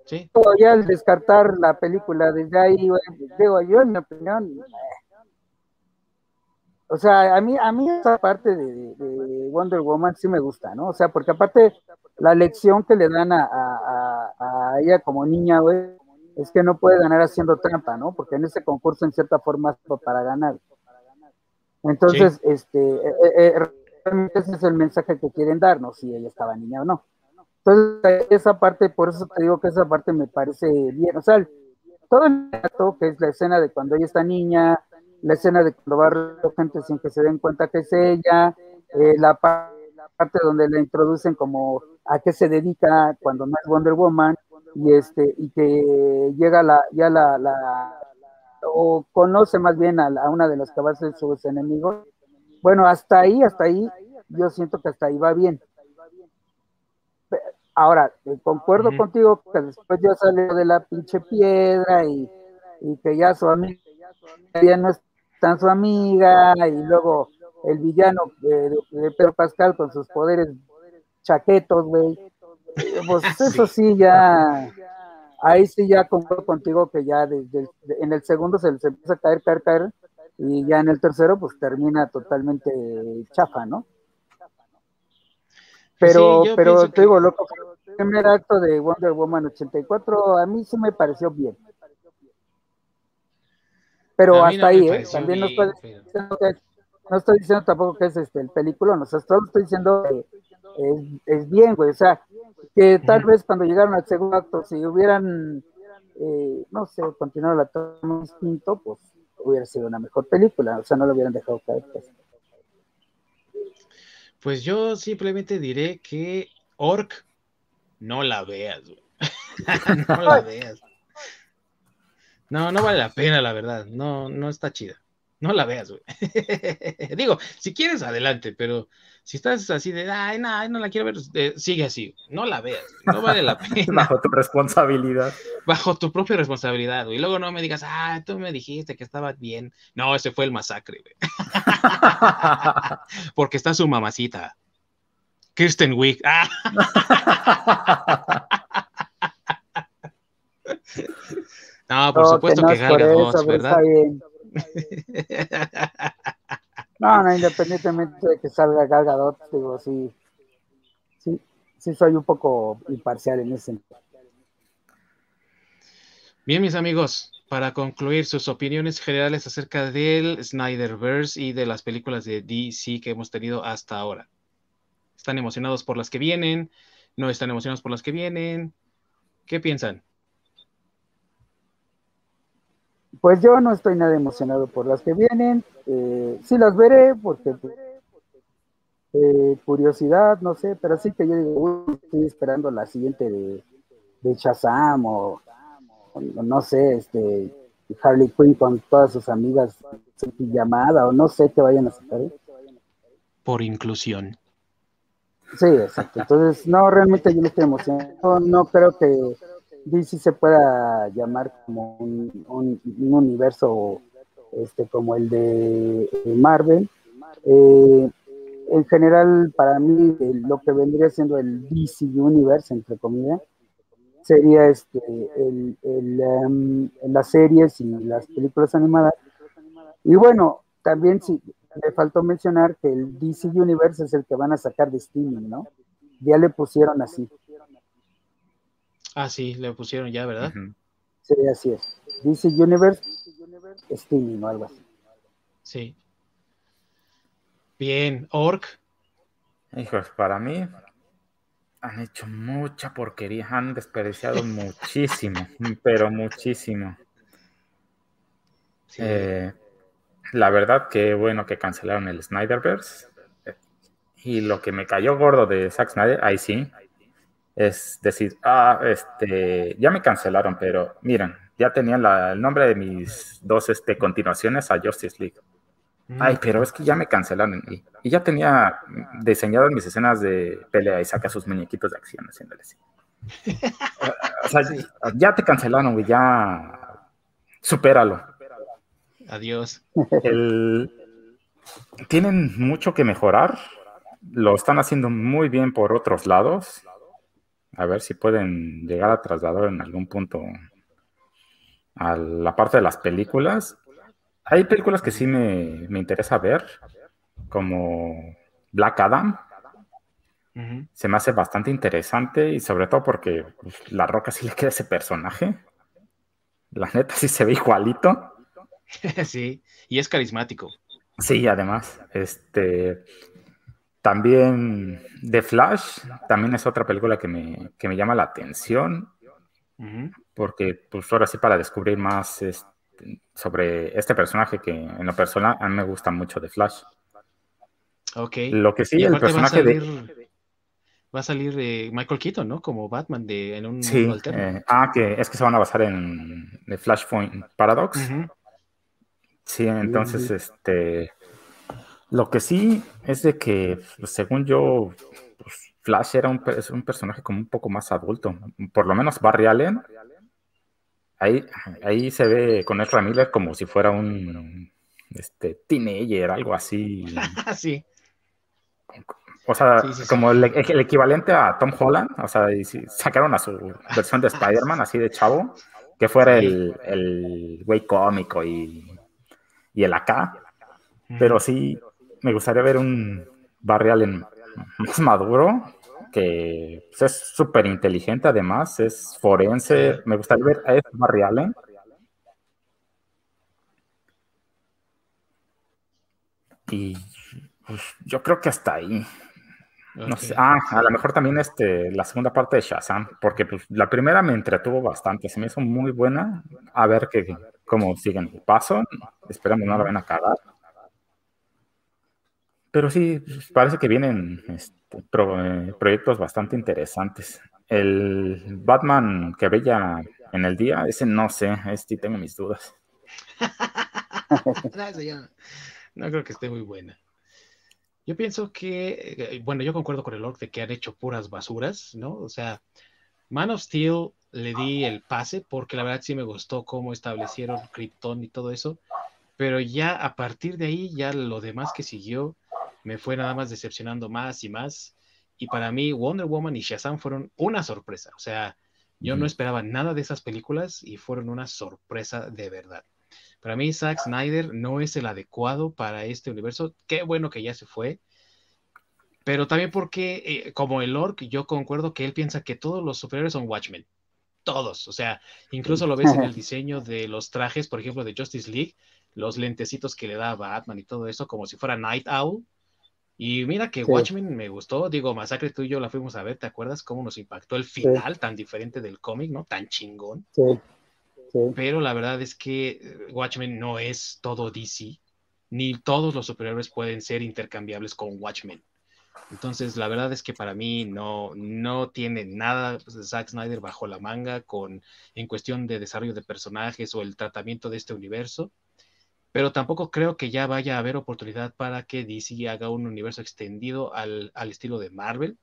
sí. ya al descartar la película desde ahí, digo yo, en mi opinión, o sea, a mí, a mí esa parte de, Wonder Woman sí me gusta, ¿no? O sea, porque aparte la lección que le dan a, a, ella como niña, güey, es que no puede ganar haciendo trampa, ¿no? Porque en ese concurso, en cierta forma, es para ganar. Entonces, este, eh, eh, eh ese es el mensaje que quieren darnos, si ella estaba niña o no. Entonces, esa parte, por eso te digo que esa parte me parece bien. O sea, todo el rato, que es la escena de cuando ella está niña, la escena de cuando va a gente sin que se den cuenta que es ella, eh, la parte donde la introducen como a qué se dedica cuando no es Wonder Woman, y este, y que llega la, ya la, la o conoce más bien a, a una de las que va a ser sus enemigos, bueno, hasta ahí, hasta ahí, yo siento que hasta ahí va bien. Ahora, eh, concuerdo contigo que después ya salió de la pinche piedra y, que ya su amiga ya no es tan su amiga y luego el villano de, Pedro Pascal con sus poderes chaquetos, güey. Pues eso sí ya, ahí sí ya concuerdo contigo que ya desde en el segundo se les empieza a caer, caer, caer y ya en el tercero pues termina totalmente chafa, ¿no? Pero, pero te digo, loco, el primer acto de Wonder Woman 84 a mí sí me pareció bien. Pero hasta ahí, ¿eh? También no estoy, diciendo que, no estoy diciendo tampoco que es este el película, no, o sea, solo estoy diciendo que es, es bien, güey, o sea, que tal vez cuando llegaron al segundo acto, si hubieran, eh, no sé, continuado la toma instinto, pues hubiera sido una mejor película, o sea, no lo hubieran dejado caer. Pues, pues yo simplemente diré que Orc, no la veas, no la veas. No, no vale la pena, la verdad. No, no está chida. No la veas, güey. Digo, si quieres, adelante, pero si estás así de, ay, no, no la quiero ver, eh, sigue así, no la veas, no vale la pena. Bajo tu responsabilidad. Bajo tu propia responsabilidad, Y luego no me digas, ah, tú me dijiste que estaba bien. No, ese fue el masacre, güey. Porque está su mamacita. Kirsten Wick. No, por supuesto que, que ¿verdad? No, no, independientemente de que salga Gal Gadot, digo, sí, sí, sí soy un poco imparcial en ese sentido. Bien, mis amigos, para concluir sus opiniones generales acerca del Snyderverse y de las películas de DC que hemos tenido hasta ahora. ¿Están emocionados por las que vienen? ¿No están emocionados por las que vienen? ¿Qué piensan? Pues yo no estoy nada emocionado por las que vienen. Eh, sí las veré porque eh, curiosidad, no sé, pero sí que yo digo, estoy esperando la siguiente de, de Shazam o, no sé, este Harley Quinn con todas sus amigas en llamada o no sé qué vayan a sacar. Por inclusión. Sí, exacto. Entonces, no, realmente yo no estoy emocionado. No creo que DC se pueda llamar como un, un, universo este, como el de Marvel. Eh, en general, para mí, lo que vendría siendo el DC Universe, entre comillas, sería este, el, em, las series y las películas animadas. Y bueno, también sí, le faltó mencionar que el DC Universe es el que van a sacar de streaming, ¿no? Ya le pusieron así. Ah, sí, le pusieron ya, ¿verdad? Sí, así es. DC Universe, streaming o algo así. Sí. Bien, Orc. Hijos, para mí han hecho mucha porquería, han desperdiciado muchísimo, pero muchísimo. Eh, la verdad que bueno que cancelaron el Snyderverse. Y lo que me cayó gordo de Zack Snyder, ahí sí, es decir, ah, este, ya me cancelaron, pero miren, ya tenían el nombre de mis dos este, continuaciones a Justice League. Mm. Ay, pero es que ya me cancelaron. Y, y ya tenía diseñado mis escenas de pelea y saca sus muñequitos de acción haciéndole así. o sea, ya te cancelaron, güey, ya supéralo. Adiós. Tienen mucho que mejorar. Lo están haciendo muy bien por otros lados. A ver si pueden llegar a trasladar en algún punto a la parte de las películas. Hay películas que sí me, interesa ver, como Black Adam. Se me hace bastante interesante y sobre todo porque pues, La Roca sí le queda ese personaje. La neta sí se ve igualito. sí, y es carismático. Sí, además, este también The Flash, también es otra película que me, llama la atención, porque pues ahora sí para descubrir más sobre este personaje que en lo personal a mí me gusta mucho The Flash. Ok. Lo que sí, el personaje de... Va a salir de Michael Keaton, ¿no? Como Batman de, en un sí, eh, ah, que es que se van a basar en The Flashpoint Paradox. Sí, entonces, este, lo que sí es de que, pues, según yo, pues, Flash era un, un, personaje como un poco más adulto, por lo menos Barry Allen. Ahí, ahí se ve con Ezra Miller como si fuera un este, teenager, algo así. sí. O sea, como el, equivalente a Tom Holland, o sea, sacaron a su versión de Spider-Man así de chavo, que fuera el, el güey cómico y y el acá. Pero sí, me gustaría ver un Barry Allen más maduro, que pues, es súper inteligente además, es forense. Me gustaría ver a ese Barry Allen. Y pues, yo creo que hasta ahí. No sé. Ah, a lo mejor también este, la segunda parte de Shazam, porque pues, la primera me entretuvo bastante, se me hizo muy buena. A ver qué, cómo siguen el paso. Esperamos no lo van a cagar. Pero sí, parece que vienen este, proyectos bastante interesantes. El Batman que veía en el día, ese no sé, este tengo mis dudas. no, creo que esté muy buena. Yo pienso que, eh, bueno, yo concuerdo con el Lord de que han hecho puras basuras, ¿no? O sea, Man of Steel le di el pase porque la verdad sí me gustó cómo establecieron Krypton y todo eso, pero ya a partir de ahí, ya lo demás que siguió me fue nada más decepcionando más y más. Y para mí, Wonder Woman y Shazam fueron una sorpresa. O sea, yo no esperaba nada de esas películas y fueron una sorpresa de verdad. Para mí, Zack Snyder no es el adecuado para este universo. Qué bueno que ya se fue. Pero también porque, eh, como el Orc, yo concuerdo que él piensa que todos los superiores son Watchmen todos, o sea, incluso lo ves en el diseño de los trajes, por ejemplo, de Justice League, los lentecitos que le da Batman y todo eso, como si fuera Night Owl. Y mira que Watchmen me gustó, digo, Masacre tú y yo la fuimos a ver, ¿te acuerdas cómo nos impactó el final tan diferente del cómic, ¿no? Tan chingón. Sí. Pero la verdad es que eh, Watchmen no es todo DC, ni todos los superhéroes pueden ser intercambiables con Watchmen. Entonces, la verdad es que para mí no, no tiene nada Zack Snyder bajo la manga con, en cuestión de desarrollo de personajes o el tratamiento de este universo, pero tampoco creo que ya vaya a haber oportunidad para que DC haga un universo extendido al, al estilo de Marvel.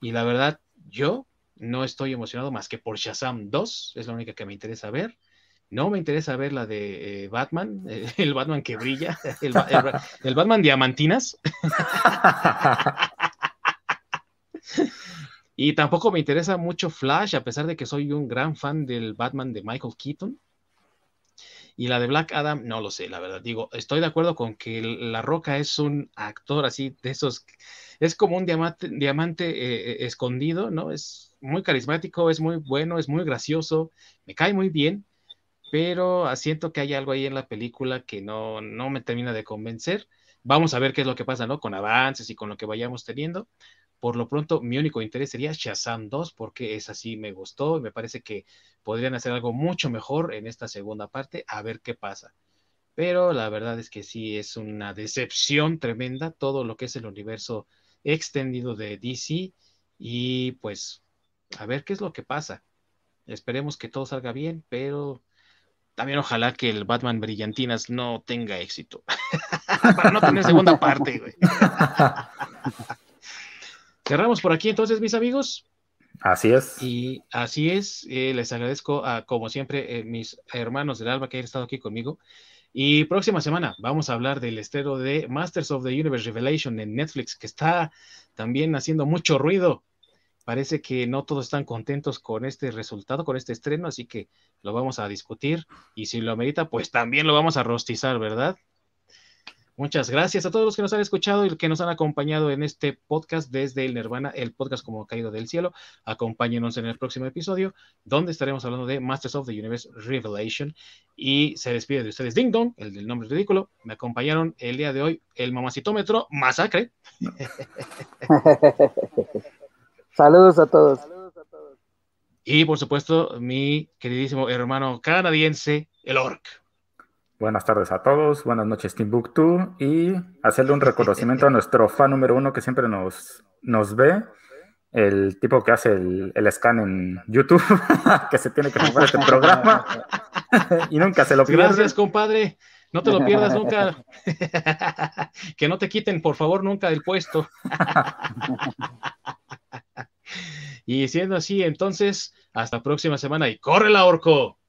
Y la verdad, yo no estoy emocionado más que por Shazam 2, es la única que me interesa ver. No me interesa ver la de eh, Batman, el Batman que brilla, el Batman diamantinas. y tampoco me interesa mucho Flash, a pesar de que soy un gran fan del Batman de Michael Keaton. Y la de Black Adam, no lo sé, la verdad. Digo, estoy de acuerdo con que La Roca es un actor así, de esos, es como un diamante, diamante eh, eh, escondido, ¿no? Es muy carismático, es muy bueno, es muy gracioso, me cae muy bien, pero siento que hay algo ahí en la película que no, no me termina de convencer. Vamos a ver qué es lo que pasa, ¿no? Con avances y con lo que vayamos teniendo. Por lo pronto, mi único interés sería Shazam 2, porque es así, me gustó y me parece que podrían hacer algo mucho mejor en esta segunda parte, a ver qué pasa. Pero la verdad es que sí es una decepción tremenda todo lo que es el universo extendido de DC y pues a ver qué es lo que pasa. Esperemos que todo salga bien, pero también ojalá que el Batman Brillantinas no tenga éxito. Para no tener segunda parte, güey. Cerramos por aquí entonces, mis amigos. Así es. Y así es. Eh, les agradezco a, como siempre, eh, mis hermanos del alba que hayan estado aquí conmigo. Y próxima semana vamos a hablar del estreno de Masters of the Universe Revelation en Netflix, que está también haciendo mucho ruido. Parece que no todos están contentos con este resultado, con este estreno, así que lo vamos a discutir. Y si lo amerita, pues también lo vamos a rostizar, ¿verdad? Muchas gracias a todos los que nos han escuchado y que nos han acompañado en este podcast desde el Nirvana, el podcast como caído del cielo. Acompáñenos en el próximo episodio, donde estaremos hablando de Masters of the Universe Revelation. Y se despide de ustedes Ding Dong, el del nombre ridículo. Me acompañaron el día de hoy el mamacitómetro Masacre. Saludos a todos. Y por supuesto, mi queridísimo hermano canadiense, el Orc. Buenas tardes a todos, buenas noches Timbuktu y hacerle un reconocimiento a nuestro fan número uno que siempre nos, nos ve, el tipo que hace el, el scan en YouTube, que se tiene que jugar este programa y nunca se lo pierde. Gracias, compadre. No te lo pierdas nunca. que no te quiten, por favor, nunca del puesto. y siendo así, entonces, hasta la próxima semana y corre la orco.